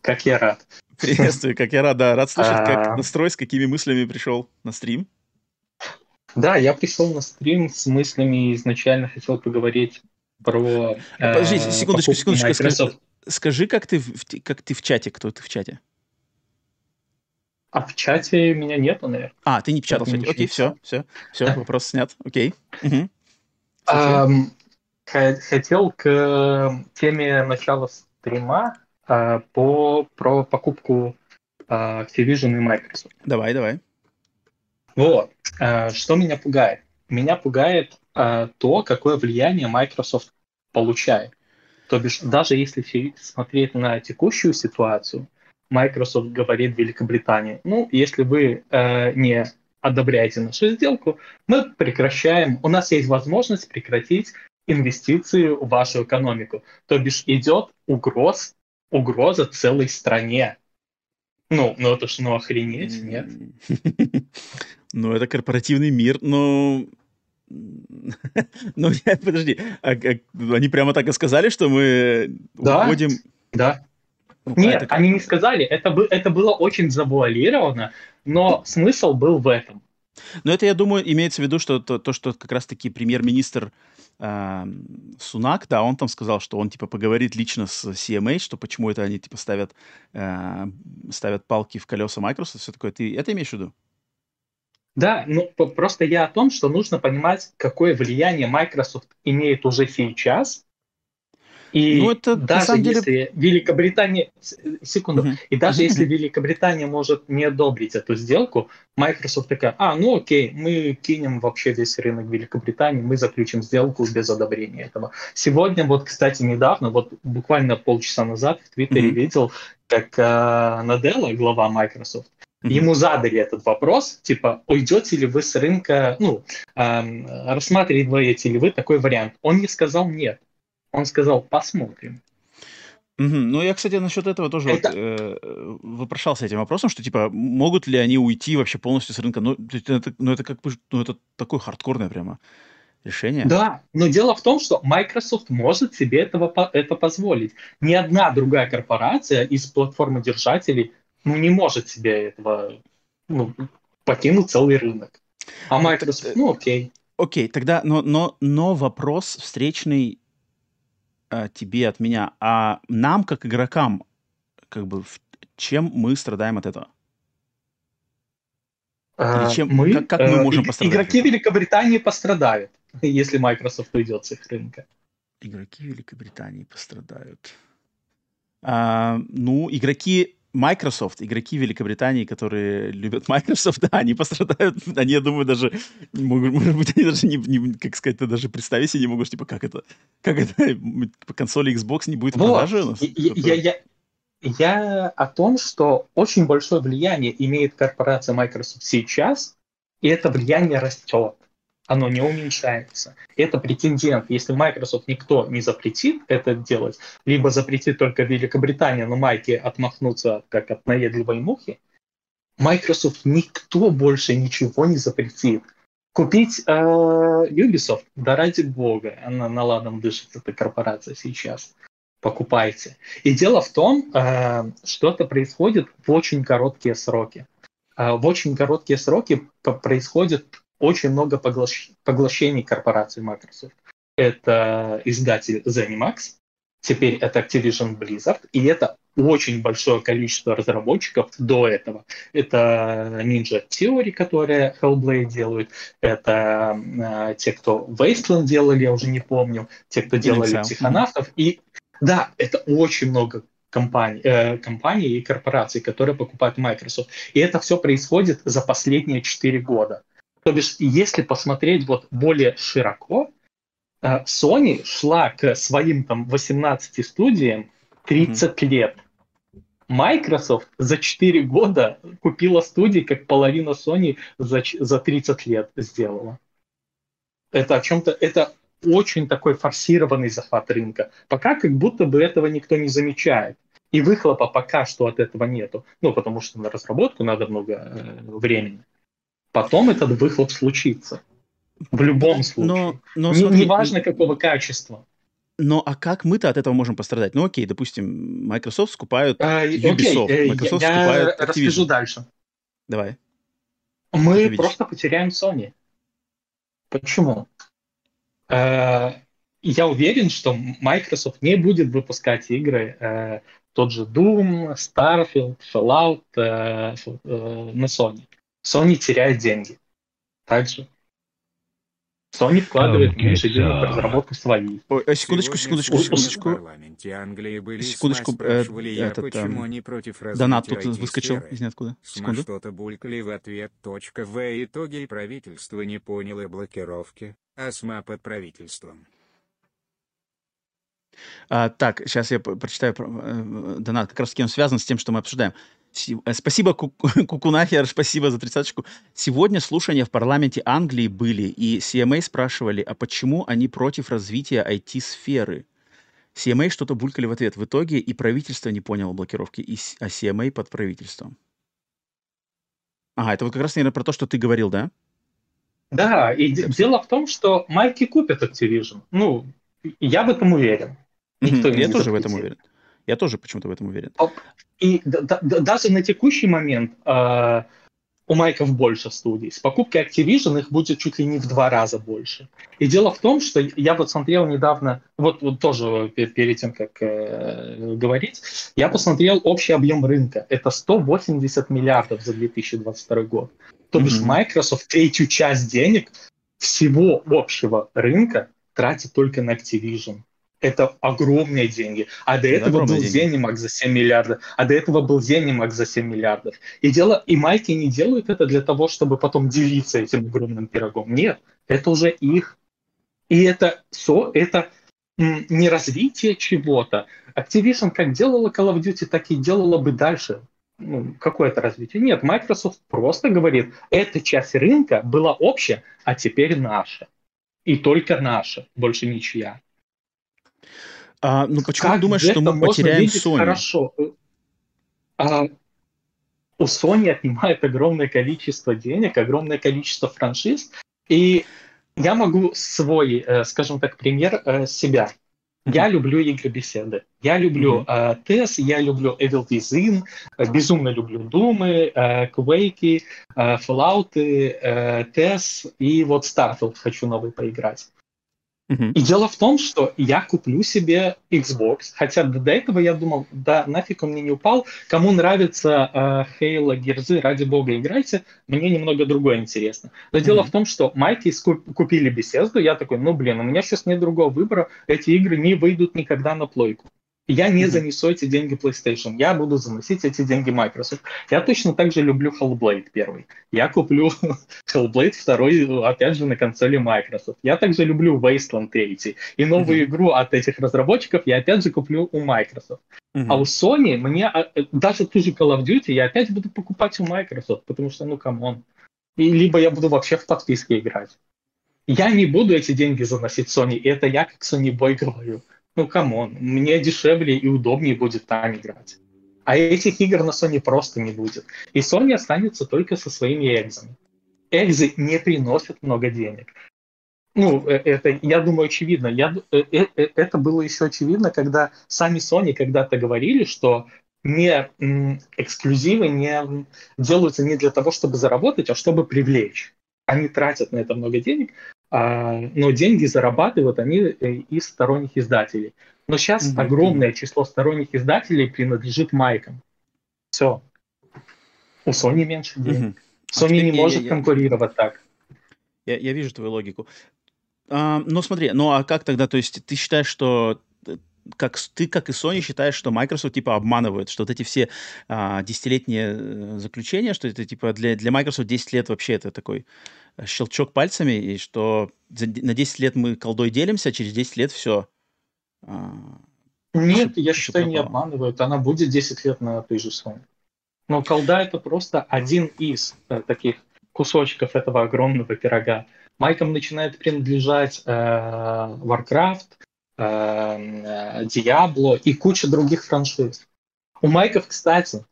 Как я рад. Приветствую, как я рад, да. Рад слышать, как а. настрой, с какими мыслями пришел на стрим. Да, я пришел на стрим с мыслями, изначально хотел поговорить про... Э, секундочку, секундочку. Скажи, скажи, как ты, в, как ты в чате, кто ты в чате? А в чате меня нету, наверное. А, ты не печатал в чате. Окей, все, все, все, да. вопрос снят. Окей. Угу. Um, хотел к теме начала стрима uh, по, про покупку uh, Activision и Microsoft. Давай, давай. Вот. Uh, что меня пугает? Меня пугает то, какое влияние Microsoft получает. То бишь, даже если смотреть на текущую ситуацию, Microsoft говорит Великобритании, ну, если вы э, не одобряете нашу сделку, мы прекращаем, у нас есть возможность прекратить инвестиции в вашу экономику. То бишь идет угроз, угроза целой стране. Ну, ну это ж ну охренеть, нет? Ну, это корпоративный мир, но ну, подожди, а, а, они прямо так и сказали, что мы уходим... Да, ну, Нет, это... они не сказали, это, бы, это было очень завуалировано, но смысл был в этом. Но это, я думаю, имеется в виду, что то, то что как раз-таки премьер-министр э, Сунак, да, он там сказал, что он, типа, поговорит лично с CMA, что почему это они, типа, ставят, э, ставят палки в колеса Microsoft, все такое. Ты это имеешь в виду? Да, ну просто я о том, что нужно понимать, какое влияние Microsoft имеет уже сейчас и ну, это, даже на если деле... Великобритания... Секунду. Uh-huh. И даже uh-huh. если Великобритания может не одобрить эту сделку, Microsoft такая, а, ну окей, мы кинем вообще весь рынок Великобритании, мы заключим сделку без одобрения этого. Сегодня, вот, кстати, недавно, вот буквально полчаса назад в Твиттере uh-huh. видел, как э, Наделла, глава Microsoft, Mm-hmm. Ему задали этот вопрос, типа, уйдете ли вы с рынка, ну, эм, рассматриваете ли вы такой вариант? Он не сказал нет. Он сказал, посмотрим. Угу. Ну, я, кстати, насчет этого тоже это... вот, э, вопрошался этим вопросом, что, типа, могут ли они уйти вообще полностью с рынка? Ну, это, ну, это как бы, ну, это такое хардкорное прямо решение. Да, но дело в том, что Microsoft может себе этого, это позволить. Ни одна другая корпорация из платформы держателей ну, не может себе этого ну, покинуть целый рынок. А ну, Microsoft, ну, окей. Окей, тогда, но, но, но вопрос встречный э, тебе от меня, а нам, как игрокам, как бы, чем мы страдаем от этого? Или а, чем, мы, как, как мы э, можем пострадать? Игроки Великобритании пострадают, если Microsoft уйдет с их рынка. Игроки Великобритании пострадают. А, ну, игроки Microsoft, игроки Великобритании, которые любят Microsoft, да, они пострадают. Они, я думаю, даже, могут, может быть, они даже не, не как сказать, даже представить себе не могут, типа, как это, как это, по консоли Xbox не будет вот. продажи нас? Я, я, я, я о том, что очень большое влияние имеет корпорация Microsoft сейчас, и это влияние растет оно не уменьшается. Это претендент. Если Microsoft никто не запретит это делать, либо запретит только Великобритания, но майки отмахнуться как от наедливой мухи, Microsoft никто больше ничего не запретит. Купить э, Ubisoft, да ради бога, она наладом дышит, эта корпорация сейчас. Покупайте. И дело в том, э, что это происходит в очень короткие сроки. Э, в очень короткие сроки происходит очень много поглощ... поглощений корпорации Microsoft. Это издатель ZeniMax, теперь это Activision Blizzard, и это очень большое количество разработчиков до этого. Это Ninja Theory, которые Hellblade делают, это э, те, кто Wasteland делали, я уже не помню, те, кто делали Exile. психонавтов. И да, это очень много компаний, э, компаний и корпораций, которые покупают Microsoft. И это все происходит за последние 4 года. То бишь, если посмотреть вот более широко, э, Sony шла к своим там 18 студиям 30 mm-hmm. лет. Microsoft за 4 года купила студии, как половина Sony за, за 30 лет сделала. Это о чем-то, это очень такой форсированный захват рынка. Пока как будто бы этого никто не замечает. И выхлопа пока что от этого нету. Ну, потому что на разработку надо много э, времени. Потом этот выхлоп случится. В любом случае. Но, но, смотри, Неважно, какого качества. Но а как мы-то от этого можем пострадать? Ну окей, допустим, Microsoft скупают а, Ubisoft, окей, Microsoft я, скупает я расскажу дальше. Давай. Мы просто потеряем Sony. Почему? Э, я уверен, что Microsoft не будет выпускать игры, э, тот же Doom, Starfield, Fallout э, на Sony. Sony теряет деньги. Также. Sony вкладывает okay, меньше денег в разработку своих. Ой, а секундочку, секундочку, секундочку. Англии были секундочку, э, этот, почему э, они против Донат тут выскочил из ниоткуда. Секунду. что-то булькали в ответ. Точка. В итоге правительство не поняло блокировки, а СМА под правительством. А, так, сейчас я прочитаю э, донат. Как раз таки он связан с тем, что мы обсуждаем. Э, спасибо, Кукунахер, спасибо за тридцаточку. Сегодня слушания в парламенте Англии были, и CMA спрашивали, а почему они против развития IT-сферы? CMA что-то булькали в ответ. В итоге и правительство не поняло блокировки, и, а CMA под правительством. Ага, это вот как раз, наверное, про то, что ты говорил, да? Да, и дело в том, что Майки купят Activision. Ну, я в этом уверен. Никто mm-hmm. Я тоже в этом уверен. Я тоже почему-то в этом уверен. И да, да, даже на текущий момент э, у Майков больше студий. С покупки Activision их будет чуть ли не в два раза больше. И дело в том, что я вот смотрел недавно, вот, вот тоже перед тем, как э, говорить, я посмотрел общий объем рынка. Это 180 миллиардов за 2022 год. То бишь mm-hmm. Microsoft третью часть денег всего общего рынка тратит только на Activision это огромные деньги. А до этого был деньги. Zenimax за 7 миллиардов, а до этого был Zenimax за 7 миллиардов. И, дело, и майки не делают это для того, чтобы потом делиться этим огромным пирогом. Нет, это уже их. И это, со, это не развитие чего-то. Activision как делала Call of Duty, так и делала бы дальше. Ну, какое это развитие? Нет, Microsoft просто говорит, эта часть рынка была общая, а теперь наша. И только наша, больше ничья. А, ну почему как думаешь, что мы потеряем Sony? Хорошо. А, у Sony отнимает огромное количество денег, огромное количество франшиз, и я могу свой, э, скажем так, пример э, себя. Я люблю игры беседы. Я люблю mm-hmm. TES, я люблю Evil Within, э, безумно люблю Думы, э, Quake, э, Fallout, TES и вот Starfield хочу новый поиграть. И дело в том, что я куплю себе Xbox, хотя до, этого я думал, да нафиг он мне не упал, кому нравится э, Хейла, Герзы, ради бога играйте, мне немного другое интересно. Но mm-hmm. дело в том, что Майки купили Bethesda, я такой, ну блин, у меня сейчас нет другого выбора, эти игры не выйдут никогда на плойку. Я не занесу эти деньги PlayStation, я буду заносить эти деньги Microsoft. Я точно так же люблю Hellblade первый. Я куплю Hellblade второй, опять же, на консоли Microsoft. Я также люблю Wasteland 3. И новую mm-hmm. игру от этих разработчиков я опять же куплю у Microsoft. Mm-hmm. А у Sony мне, а, э, даже ту же Call of Duty я опять буду покупать у Microsoft, потому что, ну, come on. И либо я буду вообще в подписке играть. Я не буду эти деньги заносить Sony, и это я как Sony Boy говорю. Ну, come on, мне дешевле и удобнее будет там играть. А этих игр на Sony просто не будет. И Sony останется только со своими экзами. Экзы не приносят много денег. Ну, э, это, я думаю, очевидно. Я, э, э, это было еще очевидно, когда сами Sony когда-то говорили, что не эксклюзивы не делаются не для того, чтобы заработать, а чтобы привлечь. Они тратят на это много денег, но деньги зарабатывают они э, из сторонних издателей. Но сейчас mm-hmm. огромное число сторонних издателей принадлежит майкам. Все. У Sony меньше денег. Mm-hmm. Sony а не может я, конкурировать я, так. Я, я вижу твою логику. А, но смотри, ну а как тогда, то есть ты считаешь, что как ты, как и Sony, считаешь, что Microsoft типа обманывают, что вот эти все а, десятилетние э, заключения, что это типа для, для Microsoft 10 лет вообще это такой щелчок пальцами, и что на 10 лет мы колдой делимся, а через 10 лет все. А, Нет, я считаю, не обманывают. Она будет 10 лет на той же Sony. Но колда это просто один из э, таких кусочков этого огромного пирога. Майкам начинает принадлежать э, Warcraft, э, э, Diablo и куча других франшиз. У Майков, кстати,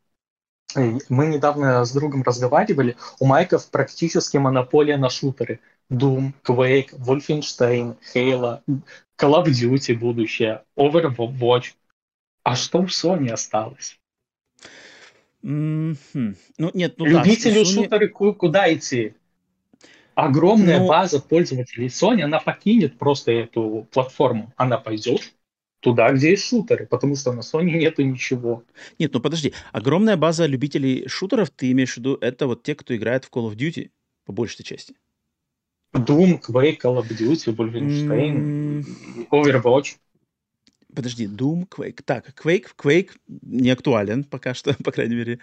мы недавно с другом разговаривали, у Майков практически монополия на шутеры. Doom, Quake, Wolfenstein, Halo, Call of Duty будущее, Overwatch. А что у Sony осталось? Mm-hmm. Ну, нет, ну Любители да, Sony... шутеры куда идти? Огромная ну... база пользователей Sony, она покинет просто эту платформу. Она пойдет туда, где есть шутеры, потому что на Sony нету ничего. Нет, ну подожди. Огромная база любителей шутеров, ты имеешь в виду, это вот те, кто играет в Call of Duty, по большей части? Doom, Quake, Call of Duty, Wolfenstein, mm. Overwatch. Подожди, Doom, Quake. Так, Quake, Quake не актуален пока что, по крайней мере.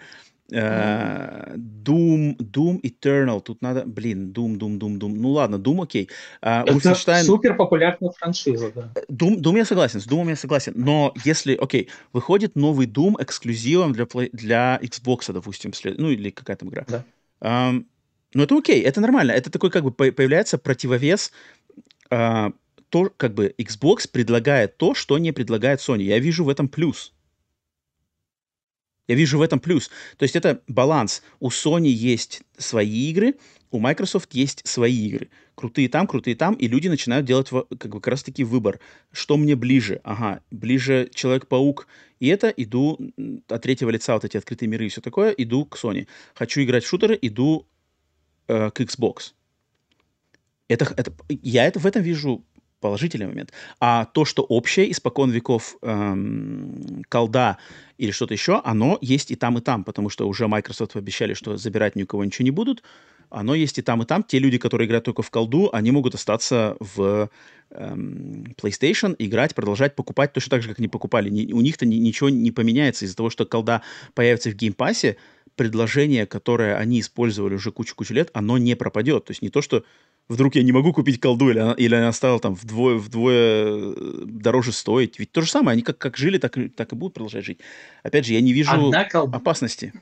Uh, Doom, Doom Eternal. Тут надо, блин, Doom, Doom, Doom, Doom. Ну ладно, Doom окей. Uh, Это Wolfenstein... супер популярная франшиза, да. Doom, Doom я согласен, с Doom я согласен. Но если, окей, выходит новый Doom эксклюзивом для, play, для Xbox, допустим, след... ну или какая там игра. Да. Um, ну это окей, это нормально. Это такой как бы появляется противовес uh, то, как бы Xbox предлагает то, что не предлагает Sony. Я вижу в этом плюс. Я вижу в этом плюс. То есть это баланс. У Sony есть свои игры, у Microsoft есть свои игры. Крутые там, крутые там, и люди начинают делать как, бы, как раз-таки выбор. Что мне ближе? Ага, ближе Человек-паук, и это иду от третьего лица, вот эти открытые миры и все такое, иду к Sony. Хочу играть в шутеры, иду э, к Xbox. Это, это, я это, в этом вижу положительный момент. А то, что общее, испокон веков эм, колда или что-то еще, оно есть и там, и там, потому что уже Microsoft обещали, что забирать ни у кого ничего не будут. Оно есть и там, и там. Те люди, которые играют только в колду, они могут остаться в эм, PlayStation, играть, продолжать покупать точно так же, как они покупали. Ни, у них-то ни, ничего не поменяется из-за того, что колда появится в геймпассе, предложение, которое они использовали уже кучу-кучу лет, оно не пропадет. То есть не то, что вдруг я не могу купить колду, или она, или она стала там вдвое, вдвое э, дороже стоить. Ведь то же самое, они как, как жили, так, так и будут продолжать жить. Опять же, я не вижу Одна кол... опасности.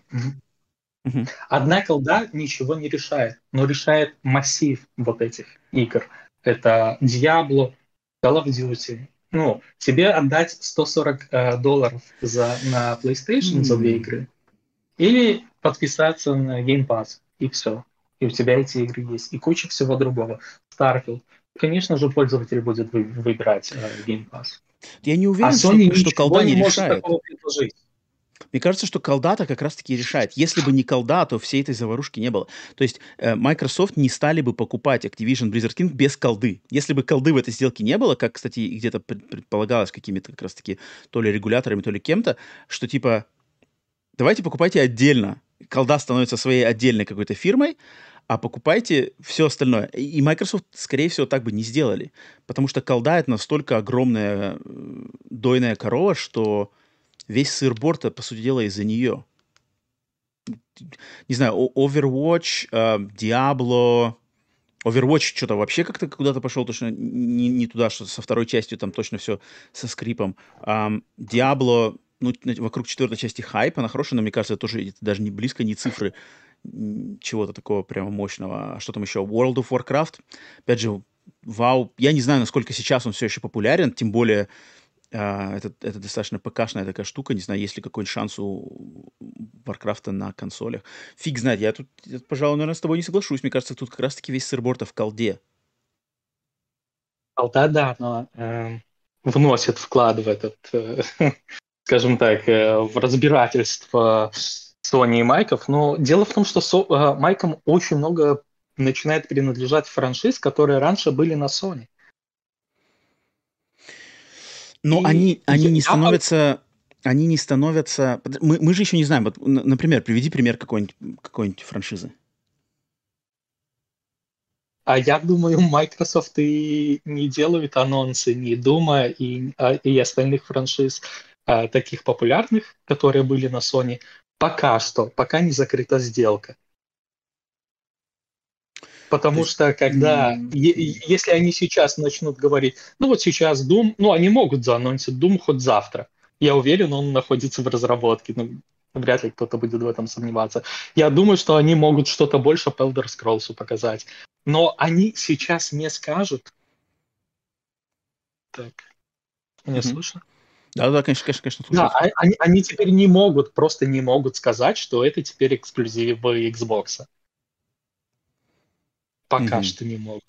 Угу. Одна колда ничего не решает, но решает массив вот этих игр. Это Diablo, Call of Duty. Ну, тебе отдать 140 э, долларов за, на PlayStation за две игры или подписаться на Game Pass, и все и у тебя эти игры есть, и куча всего другого. Starfield. Конечно же, пользователь будет вы, выбирать э, Game Pass. Я не уверен, а Sony что, что колда не, не решает. Мне кажется, что колда-то как раз-таки решает. Если бы не колда, то всей этой заварушки не было. То есть э, Microsoft не стали бы покупать Activision Blizzard King без колды. Если бы колды в этой сделке не было, как, кстати, где-то предполагалось какими-то как раз-таки то ли регуляторами, то ли кем-то, что типа давайте покупайте отдельно. Колда становится своей отдельной какой-то фирмой, а покупайте все остальное. И Microsoft, скорее всего, так бы не сделали, потому что колда — это настолько огромная э, дойная корова, что весь сыр-борт, по сути дела, из-за нее. Не знаю, Overwatch, uh, Diablo... Overwatch что-то вообще как-то куда-то пошел, точно не, не туда, что со второй частью там точно все со скрипом. Эм, Diablo, ну, вокруг четвертой части хайп, она хорошая, но мне кажется, тоже даже не близко, не цифры чего-то такого прямо мощного. А что там еще? World of Warcraft. Опять же, вау. Я не знаю, насколько сейчас он все еще популярен, тем более э, это, это достаточно ПКшная такая штука. Не знаю, есть ли какой-нибудь шанс у Варкрафта на консолях. Фиг знает. Я тут, я, пожалуй, наверное, с тобой не соглашусь. Мне кажется, тут как раз-таки весь сыр-бор-то в колде. Колда, да, но э, вносит вклад в этот, э, скажем так, э, в разбирательство Sony и Майков, но дело в том, что со, э, Майкам очень много начинает принадлежать франшиз, которые раньше были на Sony. Но и они, они не становятся... Они не становятся... Мы, мы же еще не знаем. Вот, например, приведи пример какой-нибудь, какой-нибудь франшизы. А я думаю, Microsoft и не делают анонсы ни Дума и, а, и остальных франшиз а, таких популярных, которые были на Sony, Пока что, пока не закрыта сделка. Потому есть... что когда, если они сейчас начнут говорить, ну вот сейчас Doom, ну они могут заанонсить Doom хоть завтра. Я уверен, он находится в разработке. Ну, вряд ли кто-то будет в этом сомневаться. Я думаю, что они могут что-то больше по Elder Scrolls показать. Но они сейчас не скажут. Так, меня mm-hmm. слышно? Да, да, конечно, конечно, конечно. Да, а, они, они теперь не могут, просто не могут сказать, что это теперь эксклюзив Xbox. Пока mm-hmm. что не могут.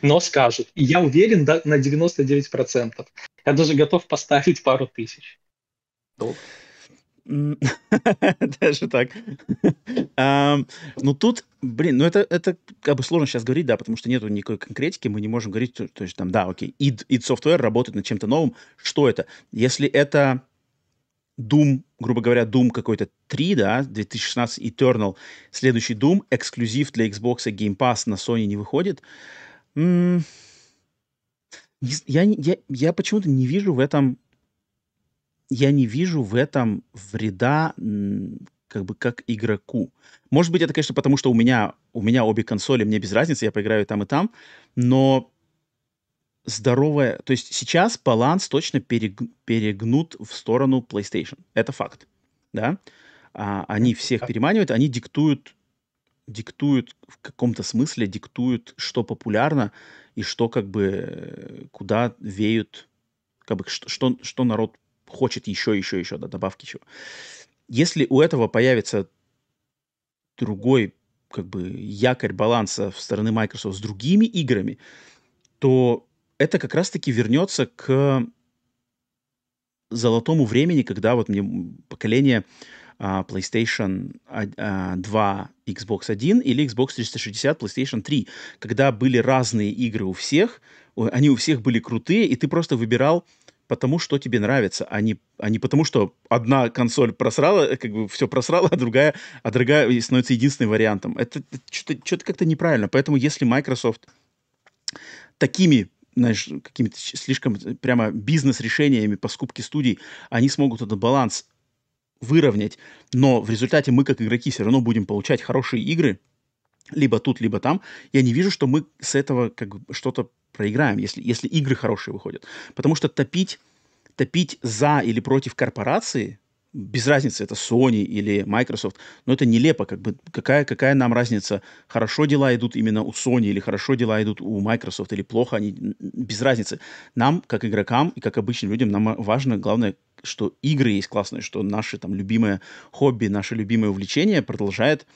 Но скажут. И я уверен да, на 99%. Я даже готов поставить пару тысяч. Долларов. Даже так. Ну тут, блин, ну это, это как бы сложно сейчас говорить, да, потому что нету никакой конкретики, мы не можем говорить, то, есть там, да, окей, id, id Software работает над чем-то новым. Что это? Если это Doom, грубо говоря, Doom какой-то 3, да, 2016 Eternal, следующий Doom, эксклюзив для Xbox и Game Pass на Sony не выходит, я, я, я почему-то не вижу в этом я не вижу в этом вреда как бы как игроку. Может быть, это, конечно, потому что у меня, у меня обе консоли, мне без разницы, я поиграю там и там, но здоровая... То есть сейчас баланс точно перег, перегнут в сторону PlayStation. Это факт, да? А, они всех переманивают, они диктуют, диктуют в каком-то смысле, диктуют, что популярно и что как бы куда веют, как бы что, что, что народ хочет еще, еще, еще, да, добавки еще. Если у этого появится другой как бы якорь баланса в стороны Microsoft с другими играми, то это как раз-таки вернется к золотому времени, когда вот мне поколение uh, PlayStation uh, 2, Xbox 1 или Xbox 360, PlayStation 3, когда были разные игры у всех, они у всех были крутые, и ты просто выбирал потому, что тебе нравится, а не, а не потому, что одна консоль просрала, как бы все просрала, а другая, а другая становится единственным вариантом. Это что-то, что-то как-то неправильно. Поэтому если Microsoft такими знаешь, какими-то слишком прямо бизнес-решениями по скупке студий, они смогут этот баланс выровнять, но в результате мы, как игроки, все равно будем получать хорошие игры, либо тут, либо там, я не вижу, что мы с этого как бы что-то проиграем, если, если игры хорошие выходят. Потому что топить, топить за или против корпорации, без разницы, это Sony или Microsoft, но это нелепо. Как бы, какая, какая нам разница, хорошо дела идут именно у Sony или хорошо дела идут у Microsoft или плохо, они без разницы. Нам, как игрокам и как обычным людям, нам важно, главное, что игры есть классные, что наше там любимое хобби, наше любимое увлечение продолжает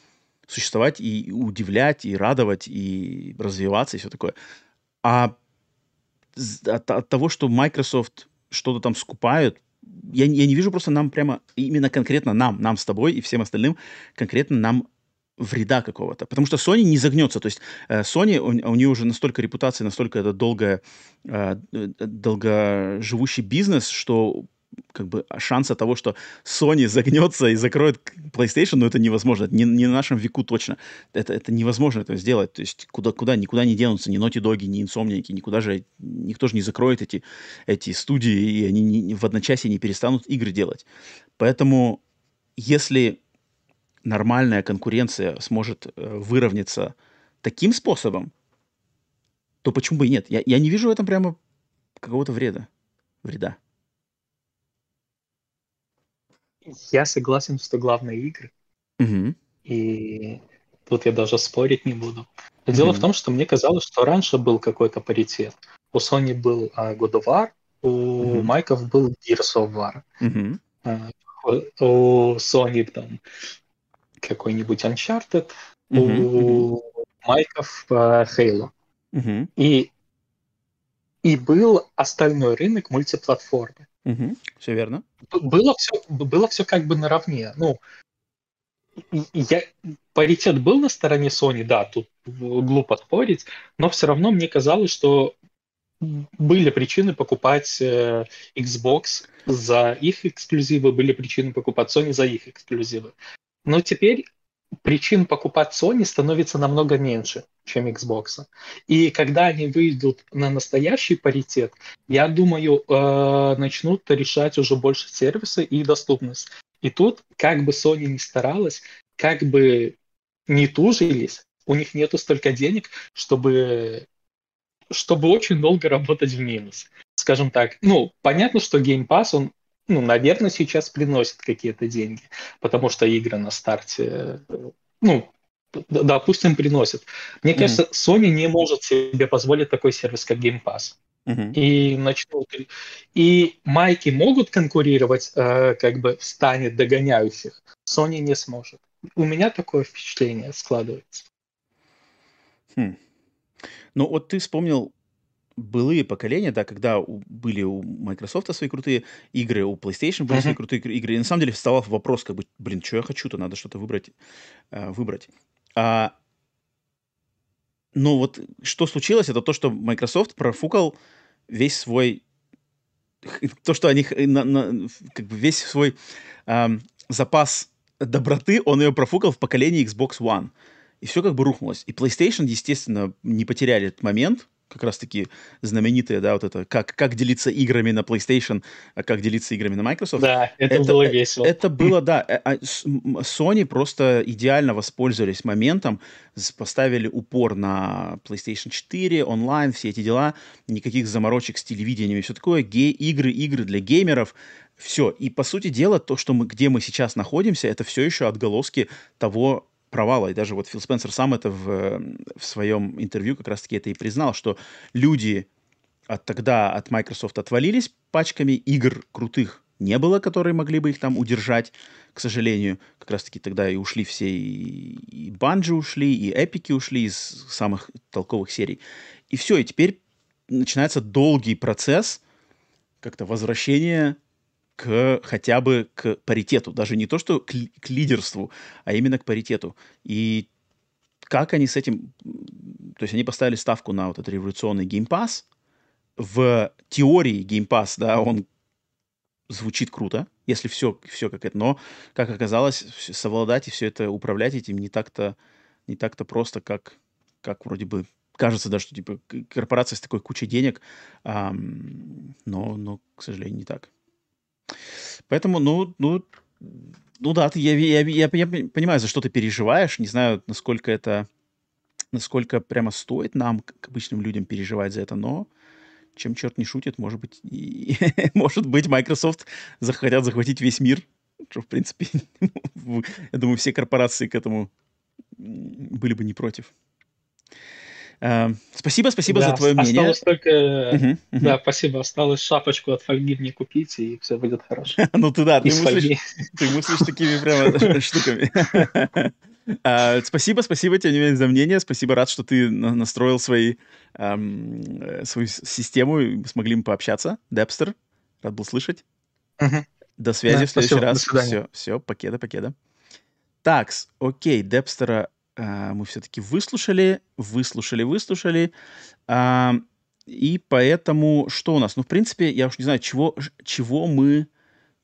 существовать и удивлять, и радовать, и развиваться, и все такое. А от, от того, что Microsoft что-то там скупают, я, я не вижу просто нам прямо, именно конкретно нам, нам с тобой и всем остальным, конкретно нам вреда какого-то. Потому что Sony не загнется. То есть э, Sony, у, у нее уже настолько репутация, настолько это долго, э, долгоживущий бизнес, что как бы шанса того, что Sony загнется и закроет PlayStation, ну, это невозможно. Это не, не на нашем веку точно. Это, это невозможно это сделать. То есть куда, куда, никуда не денутся ни Naughty Dog, ни Insomniac, никуда же, никто же не закроет эти, эти студии, и они не, в одночасье не перестанут игры делать. Поэтому если нормальная конкуренция сможет э, выровняться таким способом, то почему бы и нет? Я, я не вижу в этом прямо какого-то вреда. Вреда. Я согласен, что главные игры. Угу. И тут я даже спорить не буду. Дело угу. в том, что мне казалось, что раньше был какой-то паритет. У Sony был uh, God of War, у угу. Майков был Gears of War. Угу. У Sony там какой-нибудь Uncharted, угу. у Майков uh, Halo. Угу. И, и был остальной рынок мультиплатформы. Угу, все верно. Было все, было все как бы наравне. Ну, я, паритет был на стороне Sony, да, тут глупо спорить, но все равно мне казалось, что были причины покупать э, Xbox за их эксклюзивы, были причины покупать Sony за их эксклюзивы. Но теперь причин покупать Sony становится намного меньше, чем Xbox. И когда они выйдут на настоящий паритет, я думаю, э, начнут решать уже больше сервисы и доступность. И тут, как бы Sony ни старалась, как бы не тужились, у них нету столько денег, чтобы чтобы очень долго работать в минус. Скажем так, ну, понятно, что Game Pass, он, ну, наверное, сейчас приносит какие-то деньги, потому что игры на старте, ну, допустим, приносят. Мне mm-hmm. кажется, Sony не может себе позволить такой сервис, как Game Pass. Uh-huh. И начнут. И майки могут конкурировать э, как бы в стане догоняющих. Sony не сможет. У меня такое впечатление складывается. Хм. Ну вот ты вспомнил былые поколения, да, когда у, были у Microsoft свои крутые игры, у PlayStation были uh-huh. свои крутые игры. И на самом деле вставал вопрос, как бы, блин, что я хочу-то, надо что-то выбрать. Э, выбрать. А, но вот что случилось, это то, что Microsoft профукал весь свой то, что они на, на, как бы весь свой эм, запас доброты, он ее профукал в поколении Xbox One. И все как бы рухнулось. И PlayStation, естественно, не потеряли этот момент, как раз-таки знаменитые, да, вот это, как, как делиться играми на PlayStation, а как делиться играми на Microsoft. Да, это, это было весело. Это было, да. Э, а, Sony просто идеально воспользовались моментом, поставили упор на PlayStation 4, онлайн, все эти дела, никаких заморочек с телевидением и все такое, гей, игры, игры для геймеров, все. И, по сути дела, то, что мы, где мы сейчас находимся, это все еще отголоски того провала. И даже вот Фил Спенсер сам это в, в своем интервью как раз-таки это и признал, что люди от тогда от Microsoft отвалились пачками, игр крутых не было, которые могли бы их там удержать, к сожалению. Как раз-таки тогда и ушли все, и, Банджи ушли, и Эпики ушли из самых толковых серий. И все, и теперь начинается долгий процесс как-то возвращения к хотя бы к паритету. Даже не то, что к, к лидерству, а именно к паритету. И как они с этим... То есть они поставили ставку на вот этот революционный Pass. В теории Pass, да, он звучит круто, если все, все как это. Но, как оказалось, совладать и все это управлять этим не так-то не так-то просто, как, как вроде бы кажется, да, что типа корпорация с такой кучей денег, эм, но, но, к сожалению, не так. Поэтому, ну, ну, ну да, ты, я, я, я, я понимаю, за что ты переживаешь. Не знаю, насколько это, насколько прямо стоит нам, как обычным людям, переживать за это, но чем черт не шутит, может быть, и, может быть, Microsoft захотят захватить весь мир, что, в принципе, я думаю, все корпорации к этому были бы не против. Эм, спасибо, спасибо да, за твое осталось мнение. Только, uh-huh, uh-huh. Да, спасибо. Осталось шапочку от фольги мне купить, и все будет хорошо. ну ты да, ты мыслишь, ты мыслишь такими прямо штуками. Uh, спасибо, спасибо тебе за мнение. Спасибо, рад, что ты настроил свои, um, свою систему, и мы смогли им пообщаться. Депстер, рад был слышать. Uh-huh. До связи да, в следующий спасибо, раз. Все, все, покеда, покеда. Такс, окей, Депстера мы все-таки выслушали, выслушали, выслушали. А, и поэтому что у нас? Ну, в принципе, я уж не знаю, чего, чего мы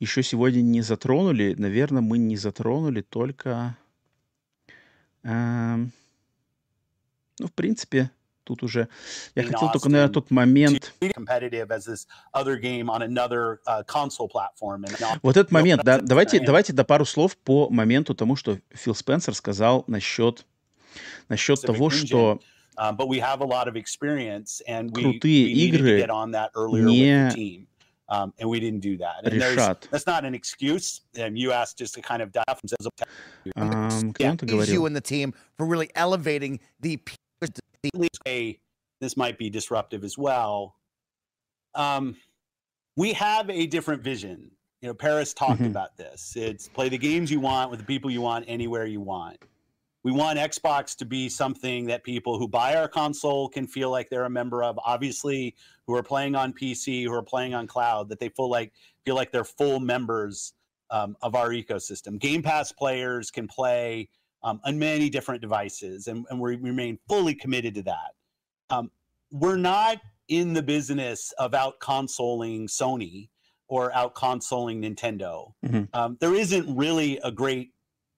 еще сегодня не затронули. Наверное, мы не затронули только... А, ну, в принципе, тут уже... Я хотел только, наверное, тот момент... Uh, вот этот момент, да, давайте, давайте до пару слов по моменту тому, что Фил Спенсер сказал насчет, насчет того, что крутые игры не Um, and we didn't do that. And решат. That's not an excuse. Um, you asked just to kind of dive from um, yeah, you and the team for really elevating the a, this might be disruptive as well. Um, we have a different vision. You know, Paris talked mm-hmm. about this. It's play the games you want with the people you want anywhere you want. We want Xbox to be something that people who buy our console can feel like they're a member of. Obviously, who are playing on PC, who are playing on cloud, that they feel like feel like they're full members um, of our ecosystem. Game Pass players can play um, on many different devices, and, and we remain fully committed to that. Um, we're not in the business of out consoling Sony or out consoling Nintendo. Mm-hmm. Um, there isn't really a great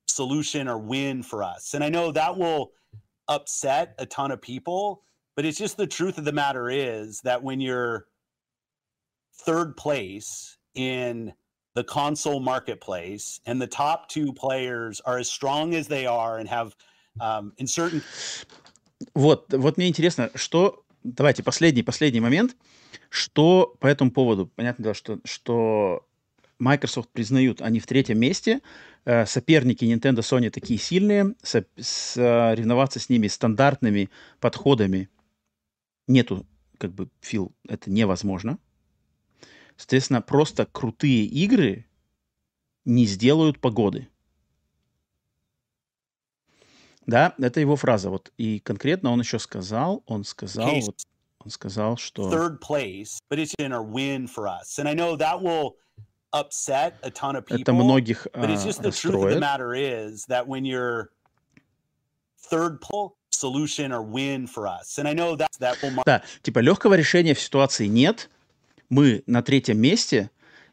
solution or win for us. And I know that will upset a ton of people, but it's just the truth of the matter is that when you're third place in the console marketplace and the top two players are as strong as they are and have Um, in certain... Вот, вот мне интересно, что... Давайте, последний, последний момент. Что по этому поводу? Понятно, дело, что, что Microsoft признают, они в третьем месте. Э, соперники Nintendo, Sony такие сильные. Со, соревноваться с ними стандартными подходами нету, как бы, Фил, это невозможно. Соответственно, просто крутые игры не сделают погоды. Да, это его фраза. Вот и конкретно он еще сказал, он сказал, okay. вот, он сказал, что third place, but it's in a win for us. And I know that will upset a ton of people. Это многих but it's just the truth of the matter is that when you're third place, solution or win for us. And I know that that will. Да, типа легкого решения в ситуации нет. Мы на третьем месте,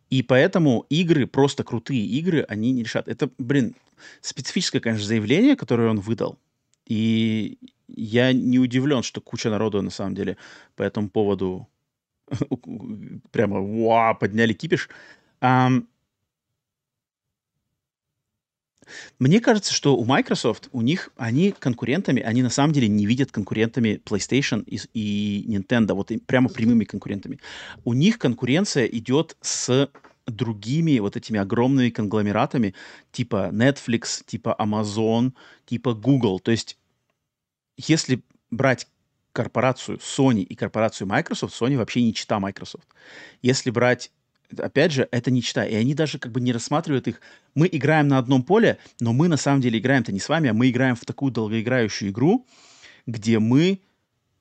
и поэтому игры, просто крутые игры, они не решат. Это, блин, специфическое, конечно, заявление, которое он выдал. И я не удивлен, что куча народу, на самом деле, по этому поводу прямо вау, подняли кипиш. Um, мне кажется, что у Microsoft, у них, они конкурентами, они на самом деле не видят конкурентами PlayStation и, и Nintendo, вот и прямо прямыми конкурентами. У них конкуренция идет с другими вот этими огромными конгломератами, типа Netflix, типа Amazon, типа Google. То есть, если брать корпорацию Sony и корпорацию Microsoft, Sony вообще не чита Microsoft. Если брать опять же, это не чита. И они даже как бы не рассматривают их. Мы играем на одном поле, но мы на самом деле играем-то не с вами, а мы играем в такую долгоиграющую игру, где мы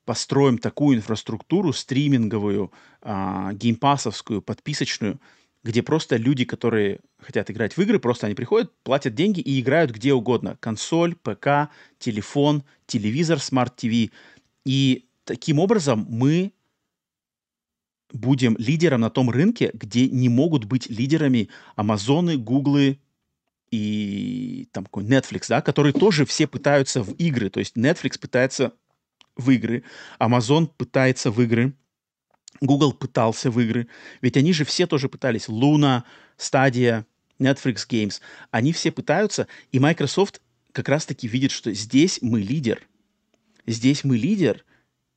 построим такую инфраструктуру стриминговую, а, геймпасовскую, подписочную, где просто люди, которые хотят играть в игры, просто они приходят, платят деньги и играют где угодно. Консоль, ПК, телефон, телевизор, смарт-ТВ. И таким образом мы будем лидером на том рынке, где не могут быть лидерами Амазоны, Гуглы и там какой Netflix, да, которые тоже все пытаются в игры. То есть Netflix пытается в игры, Amazon пытается в игры, Google пытался в игры. Ведь они же все тоже пытались. Luna, Stadia, Netflix Games. Они все пытаются, и Microsoft как раз-таки видит, что здесь мы лидер. Здесь мы лидер,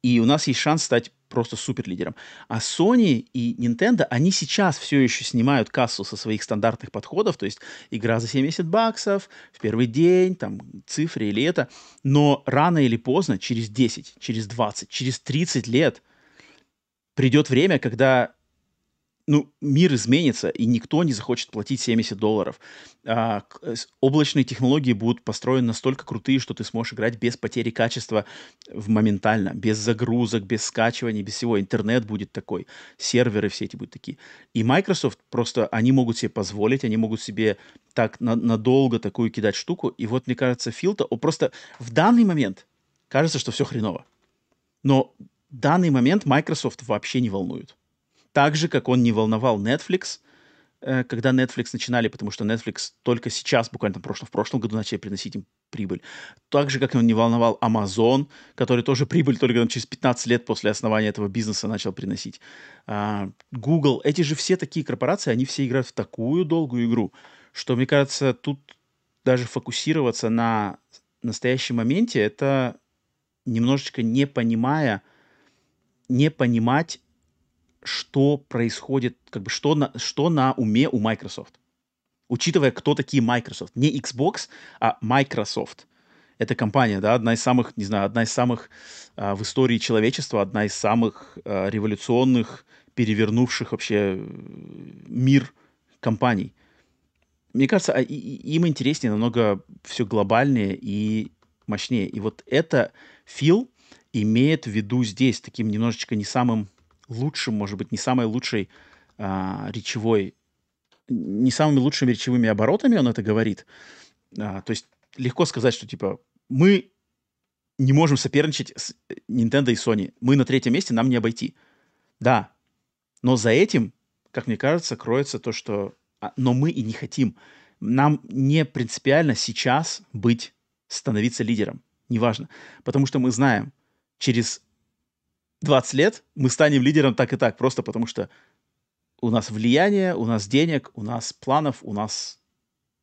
и у нас есть шанс стать просто супер лидером. А Sony и Nintendo, они сейчас все еще снимают кассу со своих стандартных подходов, то есть игра за 70 баксов, в первый день, там, цифры или это, но рано или поздно, через 10, через 20, через 30 лет придет время, когда ну, мир изменится, и никто не захочет платить 70 долларов. А, облачные технологии будут построены настолько крутые, что ты сможешь играть без потери качества в моментально, без загрузок, без скачивания, без всего. Интернет будет такой, серверы все эти будут такие. И Microsoft просто, они могут себе позволить, они могут себе так на, надолго такую кидать штуку. И вот, мне кажется, Филта, он просто в данный момент кажется, что все хреново. Но данный момент Microsoft вообще не волнует. Так же, как он не волновал Netflix, э, когда Netflix начинали, потому что Netflix только сейчас, буквально в прошлом, в прошлом году начали приносить им прибыль. Так же, как он не волновал Amazon, который тоже прибыль только через 15 лет после основания этого бизнеса начал приносить. А, Google, эти же все такие корпорации, они все играют в такую долгую игру, что, мне кажется, тут даже фокусироваться на настоящем моменте, это немножечко не понимая, не понимать что происходит, как бы что на, что на уме у Microsoft. Учитывая, кто такие Microsoft. Не Xbox, а Microsoft. Это компания, да, одна из самых, не знаю, одна из самых а, в истории человечества, одна из самых а, революционных, перевернувших вообще э, мир компаний. Мне кажется, а, им интереснее намного все глобальнее и мощнее. И вот это Фил имеет в виду здесь таким немножечко не самым лучшим, может быть, не самой лучшей а, речевой, не самыми лучшими речевыми оборотами он это говорит. А, то есть легко сказать, что типа мы не можем соперничать с Nintendo и Sony. Мы на третьем месте, нам не обойти. Да, но за этим, как мне кажется, кроется то, что... А, но мы и не хотим. Нам не принципиально сейчас быть, становиться лидером. Неважно. Потому что мы знаем, через 20 лет мы станем лидером так и так, просто потому что у нас влияние, у нас денег, у нас планов, у нас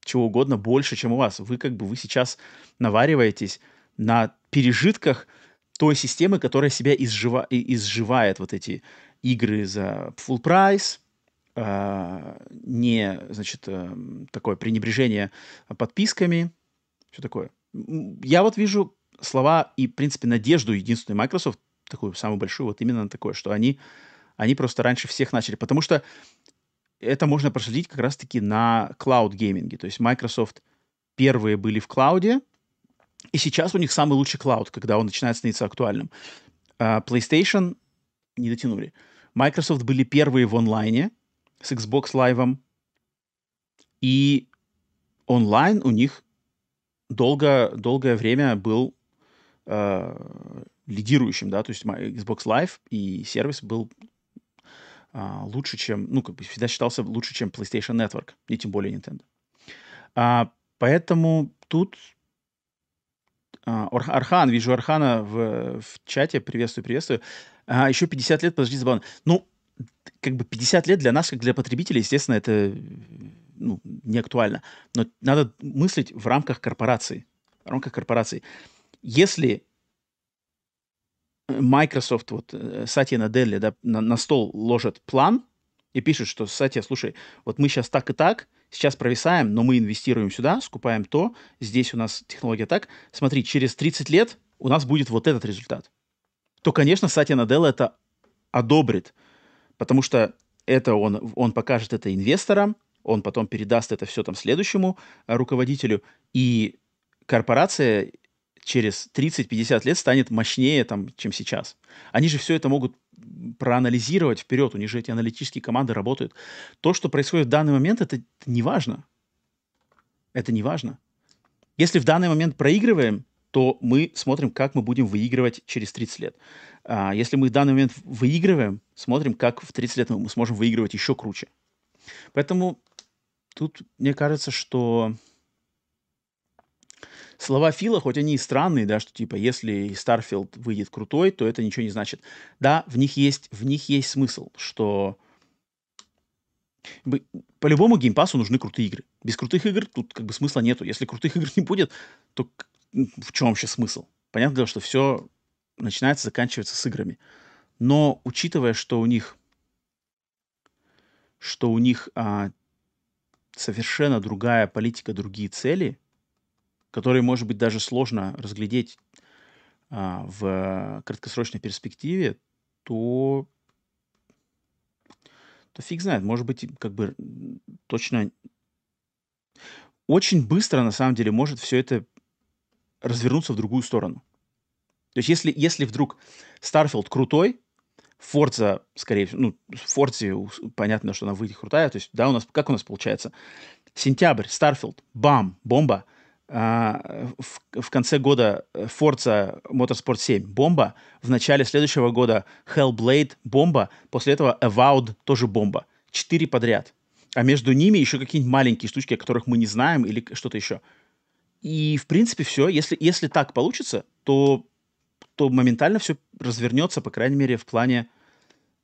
чего угодно больше, чем у вас. Вы как бы вы сейчас навариваетесь на пережитках той системы, которая себя изжива, изживает вот эти игры за full price, э, не, значит, э, такое пренебрежение подписками, все такое. Я вот вижу слова и, в принципе, надежду единственной Microsoft, такую самую большую, вот именно на такое, что они, они просто раньше всех начали. Потому что это можно проследить как раз-таки на клауд-гейминге. То есть Microsoft первые были в клауде, и сейчас у них самый лучший клауд, когда он начинает становиться актуальным. Uh, PlayStation не дотянули. Microsoft были первые в онлайне с Xbox Live, и онлайн у них долго, долгое время был э, лидирующим, да, то есть Xbox Live и сервис был э, лучше, чем, ну, как бы всегда считался лучше, чем PlayStation Network, и тем более Nintendo. А, поэтому тут а, Архан, вижу Архана в, в чате, приветствую, приветствую. А, еще 50 лет, подожди, забавно. Ну, как бы 50 лет для нас, как для потребителей, естественно, это ну, не актуально. Но надо мыслить в рамках корпорации. В рамках корпорации. Если Microsoft, вот э, Сатья Наделли, да, на, на стол ложит план и пишет, что Сатья, слушай, вот мы сейчас так и так, сейчас провисаем, но мы инвестируем сюда, скупаем то, здесь у нас технология так. Смотри, через 30 лет у нас будет вот этот результат. То, конечно, Сатья Наделла это одобрит, потому что это он, он покажет это инвесторам, он потом передаст это все там следующему э, руководителю, и корпорация через 30-50 лет станет мощнее, там, чем сейчас. Они же все это могут проанализировать вперед, у них же эти аналитические команды работают. То, что происходит в данный момент, это, не важно. Это не важно. Если в данный момент проигрываем, то мы смотрим, как мы будем выигрывать через 30 лет. А если мы в данный момент выигрываем, смотрим, как в 30 лет мы сможем выигрывать еще круче. Поэтому тут мне кажется, что слова Фила, хоть они и странные, да, что типа если Старфилд выйдет крутой, то это ничего не значит. Да, в них есть, в них есть смысл, что по-любому геймпасу нужны крутые игры. Без крутых игр тут как бы смысла нету. Если крутых игр не будет, то в чем вообще смысл? Понятно дело, что все начинается, заканчивается с играми. Но учитывая, что у них что у них а, совершенно другая политика, другие цели, которые, может быть, даже сложно разглядеть а, в краткосрочной перспективе, то, то фиг знает, может быть, как бы точно очень быстро, на самом деле, может все это развернуться в другую сторону. То есть если, если вдруг Starfield крутой, Forza, скорее всего, ну, Forza, понятно, что она выйдет крутая, то есть, да, у нас, как у нас получается? Сентябрь, Starfield, бам, бомба. А, в, в конце года Forza Motorsport 7, бомба. В начале следующего года Hellblade, бомба. После этого Avowed, тоже бомба. Четыре подряд. А между ними еще какие-нибудь маленькие штучки, о которых мы не знаем, или что-то еще. И, в принципе, все. Если, если так получится, то то моментально все развернется, по крайней мере, в плане,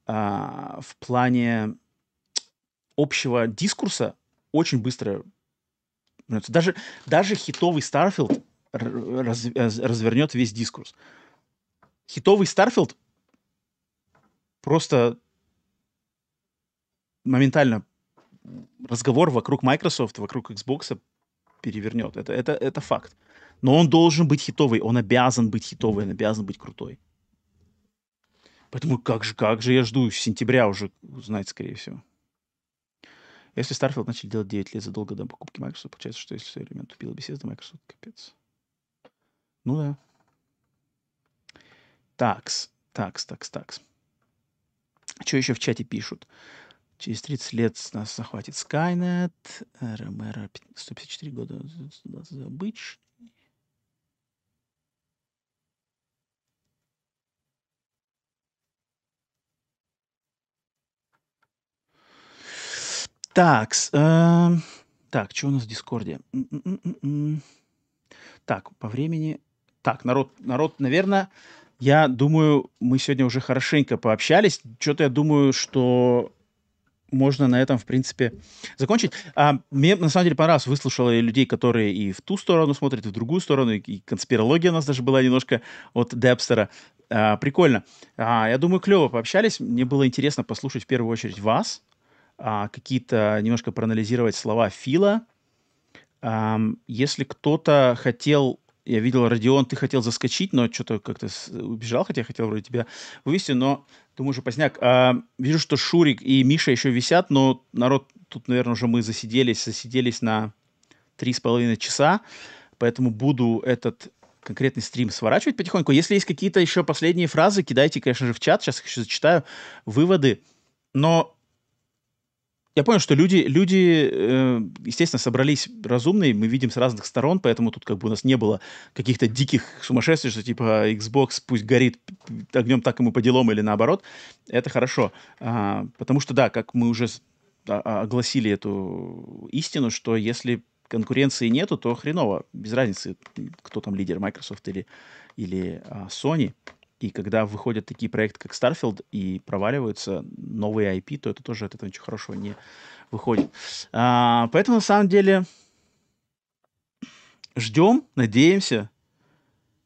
а, в плане общего дискурса очень быстро. Даже, даже хитовый Starfield раз, развернет весь дискурс. Хитовый Starfield просто моментально разговор вокруг Microsoft, вокруг Xbox перевернет. Это, это, это факт. Но он должен быть хитовый, он обязан быть хитовый, он обязан быть крутой. Поэтому как же, как же я жду сентября уже узнать, скорее всего. Если Starfield начали делать 9 лет задолго до покупки Microsoft, получается, что если элемент тупила беседа, Microsoft капец. Ну да. Такс, такс, такс, такс. Что еще в чате пишут? Через 30 лет нас захватит Skynet, РМР 154 года обычный. Так, э, так, что у нас в Дискорде? Так, по времени. Так, народ, народ, наверное, я думаю, мы сегодня уже хорошенько пообщались. Что-то я думаю, что можно на этом, в принципе, закончить. А, мне, на самом деле, понравилось. Выслушала я людей, которые и в ту сторону смотрят, и в другую сторону. И конспирология у нас даже была немножко от Депстера. А, прикольно. А, я думаю, клево пообщались. Мне было интересно послушать в первую очередь вас, а, какие-то немножко проанализировать слова Фила. А, если кто-то хотел я видел, Родион, ты хотел заскочить, но что-то как-то убежал, хотя я хотел вроде тебя вывести, но думаю, уже поздняк. А, вижу, что Шурик и Миша еще висят, но народ, тут, наверное, уже мы засиделись, засиделись на три с половиной часа, поэтому буду этот конкретный стрим сворачивать потихоньку. Если есть какие-то еще последние фразы, кидайте, конечно же, в чат, сейчас их еще зачитаю, выводы. Но я понял, что люди, люди, э, естественно, собрались разумные, мы видим с разных сторон, поэтому тут как бы у нас не было каких-то диких сумасшествий, что типа Xbox пусть горит огнем так ему по делам или наоборот. Это хорошо. А, потому что, да, как мы уже огласили эту истину, что если конкуренции нету, то хреново, без разницы, кто там лидер, Microsoft или, или а, Sony. И когда выходят такие проекты, как Starfield, и проваливаются новые IP, то это тоже от этого ничего хорошего не выходит. А, поэтому, на самом деле, ждем, надеемся.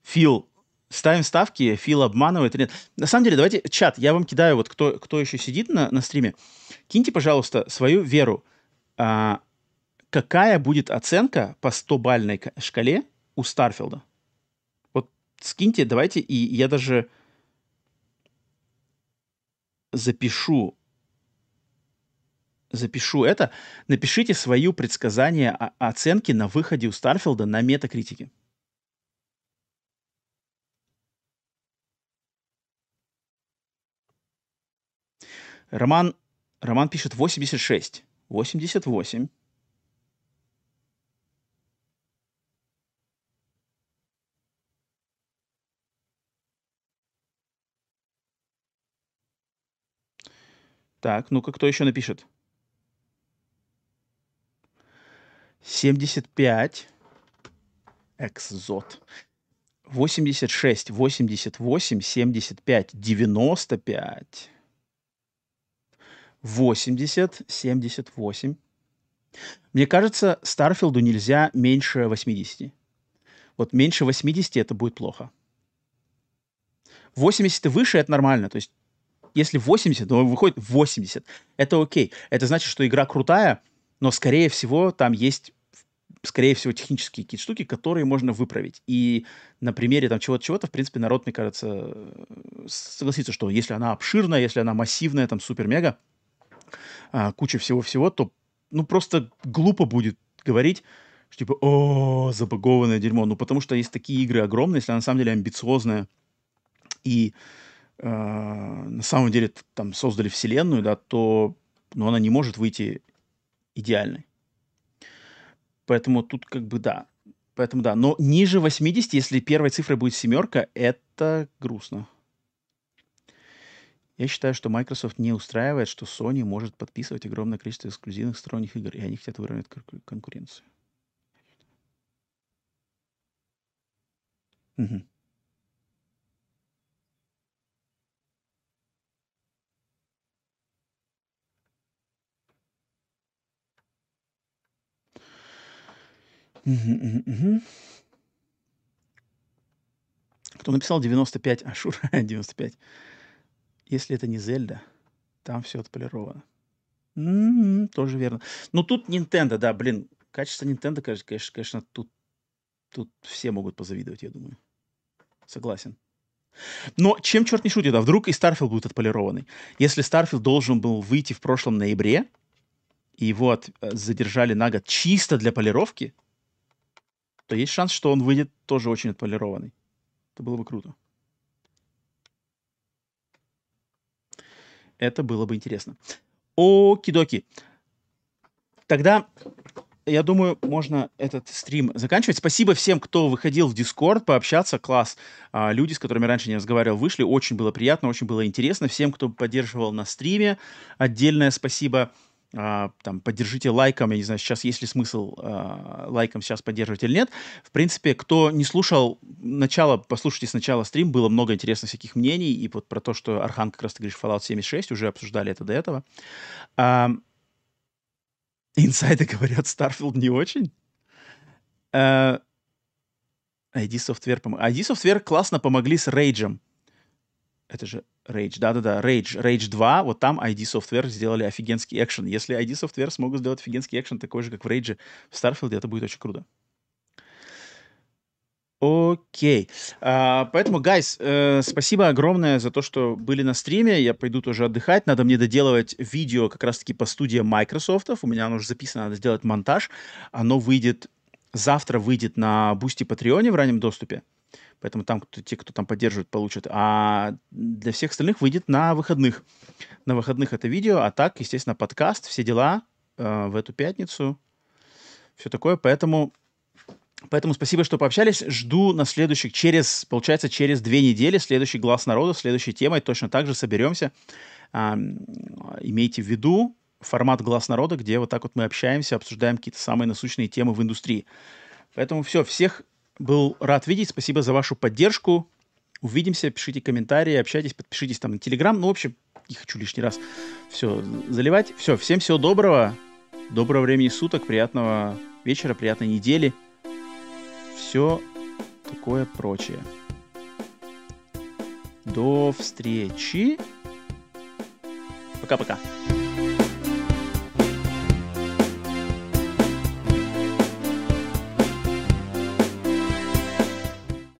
Фил, ставим ставки, Фил обманывает или нет. На самом деле, давайте, чат, я вам кидаю, вот кто, кто еще сидит на, на стриме, киньте, пожалуйста, свою веру. А, какая будет оценка по 100-бальной шкале у Старфилда? Скиньте, давайте, и я даже запишу запишу это. Напишите свою предсказание о оценки на выходе у Старфилда на метакритике. Роман, Роман пишет 86. 88. Так, ну-ка, кто еще напишет? 75. Экзот. 86, 88, 75, 95. 80, 78. Мне кажется, Старфилду нельзя меньше 80. Вот меньше 80 это будет плохо. 80 и выше это нормально. То есть если 80, то выходит 80. Это окей. Это значит, что игра крутая, но, скорее всего, там есть скорее всего, технические какие-то штуки, которые можно выправить. И на примере там чего-то, чего-то, в принципе, народ, мне кажется, согласится, что если она обширная, если она массивная, там, супер-мега, а, куча всего-всего, то, ну, просто глупо будет говорить, что, типа, о, забагованное дерьмо. Ну, потому что есть такие игры огромные, если она на самом деле амбициозная и а, на самом деле там создали вселенную, да, то ну, она не может выйти идеальной. Поэтому тут как бы да. Поэтому да. Но ниже 80, если первой цифрой будет семерка, это грустно. Я считаю, что Microsoft не устраивает, что Sony может подписывать огромное количество эксклюзивных сторонних игр, и они хотят выровнять конкуренцию. Угу. Мгм, мгм, Кто написал 95? Ашура 95. Если это не Зельда, там все отполировано. М, Тоже верно. Но тут Nintendo, да, блин, качество Nintendo, конечно, конечно, тут, тут все могут позавидовать, я думаю. Согласен. Но чем черт не шутит, а вдруг и Starfield будет отполированный? Если Starfield должен был выйти в прошлом ноябре, и его от- э, задержали на год чисто для полировки, то есть шанс, что он выйдет тоже очень отполированный. Это было бы круто. Это было бы интересно. Оки-доки. Тогда, я думаю, можно этот стрим заканчивать. Спасибо всем, кто выходил в Discord пообщаться. Класс. А, люди, с которыми раньше не разговаривал, вышли. Очень было приятно, очень было интересно. Всем, кто поддерживал на стриме, отдельное спасибо. А, там, поддержите лайком, я не знаю, сейчас есть ли смысл а, лайком сейчас поддерживать или нет. В принципе, кто не слушал начало, послушайте сначала стрим, было много интересных всяких мнений, и вот про то, что Архан, как раз ты говоришь, Fallout 76, уже обсуждали это до этого. А, инсайды говорят, Starfield не очень. А, ID Software, пом... ID Software классно помогли с рейджем. Это же Rage, да-да-да, Rage, Rage 2, вот там ID Software сделали офигенский экшен. Если ID Software смогут сделать офигенский экшен такой же, как в Rage в Starfield, это будет очень круто. Окей. А, поэтому, гайс, э, спасибо огромное за то, что были на стриме. Я пойду тоже отдыхать. Надо мне доделывать видео как раз-таки по студии Microsoft. У меня оно уже записано, надо сделать монтаж. Оно выйдет, завтра выйдет на Бусти Патреоне в раннем доступе. Поэтому там кто, те, кто там поддерживает, получат. А для всех остальных выйдет на выходных. На выходных это видео, а так, естественно, подкаст, все дела э, в эту пятницу. Все такое. Поэтому, поэтому спасибо, что пообщались. Жду на следующих, через, получается, через две недели следующий «Глас народа», следующей темой точно так же соберемся. Э, имейте в виду формат «Глаз народа», где вот так вот мы общаемся, обсуждаем какие-то самые насущные темы в индустрии. Поэтому все, всех был рад видеть. Спасибо за вашу поддержку. Увидимся, пишите комментарии, общайтесь, подпишитесь там на Телеграм. Ну, в общем, не хочу лишний раз все заливать. Все, всем всего доброго. Доброго времени суток, приятного вечера, приятной недели. Все такое прочее. До встречи. Пока-пока.